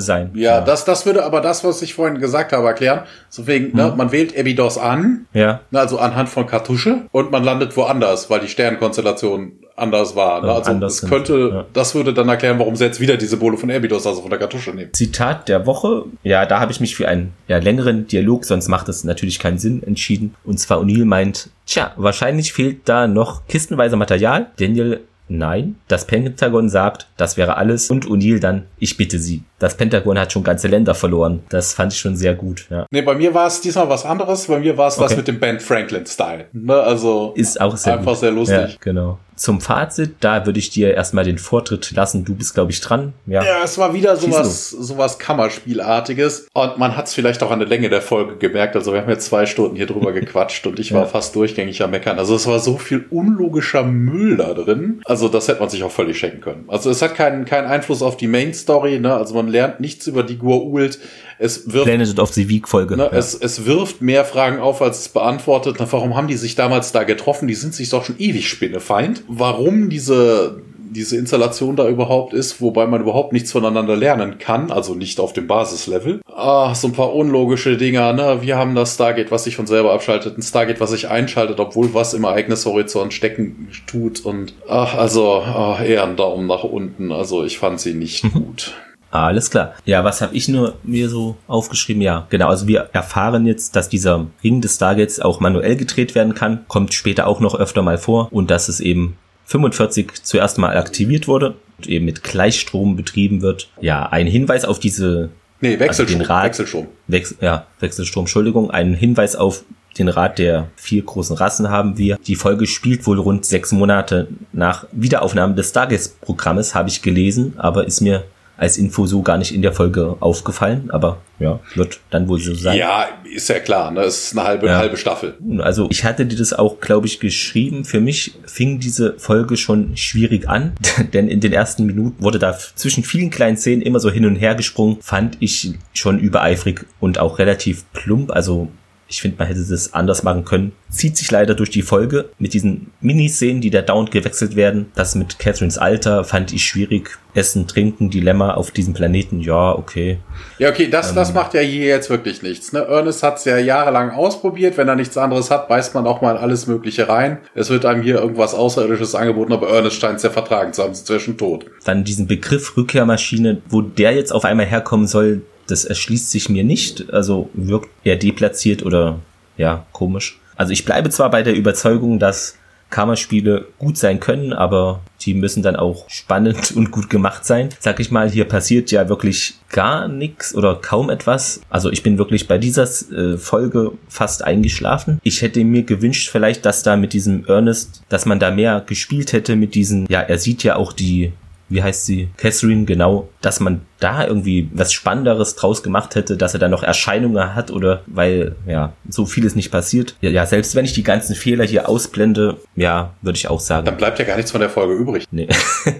sein. Ja, ja, Das, das würde aber das, was ich vorhin gesagt habe, erklären. So wegen, ne, hm. ne, man wählt Abydos an. Ja. Ne, also anhand von Kartusche. Und man landet woanders, weil die Sternkonstellation anders war. Ne? Also das könnte, ja. das würde dann erklären, warum sie jetzt wieder diese Symbole von Abydos, also von der Kartusche nehmen. Zitat der Woche. Ja, da habe ich mich für einen ja, längeren Dialog, sonst macht es natürlich keinen Sinn, entschieden. Und zwar O'Neill meint, tja, wahrscheinlich fehlt da noch kistenweise Material. Daniel Nein, das Pentagon sagt, das wäre alles und O'Neill dann, ich bitte Sie. Das Pentagon hat schon ganze Länder verloren. Das fand ich schon sehr gut, ja. Nee, bei mir war es diesmal was anderes. Bei mir war es okay. das mit dem Ben Franklin-Style. Ne? Also ist auch sehr einfach gut. sehr lustig. Ja, genau zum Fazit, da würde ich dir erstmal den Vortritt lassen. Du bist, glaube ich, dran. Ja, ja es war wieder sowas, sowas Kammerspielartiges. Und man hat es vielleicht auch an der Länge der Folge gemerkt. Also wir haben jetzt zwei Stunden hier drüber gequatscht und ich war ja. fast durchgängig am Meckern. Also es war so viel unlogischer Müll da drin. Also das hätte man sich auch völlig schenken können. Also es hat keinen, keinen Einfluss auf die Main Story. Ne? Also man lernt nichts über die Gua'uld. Es wirft, Planet of the Week Folge. Ne, ja. es, es wirft mehr Fragen auf, als es beantwortet. Na, warum haben die sich damals da getroffen? Die sind sich doch schon ewig Spinnefeind. Warum diese, diese Installation da überhaupt ist, wobei man überhaupt nichts voneinander lernen kann, also nicht auf dem Basislevel. Ah, so ein paar unlogische Dinger, ne? Wir haben das Stargate, was sich von selber abschaltet, ein Stargate, was sich einschaltet, obwohl was im Ereignishorizont stecken tut und ach, also ach, eher ein Daumen nach unten. Also ich fand sie nicht gut. Alles klar. Ja, was habe ich nur mir so aufgeschrieben? Ja, genau. Also wir erfahren jetzt, dass dieser Ring des Stargates auch manuell gedreht werden kann. Kommt später auch noch öfter mal vor. Und dass es eben 45 zuerst mal aktiviert wurde. eben mit Gleichstrom betrieben wird. Ja, ein Hinweis auf diese Nee, Wechselstrom. Also Wechselstrom. Wechsel, ja, Wechselstrom, Entschuldigung. Ein Hinweis auf den Rat der vier großen Rassen haben wir. Die Folge spielt wohl rund sechs Monate nach Wiederaufnahme des Stargaze-Programmes, habe ich gelesen, aber ist mir als Info so gar nicht in der Folge aufgefallen, aber ja, wird dann wohl so sein. Ja, ist ja klar, ne? Es ist eine halbe, ja. halbe Staffel. Also ich hatte dir das auch, glaube ich, geschrieben. Für mich fing diese Folge schon schwierig an, denn in den ersten Minuten wurde da zwischen vielen kleinen Szenen immer so hin und her gesprungen, fand ich schon übereifrig und auch relativ plump. Also ich finde, man hätte das anders machen können. Zieht sich leider durch die Folge mit diesen Miniszenen, die da dauernd gewechselt werden. Das mit Catherines Alter fand ich schwierig. Essen, Trinken, Dilemma auf diesem Planeten, ja, okay. Ja, okay, das, ähm, das macht ja hier jetzt wirklich nichts. Ne? Ernest hat es ja jahrelang ausprobiert. Wenn er nichts anderes hat, beißt man auch mal alles Mögliche rein. Es wird einem hier irgendwas Außerirdisches angeboten, aber Ernest scheint es ja vertragen zu haben, schon tot. Dann diesen Begriff Rückkehrmaschine, wo der jetzt auf einmal herkommen soll, das erschließt sich mir nicht. Also wirkt eher deplatziert oder ja, komisch. Also ich bleibe zwar bei der Überzeugung, dass Kammerspiele gut sein können, aber die müssen dann auch spannend und gut gemacht sein. Sag ich mal, hier passiert ja wirklich gar nichts oder kaum etwas. Also ich bin wirklich bei dieser äh, Folge fast eingeschlafen. Ich hätte mir gewünscht vielleicht, dass da mit diesem Ernest, dass man da mehr gespielt hätte mit diesen, ja, er sieht ja auch die wie heißt sie, Catherine, genau, dass man da irgendwie was Spannenderes draus gemacht hätte, dass er da noch Erscheinungen hat oder weil, ja, so vieles nicht passiert. Ja, ja, selbst wenn ich die ganzen Fehler hier ausblende, ja, würde ich auch sagen. Dann bleibt ja gar nichts von der Folge übrig. Nee.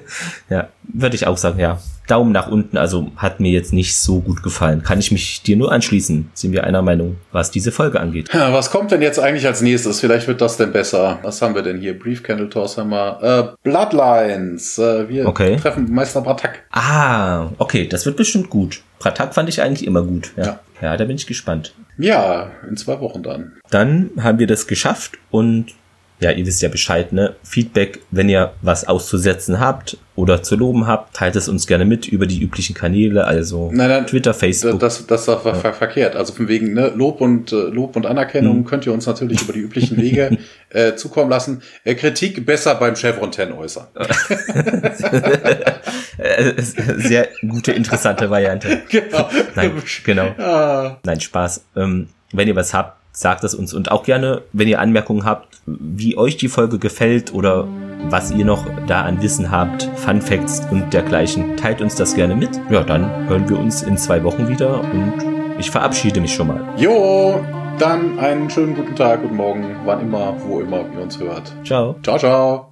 ja, würde ich auch sagen, ja. Daumen nach unten, also hat mir jetzt nicht so gut gefallen. Kann ich mich dir nur anschließen? Sind wir einer Meinung, was diese Folge angeht? Ja, was kommt denn jetzt eigentlich als nächstes? Vielleicht wird das denn besser. Was haben wir denn hier? Brief Candle Toss haben wir. Äh, Bloodlines. Äh, wir okay. treffen Meister Bratak. Ah, okay, das wird bestimmt gut. Bratak fand ich eigentlich immer gut. Ja. ja. ja, da bin ich gespannt. Ja, in zwei Wochen dann. Dann haben wir das geschafft und ja, ihr wisst ja Bescheid, ne? Feedback, wenn ihr was auszusetzen habt oder zu loben habt, teilt es uns gerne mit über die üblichen Kanäle, also nein, nein, Twitter, Facebook. Das, das ist doch ja. verkehrt. Also von wegen ne, Lob und äh, Lob und Anerkennung hm. könnt ihr uns natürlich über die üblichen Wege äh, zukommen lassen. Äh, Kritik besser beim Chevron 10 äußern. Sehr gute, interessante Variante. Genau. Nein, genau. Ah. Nein, Spaß. Ähm, wenn ihr was habt, sagt es uns. Und auch gerne, wenn ihr Anmerkungen habt, wie euch die Folge gefällt oder was ihr noch da an Wissen habt, Fun Facts und dergleichen, teilt uns das gerne mit. Ja, dann hören wir uns in zwei Wochen wieder und ich verabschiede mich schon mal. Jo, dann einen schönen guten Tag, guten Morgen, wann immer, wo immer ihr uns hört. Ciao. Ciao, ciao.